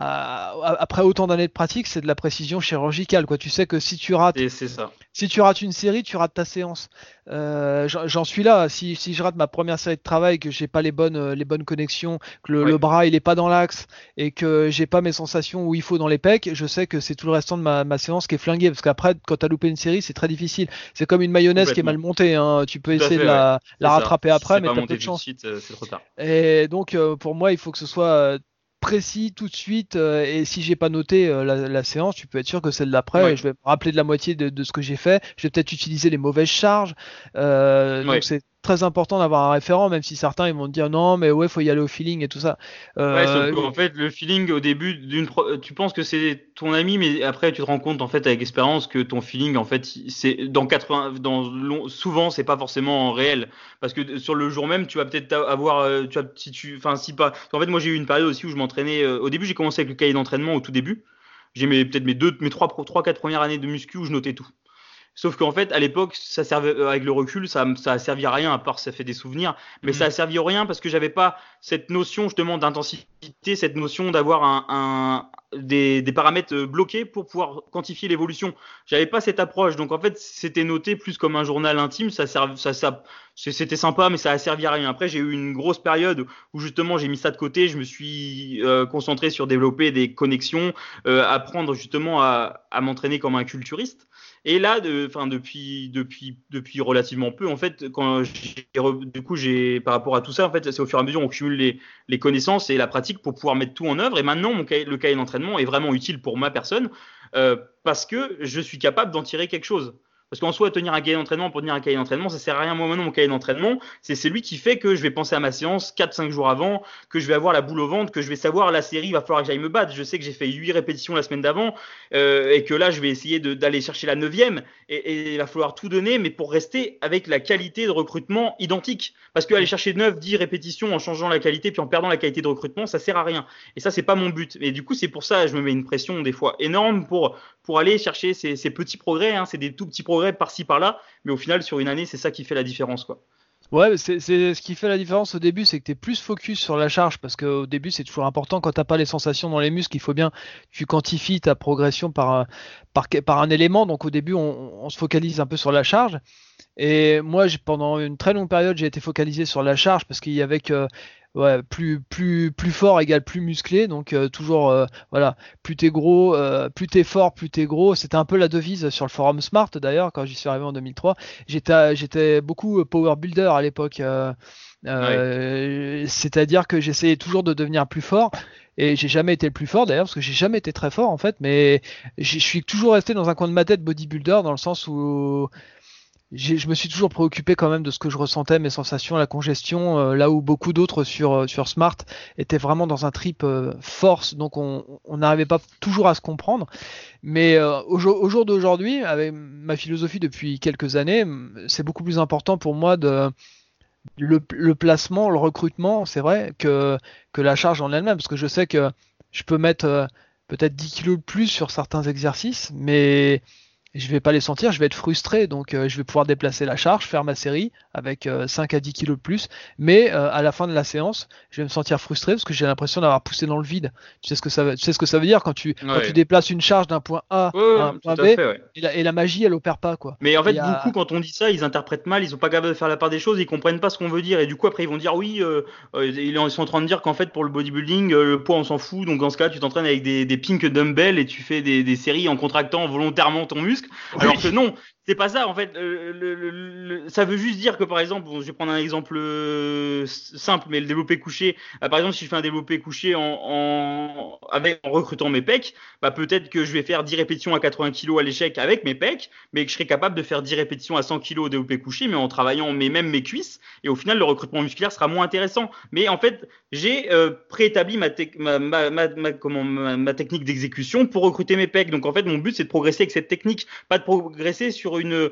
après autant d'années de pratique, c'est de la précision chirurgicale. Quoi. Tu sais que si tu rates, ça. si tu rates une série, tu rates ta séance. Euh, J'en suis là. Si, si, je rate ma première série de travail, que j'ai pas les bonnes, euh, les bonnes connexions, que le, bras il est pas dans l'axe et que j'ai pas mes sensations où il faut dans les pecs, je sais que c'est tout le restant de ma, ma séance qui est flingué. Parce qu'après, quand tu as loupé une série, c'est très difficile. C'est comme une mayonnaise qui est mal montée. Hein. Tu peux essayer de la, la rattraper après, mais t'as peu de chance. Euh, c'est trop tard. Et donc, euh, pour moi, il faut que ce soit précis tout de suite euh, et si j'ai pas noté euh, la, séance, tu peux être sûr que celle d'après, je vais me rappeler de la moitié de, de, ce que j'ai fait. Je vais peut-être utiliser les mauvaises charges. Euh, Donc c'est très important d'avoir un référent, même si certains ils vont te dire non, mais ouais, faut y aller au feeling et tout ça. Euh... Ouais, en fait, le feeling au début d'une, tu penses que c'est ton ami, mais après tu te rends compte en fait avec expérience que ton feeling en fait c'est dans 80, dans souvent c'est pas forcément réel, parce que sur le jour même tu vas peut-être avoir, euh, tu as, si tu, en fait moi j'ai eu une période aussi où je m'entraînais. Euh, au début j'ai commencé avec le cahier d'entraînement au tout début. J'ai peut-être mes deux, mes trois, trois, quatre premières années de muscu où je notais tout. Sauf qu'en fait, à l'époque, ça servait, euh, avec le recul, ça, ça a servi à rien, à part ça fait des souvenirs, mais ça a mm. servi à rien parce que j'avais pas cette notion, justement, d'intensité, cette notion d'avoir un, un des, des, paramètres euh, bloqués pour pouvoir quantifier l'évolution. J'avais pas cette approche, donc en fait, c'était noté plus comme un journal intime, ça servait, ça, ça, c'était sympa, mais ça a servi à rien. Après, j'ai eu une grosse période où justement j'ai mis ça de côté, je me suis euh, concentré sur développer des connexions, euh, apprendre justement à, à m'entraîner comme un culturiste. Et là, depuis, relativement peu, en fait, quand du coup, j'ai par rapport à tout ça, en fait, c'est au fur et à mesure on cumule les, les, connaissances et la pratique pour pouvoir mettre tout en œuvre. Et maintenant, le cahier d'entraînement est vraiment utile pour ma personne euh, parce que je suis capable d'en tirer quelque chose. Parce qu'en soi, tenir un cahier d'entraînement pour tenir un cahier d'entraînement, ça sert à rien. Moi, maintenant, mon cahier d'entraînement, c'est celui qui fait que je vais penser à ma séance 4-5 jours avant, que je vais avoir la boule au ventre, que je vais savoir la série, il va falloir que j'aille me battre. Je sais que j'ai fait 8 répétitions la semaine d'avant euh, et que là, je vais essayer d'aller chercher la neuvième et, et, il va falloir tout donner, mais pour rester avec la qualité de recrutement identique. Parce que aller chercher 9, 10 répétitions en changeant la qualité puis en perdant la qualité de recrutement, ça sert à rien. Et ça, c'est pas mon but. Et du coup, c'est pour ça, je me mets une pression des fois énorme pour pour aller chercher ces, ces petits progrès. Hein. C'est des tout petits progrès par-ci par-là, mais au final, sur une année, c'est ça qui fait la différence, quoi. Ouais, c'est ce qui fait la différence au début, c'est que tu es plus focus sur la charge parce qu'au début, c'est toujours important quand t'as pas les sensations dans les muscles, il faut bien tu quantifies ta progression par, par, par un élément. Donc au début, on, on, se focalise un peu sur la charge. Et moi, pendant une très longue période, j'ai été focalisé sur la charge parce qu'il y avait que ouais, plus plus plus fort égale plus musclé donc euh, toujours euh, voilà. Plus t'es gros euh, plus t'es fort plus t'es gros. C'était un peu la devise sur le forum Smart d'ailleurs quand j'y suis arrivé en 2003 j'étais j'étais beaucoup power builder à l'époque c'est-à-dire que j'essayais toujours de devenir plus fort. Et j'ai jamais été le plus fort d'ailleurs parce que j'ai jamais été très fort en fait. Mais je suis toujours resté dans un coin de ma tête bodybuilder dans le sens où je me suis toujours préoccupé quand même de ce que je ressentais, mes sensations, la congestion, euh, là où beaucoup d'autres sur, euh, sur Smart étaient vraiment dans un trip euh, force, donc on n'arrivait pas toujours à se comprendre. Mais au, jour, d'aujourd'hui, avec ma philosophie depuis quelques années, c'est beaucoup plus important pour moi de le, placement, le recrutement, c'est vrai, que, que la charge en elle-même, parce que je sais que je peux mettre peut-être 10 kilos de plus sur certains exercices, mais je vais pas les sentir, je vais être frustré, donc euh, je vais pouvoir déplacer la charge, faire ma série avec 5 euh, à 10 kilos de plus, mais euh, à la fin de la séance, je vais me sentir frustré parce que j'ai l'impression d'avoir poussé dans le vide. Tu sais ce que ça veut, tu sais ce que ça veut dire quand tu, quand tu déplaces une charge d'un point A à un point B, et, la, et, la, magie elle opère pas quoi. Mais en fait, beaucoup quand on dit ça, ils interprètent mal, ils sont pas capables de faire la part des choses, ils comprennent pas ce qu'on veut dire, et du coup après ils vont dire oui, ils sont en train de dire qu'en fait pour le bodybuilding, le poids on s'en fout, donc dans ce cas tu t'entraînes avec des, des pink dumbbells et tu fais des, des séries en contractant volontairement ton muscle, alors que non, c'est pas ça en fait. le, ça veut juste dire que par exemple, je vais prendre un exemple euh, simple, mais le développé couché. Euh, par exemple, si je fais un développé couché en, en, avec, en recrutant mes pecs, bah, peut-être que je vais faire 10 répétitions à 80 kg à l'échec avec mes pecs, mais que je serai capable de faire 10 répétitions à 100 kg au développé couché, mais en travaillant mes, même mes cuisses. Et au final, le recrutement musculaire sera moins intéressant. Mais en fait, j'ai euh, préétabli ma, ma, ma, ma, comment, ma, technique d'exécution pour recruter mes pecs. Donc en fait, mon but c'est de progresser avec cette technique, pas de progresser sur une,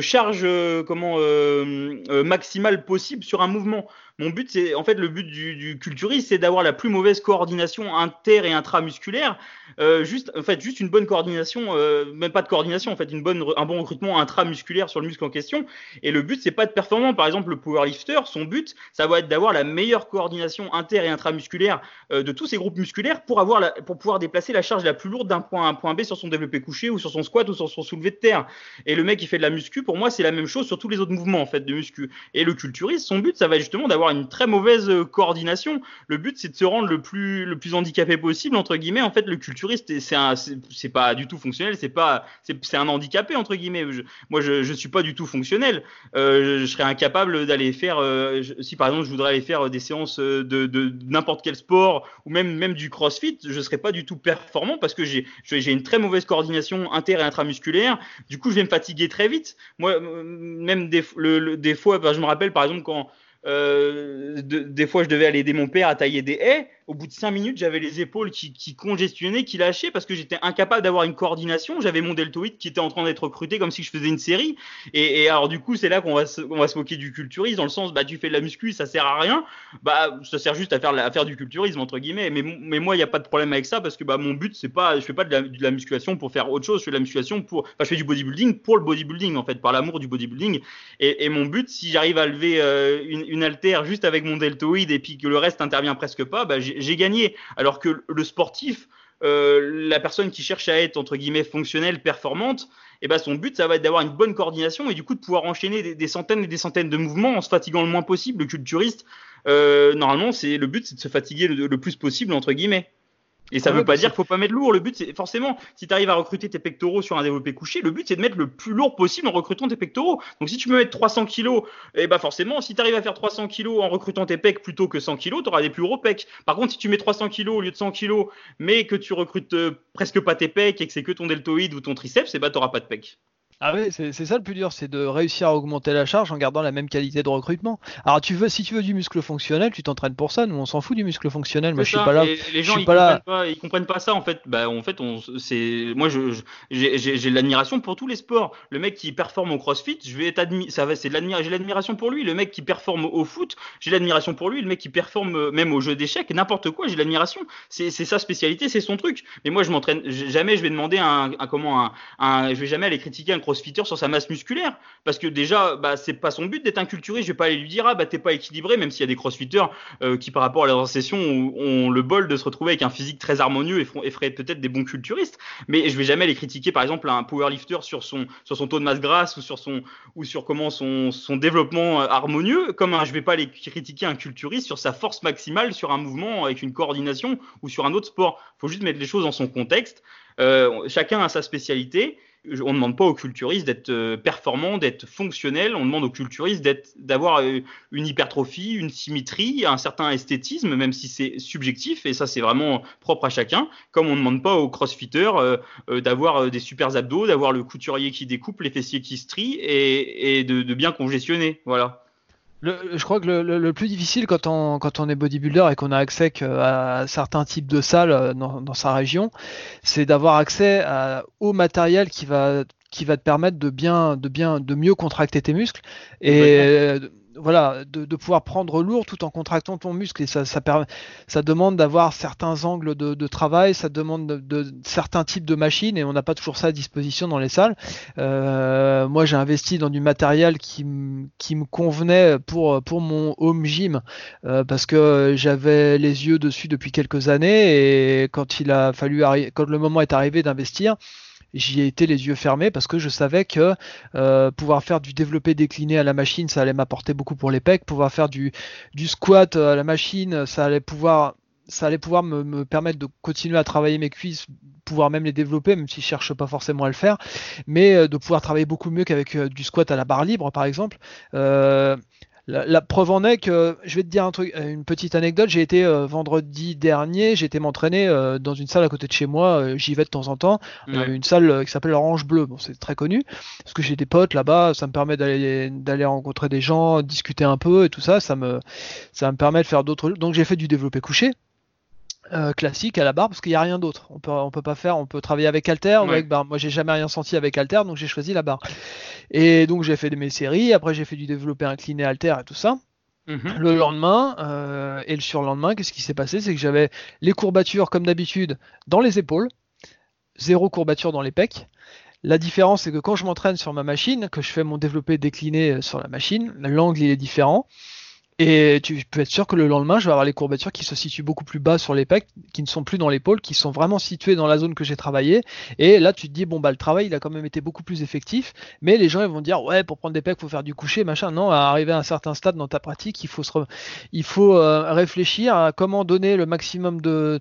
charge euh, comment euh, euh, maximale possible sur un mouvement. Mon but, c'est en fait le but du, culturiste, c'est d'avoir la plus mauvaise coordination inter et intramusculaire, euh, juste en fait juste une bonne coordination, euh, même pas de coordination en fait, une bonne un bon recrutement intramusculaire sur le muscle en question. Et le but, c'est pas de performant. Par exemple, le powerlifter, son but, ça va être d'avoir la meilleure coordination inter et intramusculaire euh, de tous ces groupes musculaires pour avoir pour pouvoir déplacer la charge la plus lourde d'un point à un point B sur son développé couché ou sur son squat ou sur son soulevé de terre. Et le mec qui fait de la muscu, pour moi, c'est la même chose sur tous les autres mouvements en fait de muscu. Et le culturiste, son but, ça va justement d'avoir une très mauvaise euh, coordination. Le but, c'est de se rendre le plus, le plus handicapé possible, entre guillemets. En fait, le culturiste, c'est un, c'est pas du tout fonctionnel, c'est un handicapé, entre guillemets. moi, je, je suis pas du tout fonctionnel. Euh, je serais incapable d'aller faire, euh, si par exemple, je voudrais aller faire des séances de, n'importe quel sport ou même, même du crossfit, je serais pas du tout performant parce que j'ai, j'ai une très mauvaise coordination inter et intramusculaire. Du coup, je vais me fatiguer très vite. Moi, même des, le, des fois, bah, je me rappelle par exemple quand euh, des fois, je devais aller aider mon père à tailler des haies au bout de cinq minutes, j'avais les épaules qui, qui, congestionnaient, qui lâchaient parce que j'étais incapable d'avoir une coordination. J'avais mon deltoïde qui était en train d'être recruté comme si je faisais une série. Et, alors du coup, c'est là qu'on va, se, on va se moquer du culturisme dans le sens, bah tu fais de la muscu, ça sert à rien. Bah ça sert juste à faire, à faire du culturisme entre guillemets. Mais, mais moi, il n'y a pas de problème avec ça parce que bah mon but c'est pas, je fais pas de la, musculation pour faire autre chose. Je fais de la musculation pour, enfin je fais du bodybuilding pour le bodybuilding en fait, par l'amour du bodybuilding. Et, mon but, si j'arrive à lever euh, une, une haltère juste avec mon deltoïde et puis que le reste intervient presque pas, bah j'ai gagné. Alors que le sportif, euh, la personne qui cherche à être entre guillemets fonctionnelle, performante, eh ben son but ça va être d'avoir une bonne coordination et du coup de pouvoir enchaîner des, centaines et des centaines de mouvements en se fatiguant le moins possible. Le culturiste, euh, normalement, c'est le but, c'est de se fatiguer le, plus possible entre guillemets. Et ça ne veut pas dire qu'il faut pas mettre lourd. Le but, c'est forcément, si tu arrives à recruter tes pectoraux sur un développé couché, le but, c'est de mettre le plus lourd possible en recrutant tes pectoraux. Donc, si tu veux mettre 300 kilos, eh ben, forcément, si tu arrives à faire 300 kilos en recrutant tes pecs plutôt que 100 kilos, tu auras des plus gros pecs. Par contre, si tu mets 300 kilos au lieu de 100 kilos, mais que tu recrutes euh, presque pas tes pecs et que c'est que ton deltoïde ou ton triceps, eh ben, tu n'auras pas de pecs. Ah oui, c'est ça le plus dur, c'est de réussir à augmenter la charge en gardant la même qualité de recrutement. Alors tu veux, si tu veux du muscle fonctionnel, tu t'entraînes pour ça. Nous, on s'en fout du muscle fonctionnel. Moi, je suis pas là. les gens, ils, comprennent pas, ils comprennent pas ça en fait. Bah, en fait, on, c'est, moi, je, j'ai de l'admiration pour tous les sports. Le mec qui performe au CrossFit, je vais être admis, ça va, c'est de l'admiration. J'ai l'admiration pour lui. Le mec qui performe au foot, j'ai l'admiration pour lui. Le mec qui performe euh, même au jeu d'échecs, n'importe quoi, j'ai l'admiration. C'est, c'est sa spécialité, c'est son truc. Mais moi, je m'entraîne jamais. Je vais demander un, un comment un, un, je vais jamais aller critiquer un CrossFitter sur sa masse musculaire. Parce que déjà, bah, c'est pas son but d'être un culturiste. Je vais pas aller lui dire, ah, bah, t'es pas équilibré, même s'il y a des crossfitters euh, qui, par rapport à leurs sessions, ont, le bol de se retrouver avec un physique très harmonieux et, feraient peut-être des bons culturistes. Mais je vais jamais les critiquer, par exemple, un powerlifter sur son, sur son taux de masse grasse ou sur son, ou sur comment son, son développement euh, harmonieux. Comme je vais pas les critiquer un culturiste sur sa force maximale sur un mouvement avec une coordination ou sur un autre sport. Faut juste mettre les choses dans son contexte. Euh, chacun a sa spécialité on ne demande pas aux culturistes d'être euh, performants, d'être fonctionnels. On demande aux culturistes d'avoir euh, une hypertrophie, une symétrie, un certain esthétisme, même si c'est subjectif. Et ça, c'est vraiment propre à chacun. Comme on ne demande pas aux crossfitters euh, d'avoir des super abdos, d'avoir le couturier qui découpe, les fessiers qui strient et, de, de bien congestionner. Voilà je crois que le, plus difficile quand on, quand on est bodybuilder et qu'on a accès à certains types de salles euh, dans, sa région, c'est d'avoir accès au matériel qui va, qui va te permettre de bien, de bien, de mieux contracter tes muscles. Et voilà, de, pouvoir prendre lourd tout en contractant ton muscle. Et ça, ça, ça demande d'avoir certains angles de, travail, ça demande de, certains types de machines et on n'a pas toujours ça à disposition dans les salles. Euh, moi, j'ai investi dans du matériel qui, qui me convenait pour, pour mon home gym euh, parce que j'avais les yeux dessus depuis quelques années et quand il a fallu quand le moment est arrivé d'investir, j'y ai été les yeux fermés parce que je savais que euh, pouvoir faire du développé décliné à la machine, ça allait m'apporter beaucoup pour les pecs. Pouvoir faire du, squat à la machine, ça allait pouvoir ça allait pouvoir me, permettre de continuer à travailler mes cuisses, pouvoir même les développer, même si je cherche pas forcément à le faire, mais euh, de pouvoir travailler beaucoup mieux qu'avec euh, du squat à la barre libre, par exemple. La, preuve en est que, je vais te dire un truc, une petite anecdote. J'ai été euh, vendredi dernier, j'ai été m'entraîner euh, dans une salle à côté de chez moi. Euh, j'y vais de temps en temps. une salle qui s'appelle Orange Bleu. Bon, c'est très connu parce que j'ai des potes là-bas. Ça me permet d'aller d'aller rencontrer des gens, discuter un peu et tout ça. Ça me ça me permet de faire d'autres. Donc j'ai fait du développé couché. Euh, classique à la barre parce qu'il n'y a rien d'autre. On peut, on peut pas faire, on peut travailler avec Alter ou avec barre. Moi, j'ai jamais rien senti avec Alter, donc j'ai choisi la barre. Et donc j'ai fait mes séries. Après, j'ai fait du développé incliné Alter et tout ça. Mhm. Le lendemain euh, et le surlendemain, qu'est-ce qui s'est passé? C'est que j'avais les courbatures comme d'habitude dans les épaules, zéro courbature dans les pecs. La différence, c'est que quand je m'entraîne sur ma machine, que je fais mon développé décliné sur la machine, l'angle il est différent. Et tu peux être sûr que le lendemain, je vais avoir les courbatures qui se situent beaucoup plus bas sur les pecs, qui ne sont plus dans l'épaule, qui sont vraiment situées dans la zone que j'ai travaillé. Et là, tu te dis, bon, bah, le travail, il a quand même été beaucoup plus effectif. Mais les gens, ils vont dire, ouais, pour prendre des pecs, faut faire du coucher, machin. Non, à arriver à un certain stade dans ta pratique, il faut, se il faut euh, réfléchir à comment donner le maximum de,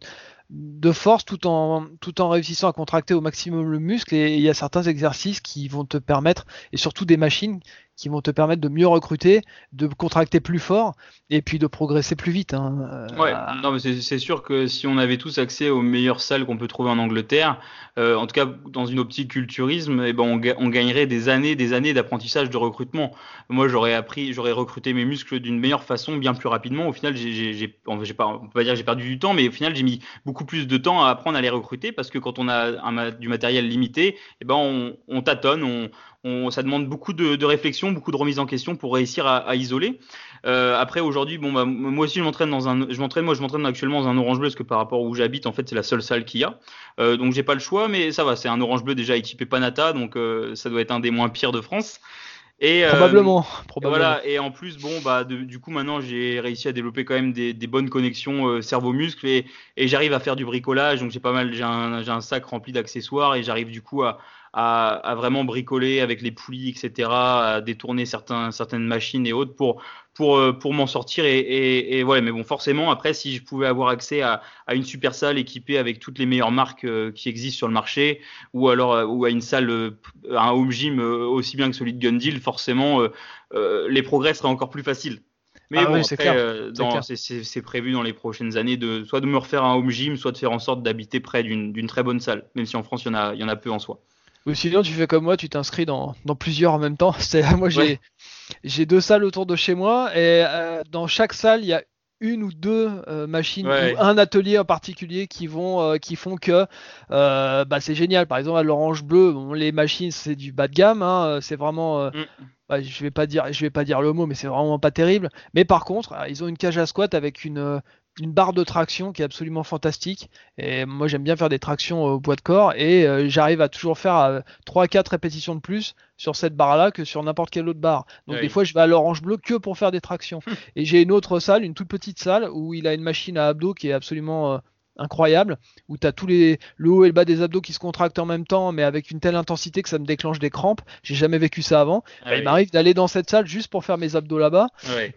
de force tout en, tout en réussissant à contracter au maximum le muscle. Et il y a certains exercices qui vont te permettre, et surtout des machines qui vont te permettre de mieux recruter, de contracter plus fort et puis de progresser plus vite. Hein. Ouais, non, mais c'est sûr que si on avait tous accès aux meilleures salles qu'on peut trouver en Angleterre, euh, en tout cas dans une optique culturisme, eh ben on, on gagnerait des années, des années d'apprentissage de recrutement. Moi, j'aurais appris, j'aurais recruté mes muscles d'une meilleure façon, bien plus rapidement. Au final, j'ai, on, peut pas dire que j'ai perdu du temps, mais au final, j'ai mis beaucoup plus de temps à apprendre à les recruter parce que quand on a un, du matériel limité, eh ben on, on tâtonne, on, ça demande beaucoup de, réflexion, beaucoup de remise en question pour réussir à, isoler. Euh, après aujourd'hui, bon, bah, moi aussi je m'entraîne dans un, je m'entraîne, moi je m'entraîne actuellement dans un orange bleu parce que par rapport où j'habite, en fait c'est la seule salle qu'il y a. Euh, donc j'ai pas le choix, mais ça va, c'est un orange bleu déjà équipé Panata, donc euh, ça doit être un des moins pires de France. Et, probablement, Voilà, et en plus, bon, bah, du coup, maintenant, j'ai réussi à développer quand même des, bonnes connexions cerveau-muscle et, j'arrive à faire du bricolage. Donc, j'ai pas mal, j'ai un, un, sac rempli d'accessoires et j'arrive du coup à, à, vraiment bricoler avec les poulies, etc., à détourner certains, certaines machines et autres pour, pour, euh, pour m'en sortir. Et, et, et, ouais, mais bon, forcément, après, si je pouvais avoir accès à, à une super salle équipée avec toutes les meilleures marques euh, qui existent sur le marché, ou alors euh, ou à une salle, un home gym aussi bien que celui de Gundil, forcément, les progrès seraient encore plus faciles. Mais ah bon, c'est prévu dans les prochaines années de soit de me refaire un home gym, soit de faire en sorte d'habiter près d'une très bonne salle, même si en France il y en a, il y en a peu en soi. Ou sinon, tu fais comme moi, tu t'inscris dans, dans, plusieurs en même temps. Moi, j'ai j'ai deux salles autour de chez moi et euh, dans chaque salle, il y a une ou deux euh, machines ou un atelier en particulier qui vont euh, qui font que bah, c'est génial. Par exemple, à l'Orange Bleu, bon, les machines c'est du bas de gamme, hein, c'est vraiment. Mm. Bah, je vais pas dire, je vais pas dire le mot, mais c'est vraiment pas terrible. Mais par contre, ils ont une cage à squat avec une une barre de traction qui est absolument fantastique. Et moi, j'aime bien faire des tractions au poids de corps et euh, j'arrive à toujours faire 3-4 euh, répétitions de plus sur cette barre-là que sur n'importe quelle autre barre. Donc, des fois, je vais à l'orange bleu que pour faire des tractions. et j'ai une autre salle, une toute petite salle où il a une machine à abdos qui est absolument euh, incroyable où tu as tous les le haut et le bas des abdos qui se contractent en même temps mais avec une telle intensité que ça me déclenche des crampes. J'ai jamais vécu ça avant. Ah il m'arrive d'aller dans cette salle juste pour faire mes abdos là-bas.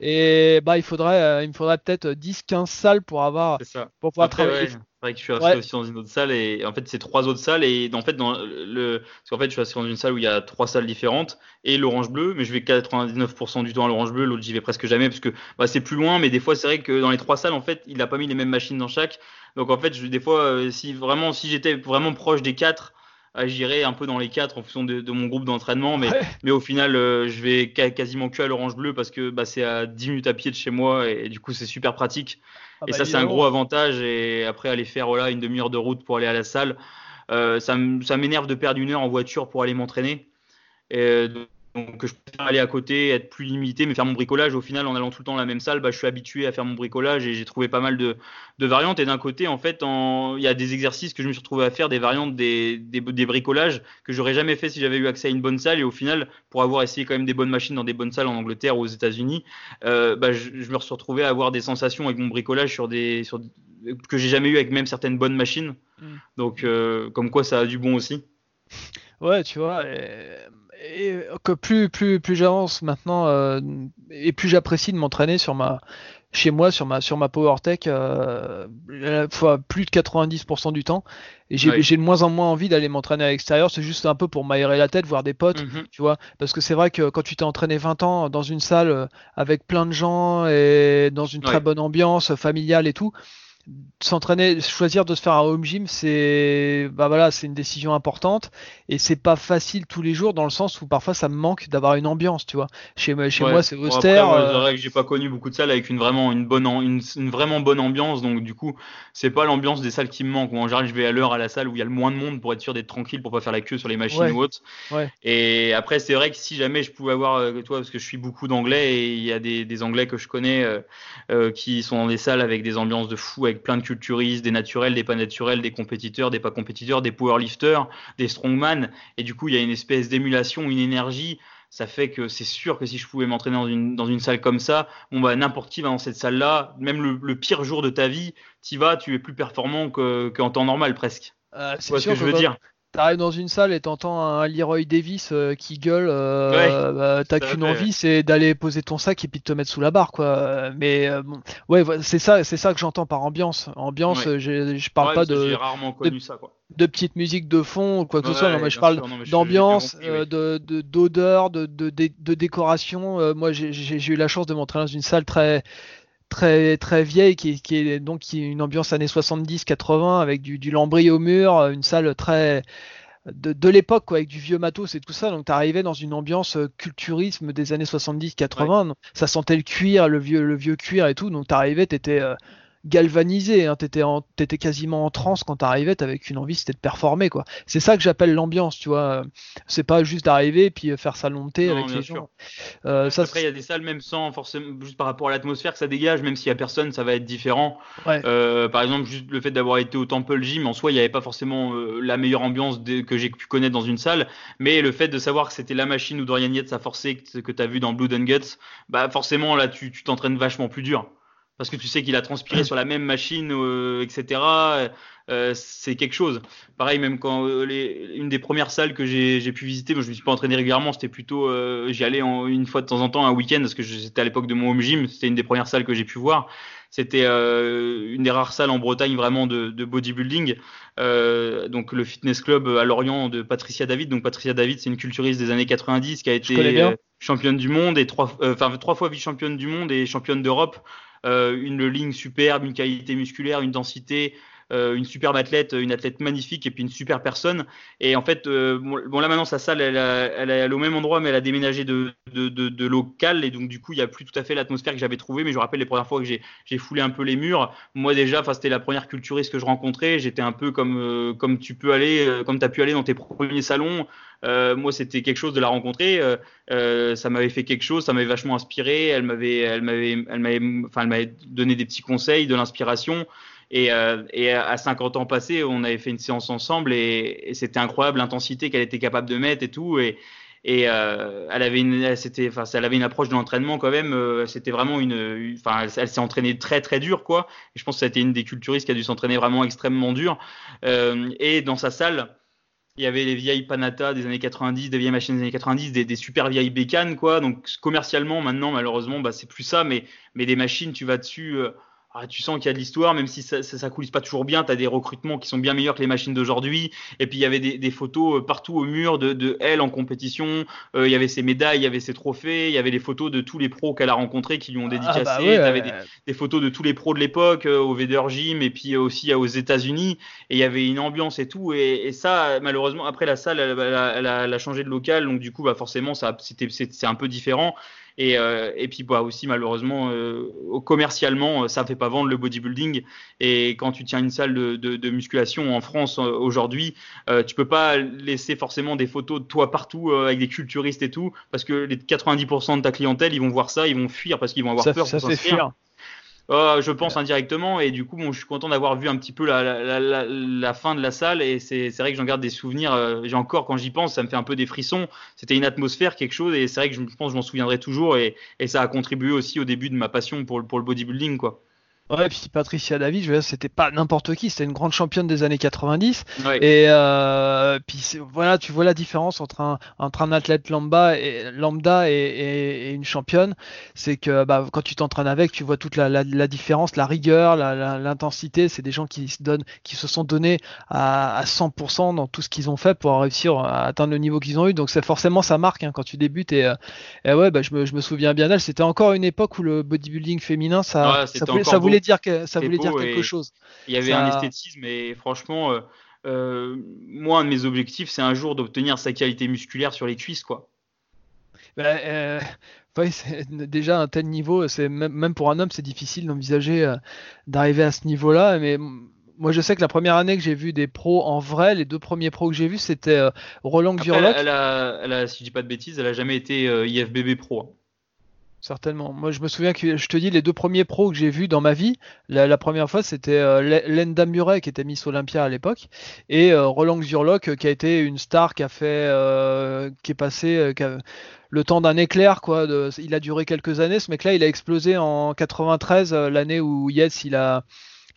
Et bah il faudrait euh, il me faudrait peut-être 10 15 salles pour avoir pour pouvoir travailler vrai que je suis aussi dans une autre salle et en fait c'est trois autres salles et en fait dans le parce qu'en fait je suis assis dans une salle où il y a trois salles différentes et l'orange bleu mais je vais 99% du temps à l'orange bleu l'autre j'y vais presque jamais parce que bah, c'est plus loin mais des fois c'est vrai que dans les trois salles en fait il a pas mis les mêmes machines dans chaque. Donc en fait je, des fois euh, si vraiment si j'étais vraiment proche des quatre euh, j'irais un peu dans les quatre en fonction de, mon groupe d'entraînement mais mais au final euh, je vais quasiment que à l'orange bleu parce que bah, c'est à 10 minutes à pied de chez moi et du coup c'est super pratique ah et bah, ça, c'est un gros avantage. Et après, aller faire voilà, une demi-heure de route pour aller à la salle, euh, ça m'énerve de perdre une heure en voiture pour aller m'entraîner. Et donc je préfère aller à côté, être plus limité, mais faire mon bricolage. Au final, en allant tout le temps à la même salle, bah, je suis habitué à faire mon bricolage et j'ai trouvé pas mal de, variantes. Et d'un côté, en fait, il y a des exercices que je me suis retrouvé à faire, des variantes, des, des, bricolages que j'aurais jamais fait si j'avais eu accès à une bonne salle. Et au final, pour avoir essayé quand même des bonnes machines dans des bonnes salles en Angleterre ou aux États-Unis, euh, bah, je, me suis retrouvé à avoir des sensations avec mon bricolage sur des, sur, que j'ai jamais eu avec même certaines bonnes machines. Mm. Donc, euh, comme quoi, ça a du bon aussi. Ouais, tu vois et que plus plus plus j'avance maintenant euh, et plus j'apprécie de m'entraîner sur ma chez moi sur ma sur ma PowerTech euh, fois plus de 90% du temps. Et j'ai de moins en moins envie d'aller m'entraîner à l'extérieur. C'est juste un peu pour m'aérer la tête voir des potes mhm. tu vois. Parce que c'est vrai que quand tu t'es entraîné 20 ans dans une salle euh, avec plein de gens et dans une très bonne ambiance familiale et tout s'entraîner, choisir de se faire un home gym, c'est bah voilà, c'est une décision importante et c'est pas facile tous les jours dans le sens où parfois ça me manque d'avoir une ambiance, tu vois. Chez, chez moi, c'est austère. Euh, j'ai pas connu beaucoup de salles avec une vraiment une bonne une, vraiment bonne ambiance, donc du coup, c'est pas l'ambiance des salles qui me manque. En général, je vais à l'heure à la salle où il y a le moins de monde pour être sûr d'être tranquille, pour pas faire la queue sur les machines ou autres. Et après, c'est vrai que si jamais je pouvais avoir, euh, toi, parce que je suis beaucoup d'anglais et il y a des, des, anglais que je connais euh, qui sont dans des salles avec des ambiances de fou, avec plein de culturistes, des naturels, des pas naturels, des compétiteurs, des pas compétiteurs, des powerlifters, des strongman. Et du coup, il y a une espèce d'émulation, une énergie. Ça fait que c'est sûr que si je pouvais m'entraîner dans une, dans une salle comme ça, bon bah n'importe qui va dans cette salle-là, même le, pire jour de ta vie, tu vas, tu es plus performant qu'en temps normal presque. Euh, c'est ce que je veux dire? T'arrives dans une salle et t'entends un Leroy Davis euh, qui gueule, euh, bah, t'as qu'une envie, c'est d'aller poser ton sac et puis de te mettre sous la barre, quoi. Mais euh, bon, ouais, c'est ça, c'est ça que j'entends par ambiance. Ambiance, je parle pas de, rarement connu ça, quoi. de petites musiques de fond ou quoi que ce soit. Non, mais je parle d'ambiance, de d'odeur, de, de, de, décoration. moi, j'ai eu la chance de m'entraîner dans une salle très très très vieille qui, qui est donc qui est une ambiance années 70-80 avec du, du lambris au mur, une salle très de, de l'époque quoi avec du vieux matos et tout ça. Donc tu arrivais dans une ambiance euh, culturisme des années 70-80 ça sentait le cuir le vieux le vieux cuir et tout. Donc tu arrivais tu étais euh, galvanisé, hein, t'étais, étais quasiment en transe quand t'arrivais, avec une envie c'était de performer quoi. C'est ça que j'appelle l'ambiance, tu vois. C'est pas juste d'arriver et puis euh, faire ça monter avec les gens. Euh, ça, Après il y a des salles même sans forcément juste par rapport à l'atmosphère que ça dégage, même s'il y a personne, ça va être différent. Euh, par exemple juste le fait d'avoir été au Temple Gym en soi il n'y avait pas forcément la meilleure ambiance que j'ai pu connaître dans une salle, mais le fait de savoir que c'était la machine où Dorian Yates a forcé que, que tu as vu dans Blood and Guts, bah forcément là tu t'entraînes vachement plus dur parce que tu sais qu'il a transpiré sur la même machine, euh, etc. Euh, c'est quelque chose. Pareil, même quand euh, les, une des premières salles que j'ai pu visiter, moi je me suis pas entraîné régulièrement, c'était plutôt, j'y allais une fois de temps en temps un week-end parce que c'était à l'époque de mon home gym, c'était une des premières salles que j'ai pu voir. C'était une des rares salles en Bretagne vraiment de, de bodybuilding. donc le fitness club à Lorient de Patricia David. Donc Patricia David, c'est une culturiste des années 90 qui a été championne du monde et trois, enfin trois fois vice-championne du monde et championne d'Europe. Euh, une ligne superbe, une qualité musculaire, une densité, euh, une superbe athlète, une athlète magnifique et puis une super personne. Et en fait, euh, bon, là maintenant sa salle, elle, est au même endroit, mais elle a déménagé de, local et donc du coup, il n'y a plus tout à fait l'atmosphère que j'avais trouvée. Mais je me rappelle les premières fois que j'ai foulé un peu les murs. Moi déjà, c'était la première culturiste que je rencontrais. J'étais un peu comme comme tu peux aller, comme as pu aller dans tes premiers salons. Euh, moi, c'était quelque chose de la rencontrer. Euh, euh, ça m'avait fait quelque chose, ça m'avait vachement inspiré. Elle m'avait, elle m'avait, elle m'avait, enfin, elle m'avait donné des petits conseils, de l'inspiration. Et, et, à 50 ans passés, on avait fait une séance ensemble et, c'était incroyable l'intensité qu'elle était capable de mettre et tout. Et, et elle avait une, elle, enfin, elle avait une approche de l'entraînement quand même. c'était vraiment une, enfin, elle, s'est entraînée très très dur quoi. Et je pense que été une des culturistes qui a dû s'entraîner vraiment extrêmement dur. et dans sa salle, il y avait les vieilles Panata des années 90, des vieilles machines des années 90, des, super vieilles bécanes, quoi. Donc commercialement, maintenant, malheureusement, bah, c'est plus ça, mais, mais des machines, tu vas dessus. Euh, ah, tu sens qu'il y a de l'histoire, même si ça, ça, coulisse pas toujours bien. Tu as des recrutements qui sont bien meilleurs que les machines d'aujourd'hui. Et puis il y avait des, photos euh, partout au mur de, de elle en compétition. Euh, il y avait ses médailles, il y avait ses trophées, il y avait les photos de tous les pros qu'elle a rencontrés qui lui ont dédicacé. Ah bah tu avais des, photos de tous les pros de l'époque euh, au Vader Gym et puis aussi aux États-Unis. Et il y avait une ambiance et tout. Et, ça, malheureusement, après la salle, elle, elle, a, changé de local. Donc du coup, bah, forcément, ça, c'était, c'est un peu différent. Et, euh, et puis bah, aussi malheureusement euh, commercialement euh, ça fait pas vendre le bodybuilding. Et quand tu tiens une salle de, de, de musculation en France aujourd'hui tu peux pas laisser forcément des photos de toi partout avec des culturistes et tout parce que les 90% de ta clientèle ils vont voir ça ils vont fuir parce qu'ils vont avoir peur ça fait fuir euh, je pense indirectement et du coup bon je suis content d'avoir vu un petit peu la, la, la, la, fin de la salle et c'est vrai que j'en garde des souvenirs euh, j'ai encore quand j'y pense ça me fait un peu des frissons. C'était une atmosphère quelque chose et c'est vrai que je, je pense que je m'en souviendrai toujours et, et, ça a contribué aussi au début de ma passion pour, pour le bodybuilding quoi Ouais, puis Patricia David, je veux dire, c'était pas n'importe qui, c'était une grande championne des années 90. Et euh, puis voilà, tu vois la différence entre un, entre un athlète lambda et, lambda et, et, une championne, c'est que bah, quand tu t'entraînes avec, tu vois toute la, la, la différence, la rigueur, l'intensité. C'est des gens qui se donnent, qui se sont donnés à, à 100% dans tout ce qu'ils ont fait pour réussir à atteindre le niveau qu'ils ont eu. Donc c'est forcément ça marque hein, quand tu débutes. Et, euh, et ouais, bah, je, me, je me souviens bien d'elle. C'était encore une époque où le bodybuilding féminin, ça, ça, ça voulait dire que ça voulait dire quelque chose. Il y avait un esthétisme et franchement, euh, euh, moi, un de mes objectifs, c'est un jour d'obtenir sa qualité musculaire sur les cuisses, quoi. Euh, déjà un tel niveau, c'est même, pour un homme, c'est difficile d'envisager d'arriver à ce niveau-là. Mais moi, je sais que la première année que j'ai vu des pros en vrai, les deux premiers pros que j'ai vus, c'était Roland Gurlock. Elle, a, si je dis pas de bêtises, elle a jamais été IFBB pro. Hein. Certainement. Moi, je me souviens que je te dis les deux premiers pros que j'ai vus dans ma vie. La, première fois, c'était euh, Lenda Murray qui était Miss Olympia à l'époque et euh, Roland Zurlock qui a été une star qui a fait, euh, qui est passé le temps d'un éclair quoi. il a duré quelques années. Ce mec-là, il a explosé en 93, l'année où Yes, il a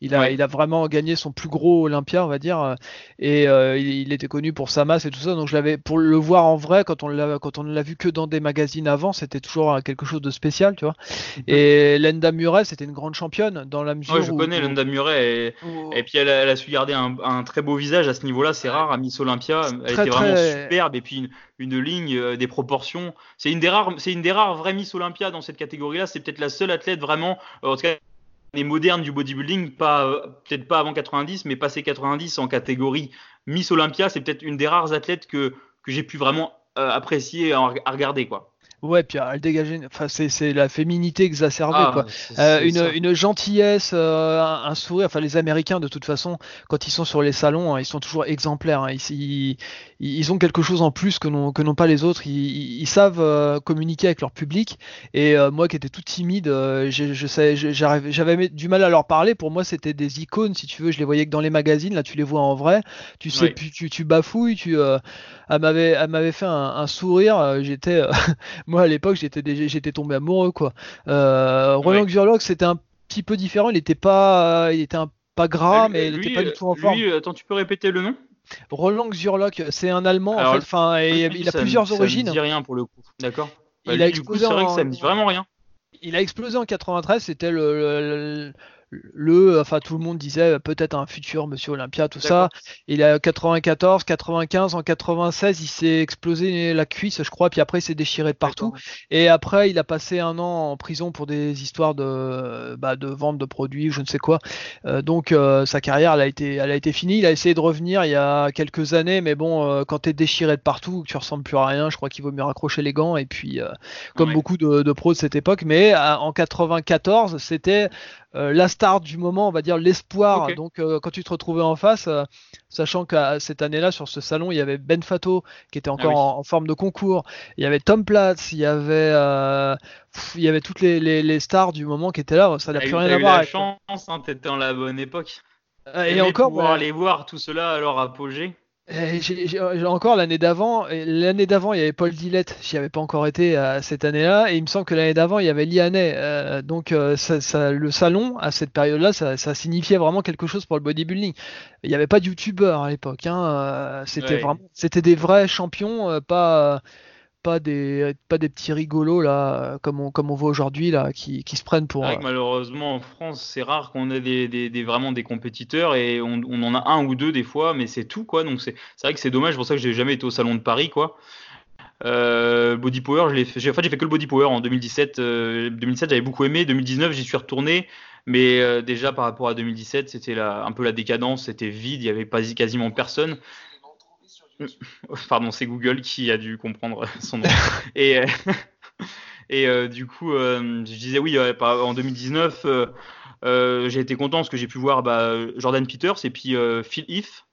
il a, il a vraiment gagné son plus gros Olympia, on va dire, euh, et euh, il, était connu pour sa masse et tout ça. Donc je l'avais pour le voir en vrai quand on l'a quand on l'a vu que dans des magazines avant, c'était toujours quelque chose de spécial, tu vois. Mhm. Et Lenda Murray, c'était une grande championne dans la mesure. Ouais, je connais Lenda Murray et, puis elle a, elle a, su garder un, un, très beau visage à ce niveau-là. C'est rare à Miss Olympia. Elle était vraiment superbe et puis une, une ligne, euh, des proportions. C'est une des rares, c'est une des rares vraies Miss Olympia dans cette catégorie-là. C'est peut-être la seule athlète vraiment, en tout cas les modernes du bodybuilding, euh, peut-être pas avant 90, mais passé 90 en catégorie Miss Olympia, c'est peut-être une des rares athlètes que, que j'ai pu vraiment euh, apprécier à, regarder quoi. Ouais, puis elle dégageait, enfin c'est la féminité exacerbée ah, quoi. Euh, une, une, gentillesse, euh, un, sourire. Enfin les Américains de toute façon, quand ils sont sur les salons, hein, ils sont toujours exemplaires. Hein. Ils, ils, ont quelque chose en plus que n'ont que n'ont pas les autres. Ils, savent euh, communiquer avec leur public. Et moi qui étais tout timide, je, je sais, j'avais du mal à leur parler. Pour moi c'était des icônes si tu veux. Je les voyais que dans les magazines. Là tu les vois en vrai. Tu sais, tu, tu, bafouilles. Tu, elle m'avait elle m'avait fait un, un sourire. J'étais moi à l'époque j'étais j'étais tombé amoureux quoi. Euh, Roland ouais. c'était un petit peu différent, il était pas il était un, pas gras mais il était pas du tout en forme. Lui, attends, tu peux répéter le nom? Roland Xurlock, c'est un Allemand en fait. Enfin, il a plusieurs origines. Ça me dit rien pour le coup. D'accord. il bah, a explosé. C'est vrai que ça me dit vraiment rien. Il a explosé en 93. C'était le, le, enfin tout le monde disait euh, peut-être un futur Monsieur Olympia, tout ça. Il a 94, 95, en 96, il s'est explosé la cuisse, je crois, puis après il s'est déchiré de partout. Et après, il a passé un an en prison pour des histoires de, bah, de vente de produits, je ne sais quoi. Euh, donc euh, sa carrière, elle a été, elle a été finie. Il a essayé de revenir il y a quelques années, mais bon, quand t'es déchiré de partout, tu ressembles plus à rien, je crois qu'il vaut mieux raccrocher les gants. Et puis, comme beaucoup de, de pros de cette époque, mais en 94, c'était euh, la star du moment, on va dire l'espoir. Donc euh, quand tu te retrouvais en face, euh, sachant que cette année-là sur ce salon, il y avait Ben Fato qui était encore ah en, forme de concours, il y avait Tom Platz, il y avait il y avait toutes les, stars du moment qui étaient là. Ça n'a plus rien à voir. la chance, hein, t'étais dans la bonne époque. et encore, pouvoir aller voir tout cela à leur apogée. J'ai encore l'année d'avant, l'année d'avant il y avait Paul Dillette, j'y avais pas encore été à cette année-là, et il me semble que l'année d'avant il y avait Lianet. Euh, donc euh, ça, le salon à cette période-là, ça, ça, signifiait vraiment quelque chose pour le bodybuilding. Il n'y avait pas de youtubeurs à l'époque, hein, euh, c'était vraiment, c'était des vrais champions, pas pas des pas des petits rigolos là comme on comme on voit aujourd'hui là qui, qui, se prennent pour euh, malheureusement en France c'est rare qu'on ait des, des, vraiment des compétiteurs et on, on, en a un ou deux des fois mais c'est tout quoi donc c'est vrai que c'est dommage pour ça que j'ai jamais été au salon de Paris quoi euh, body Power, je l'ai fait, en fait, j'ai fait que le Body Power en 2017. 2017, j'avais beaucoup aimé. 2019, j'y suis retourné. Mais euh, déjà par rapport à 2017, c'était un peu la décadence, c'était vide, il n'y avait pas quasiment personne. Pardon, c'est Google qui a dû comprendre son nom. et euh, et euh, du coup, je disais oui, en 2019, j'ai été content parce que j'ai pu voir bah, Jordan Peters et puis Phil Heath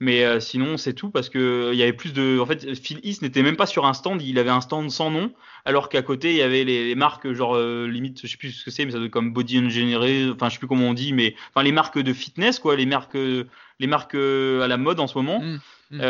mais euh, sinon, c'est tout parce que il y avait plus de. En fait, Phil East n'était même pas sur un stand, il avait un stand sans nom, alors qu'à côté, il y avait les, marques, genre euh, limite, je sais plus ce que c'est, mais ça doit être comme Body Engineering, enfin, je sais plus comment on dit, mais enfin, les marques de fitness, quoi, les marques, les marques euh, à la mode en ce moment. Mmh, mmh.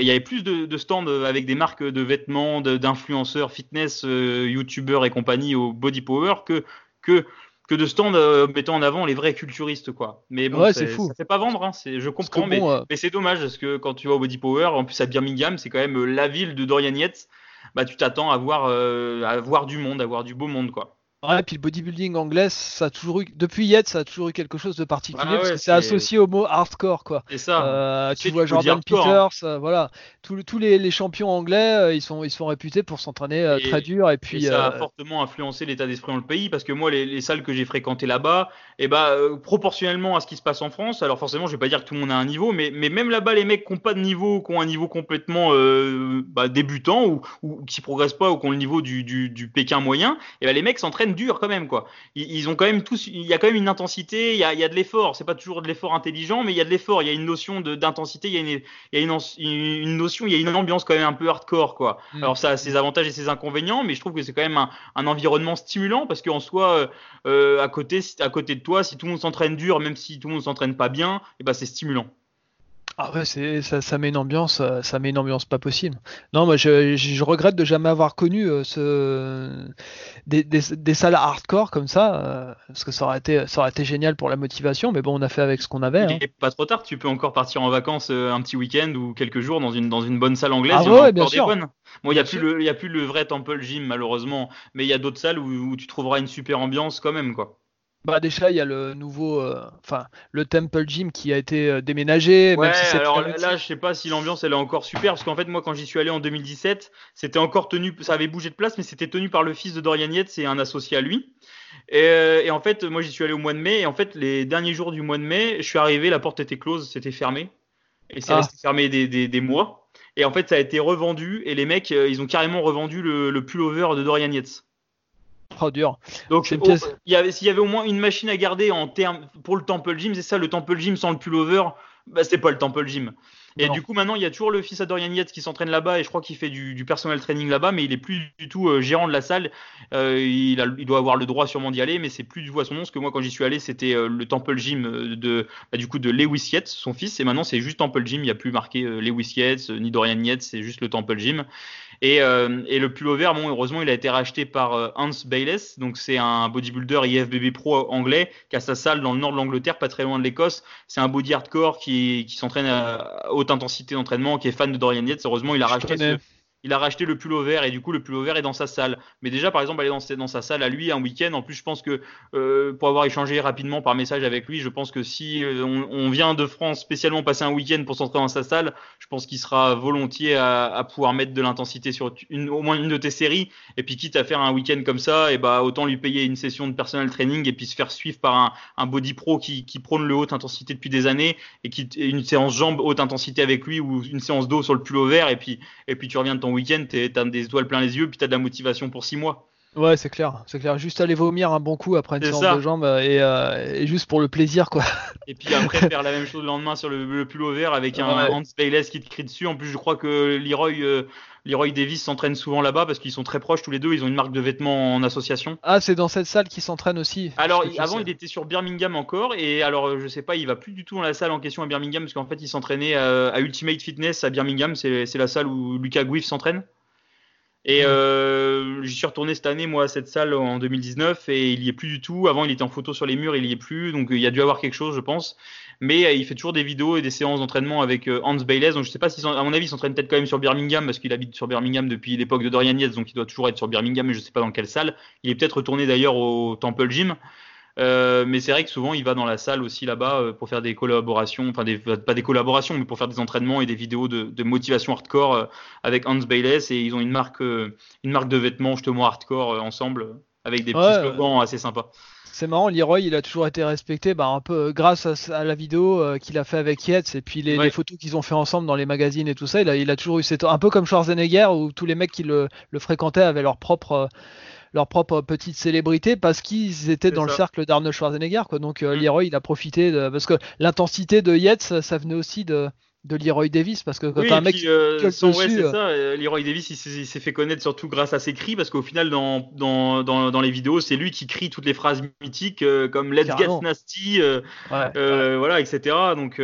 il y avait plus de, de, stands avec des marques de vêtements, d'influenceurs, fitness, youtubeurs et compagnie au Body Power que que que de stands euh, mettant en avant les vrais culturistes quoi. Mais bon, c'est fou. ça fait pas vendre, hein, je comprends, mais, euh, mais c'est dommage parce que quand tu vas au Body Power, en plus à Birmingham, c'est quand même euh, la ville de Dorian Yates, bah tu t'attends à voir à voir du monde, à voir du beau monde quoi. Ouais, puis le bodybuilding anglais, ça a toujours eu, depuis Yet, ça a toujours eu quelque chose de particulier parce que c'est associé au mot hardcore, quoi. C'est ça. Euh, tu, vois Jordan hein. Peters, euh, voilà, tous, tous les, les, champions anglais, euh, ils sont ils sont réputés pour s'entraîner très dur et puis. ça a fortement influencé l'état d'esprit dans le pays parce que moi, les, les salles que j'ai fréquentées là-bas, et eh bah proportionnellement à ce qui se passe en France, alors forcément, je vais pas dire que tout le monde a un niveau, mais mais même là-bas, les mecs qui ont pas de niveau, qui ont un niveau complètement bah, débutant ou, ou qui progressent pas ou qui ont le niveau du, du, du Pékin moyen, et eh bah, les mecs s'entraînent dur quand même quoi. Ils, ont quand même tous, il y a quand même une intensité, il y a, il y a de l'effort. C'est pas toujours de l'effort intelligent, mais il y a de l'effort. Il y a une notion d'intensité, il y a, une, il y a une, une, notion, il y a une ambiance quand même un peu hardcore quoi. Mm. Alors ça a ses avantages et ses inconvénients, mais je trouve que c'est quand même un, un, environnement stimulant parce qu'en soi, euh, à côté, à côté de toi, si tout le monde s'entraîne dur, même si tout le monde s'entraîne pas bien, et eh ben c'est stimulant. Ah ouais, c'est, ça, ça, met une ambiance, euh, ça met une ambiance pas possible. Non, moi je, je regrette de jamais avoir connu euh, ce, des, des, des, salles hardcore comme ça, euh, parce que ça aurait, été, ça aurait été génial pour la motivation, mais bon, on a fait avec ce qu'on avait. Hein. pas trop tard, tu peux encore partir en vacances un petit week-end ou quelques jours dans une, dans une bonne salle anglaise. Ah ouais, bien sûr. Bon, il n'y a, plus le, y a plus le vrai Temple Gym malheureusement, mais il y a d'autres salles où, où tu trouveras une super ambiance quand même, quoi. Bah déjà il y a le nouveau, euh, enfin le Temple Gym qui a été euh, déménagé. Ouais, alors là je sais pas si l'ambiance elle est encore super parce qu'en fait moi quand j'y suis allé en 2017 c'était encore tenu, ça avait bougé de place mais c'était tenu par le fils de Dorian Yates c'est un associé à lui. Et, euh, et en fait moi j'y suis allé au mois de mai et en fait les derniers jours du mois de mai je suis arrivé la porte était close c'était fermé et c'est ah. resté fermé des, des, des, mois et en fait ça a été revendu et les mecs ils ont carrément revendu le, le pullover de Dorian Yates. Oh, dur. Donc, s'il y, avait, y avait au moins une machine à garder en termes pour le Temple Gym, c'est ça, le Temple Gym sans le pullover, bah, c'est pas le Temple Gym. Et du coup, maintenant, il y a toujours le fils à Dorian Yates qui s'entraîne là-bas et je crois qu'il fait du, du personnel training là-bas, mais il est plus du tout euh, gérant de la salle. Euh, il, a, il, doit avoir le droit sûrement d'y aller, mais c'est plus du tout à son nom. Parce que moi, quand j'y suis allé, c'était euh, le Temple Gym de, bah, du coup, de Lewis Yates, son fils, et maintenant c'est juste Temple Gym. Il n'y a plus marqué Lewis Yates ni Dorian Yates, c'est juste le Temple Gym. Et, et le pullover, bon, heureusement, il a été racheté par Hans Bayless, donc c'est un bodybuilder IFBB pro anglais qui a sa salle dans le nord de l'Angleterre, pas très loin de l'Écosse. C'est un body hardcore qui, qui s'entraîne à haute intensité d'entraînement qui est fan de Dorian Yates. Heureusement, il a racheté ce, il a racheté le pull vert et du coup le pull vert est dans sa salle. Mais déjà par exemple aller dans, dans sa salle à lui un week-end, en plus je pense que euh, pour avoir échangé rapidement par message avec lui, je pense que si euh, on, vient de France spécialement passer un week-end pour s'entrer dans sa salle, je pense qu'il sera volontiers à, pouvoir mettre de l'intensité sur au moins une de tes séries. Et puis quitte à faire un week-end comme ça, et bah autant lui payer une session de personnel training et puis se faire suivre par un, body pro qui, prône le haute intensité depuis des années et qui une séance jambes haute intensité avec lui ou une séance dos sur le pull vert et puis et puis tu reviens de ton week-end, t'as des étoiles plein les yeux, puis t'as de la motivation pour six mois. Ouais, c'est clair, c'est clair. Juste aller vomir un bon coup après une séance de jambes euh, euh, et, juste pour le plaisir, quoi. Et puis après faire la même chose le lendemain sur le, le pull vert avec un Hans Bayless qui te crie dessus. En plus, je crois que Leroy, euh, Leroy Davis s'entraîne souvent là-bas parce qu'ils sont très proches tous les deux. Ils ont une marque de vêtements en association. Ah, c'est dans cette salle qu'ils s'entraînent aussi. Alors avant, il était sur Birmingham encore et alors je sais pas, il va plus du tout dans la salle en question à Birmingham parce qu'en fait, il s'entraînait à, Ultimate Fitness à Birmingham. C'est la salle où Lucas Guif s'entraîne. Et euh, j'y suis retourné cette année, moi, à cette salle en 2019, et il y est plus du tout. Avant, il était en photo sur les murs, il y est plus, donc il y a dû avoir quelque chose, je pense. Mais euh, il fait toujours des vidéos et des séances d'entraînement avec euh, Hans Bayless. Donc je sais pas si, à mon avis, il s'entraîne peut-être quand même sur Birmingham parce qu'il habite sur Birmingham depuis l'époque de Dorian Yates, donc il doit toujours être sur Birmingham, mais je sais pas dans quelle salle. Il est peut-être retourné d'ailleurs au Temple Gym. Euh, mais c'est vrai que souvent il va dans la salle aussi là-bas euh, pour faire des collaborations, enfin des, pas des collaborations, mais pour faire des entraînements et des vidéos de, de motivation hardcore euh, avec Hans Bayless et ils ont une marque, une marque de vêtements justement hardcore ensemble avec des petits slogans assez sympas. C'est marrant, Leroy, il a toujours été respecté bah, un peu grâce à, la vidéo qu'il a fait avec Yates et puis les, photos qu'ils ont fait ensemble dans les magazines et tout ça. Il a, il a toujours eu cette. Un peu comme Schwarzenegger où tous les mecs qui le, le fréquentaient avaient leur propre leur propre petite célébrité parce qu'ils étaient dans le cercle d'Arnold Schwarzenegger. Quoi. Donc euh, mm. Leroy, il a profité de, parce que l'intensité de Yates, ça venait aussi de, de Leroy Davis parce que quand oui, un mec euh, ouais, c'est euh, ça euh, Leroy Davis il s'est fait connaître surtout grâce à ses cris parce qu'au final dans, dans, dans, dans, les vidéos c'est lui qui crie toutes les phrases mythiques euh, comme Let's Get Nasty ouais, ouais. voilà etc donc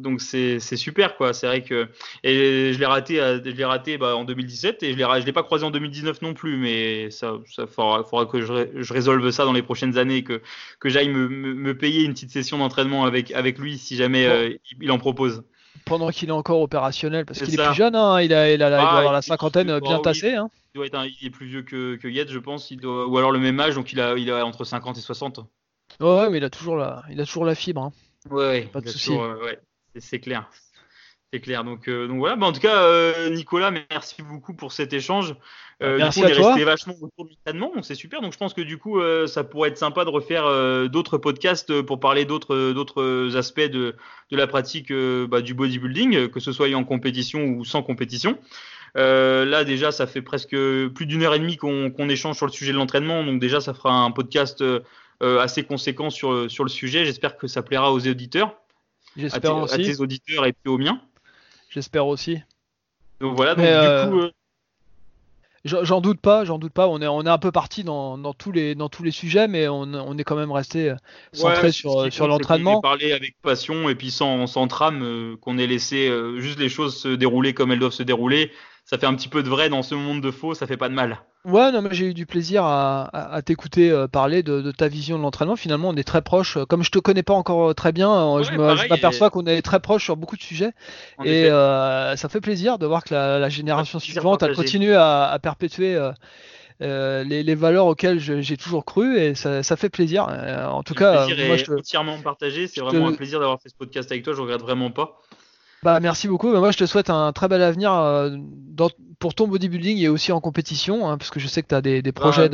donc c'est super quoi. C'est vrai que et je l'ai raté je l'ai raté bah, en 2017 et je l'ai je l'ai pas croisé en 2019 non plus mais ça ça faudra, faudra que je, je, résolve ça dans les prochaines années que que j'aille me, me, payer une petite session d'entraînement avec avec lui si jamais il en propose pendant qu'il est encore opérationnel, parce qu'il est plus jeune, hein, il, a, il, a, il, doit ah, avoir la cinquantaine bien tassée. Hein. Il, doit être il est plus vieux que, que Yates, je pense, il doit, ou alors le même âge, donc il a, il a entre 50 et 60. Ouais, mais il a toujours la, il a toujours la fibre. Hein. Ouais, pas de souci. Ouais, c'est clair. C'est clair. Donc, euh, donc voilà. Bah, en tout cas, euh, Nicolas, merci beaucoup pour cet échange. Euh, merci du coup, on est resté vachement autour du traitement, donc c'est super. Donc je pense que du coup, euh, ça pourrait être sympa de refaire euh, d'autres podcasts pour parler d'autres d'autres aspects de, de la pratique bah, du bodybuilding, que ce soit en compétition ou sans compétition. là déjà, ça fait presque plus d'une heure et demie qu'on qu'on échange sur le sujet de l'entraînement, donc déjà, ça fera un podcast assez conséquent sur sur le sujet. J'espère que ça plaira aux auditeurs. J'espère aussi. À tes auditeurs et puis aux miens. J'espère aussi. Donc voilà, donc du coup. J'en doute pas, j'en doute pas. On est, on est un peu parti dans, dans, tous les, dans tous les sujets, mais on, on est quand même resté centré sur, sur l'entraînement. On parlé avec passion et puis sans, sans trame, euh, qu'on ait laissé euh, juste les choses se dérouler comme elles doivent se dérouler ça fait un petit peu de vrai dans ce monde de faux, ça fait pas de mal. Ouais, non, mais j'ai eu du plaisir à, t'écouter euh, parler de, ta vision de l'entraînement. Finalement, on est très proche. Comme je te connais pas encore très bien, euh, je m'aperçois qu'on est très proche sur beaucoup de sujets. et euh, ça fait plaisir de voir que la, génération suivante, elle continue à, perpétuer. les, valeurs auxquelles j'ai toujours cru et ça, fait plaisir. en tout cas, moi, je entièrement partagé. C'est vraiment un plaisir d'avoir fait ce podcast avec toi. Je regrette vraiment pas. Bah merci beaucoup. moi je te souhaite un très bel avenir euh, pour ton bodybuilding et aussi en compétition, hein, parce que je sais que tu as des, des projets.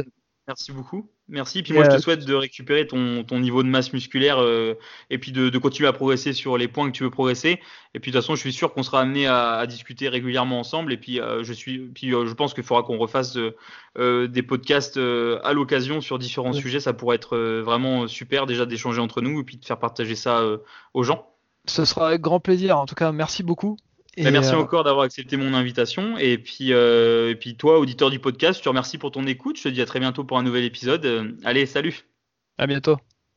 Merci beaucoup. Merci. Puis moi je te euh, souhaite de récupérer ton, ton niveau de masse musculaire euh, et puis de, de, continuer à progresser sur les points que tu veux progresser. Et puis de toute façon je suis sûr qu'on sera amené à, à, discuter régulièrement ensemble. Et puis je suis, puis je pense qu'il faudra qu'on refasse des podcasts à l'occasion sur différents sujets. Ça pourrait être vraiment super déjà d'échanger entre nous et puis de faire partager ça aux gens. Ce sera avec grand plaisir. En tout cas, merci beaucoup. Bah, merci euh, encore d'avoir accepté mon invitation. Et puis, euh, et puis toi, auditeur du podcast, je te remercie pour ton écoute. Je te dis à très bientôt pour un nouvel épisode. Euh, allez, salut. À bientôt.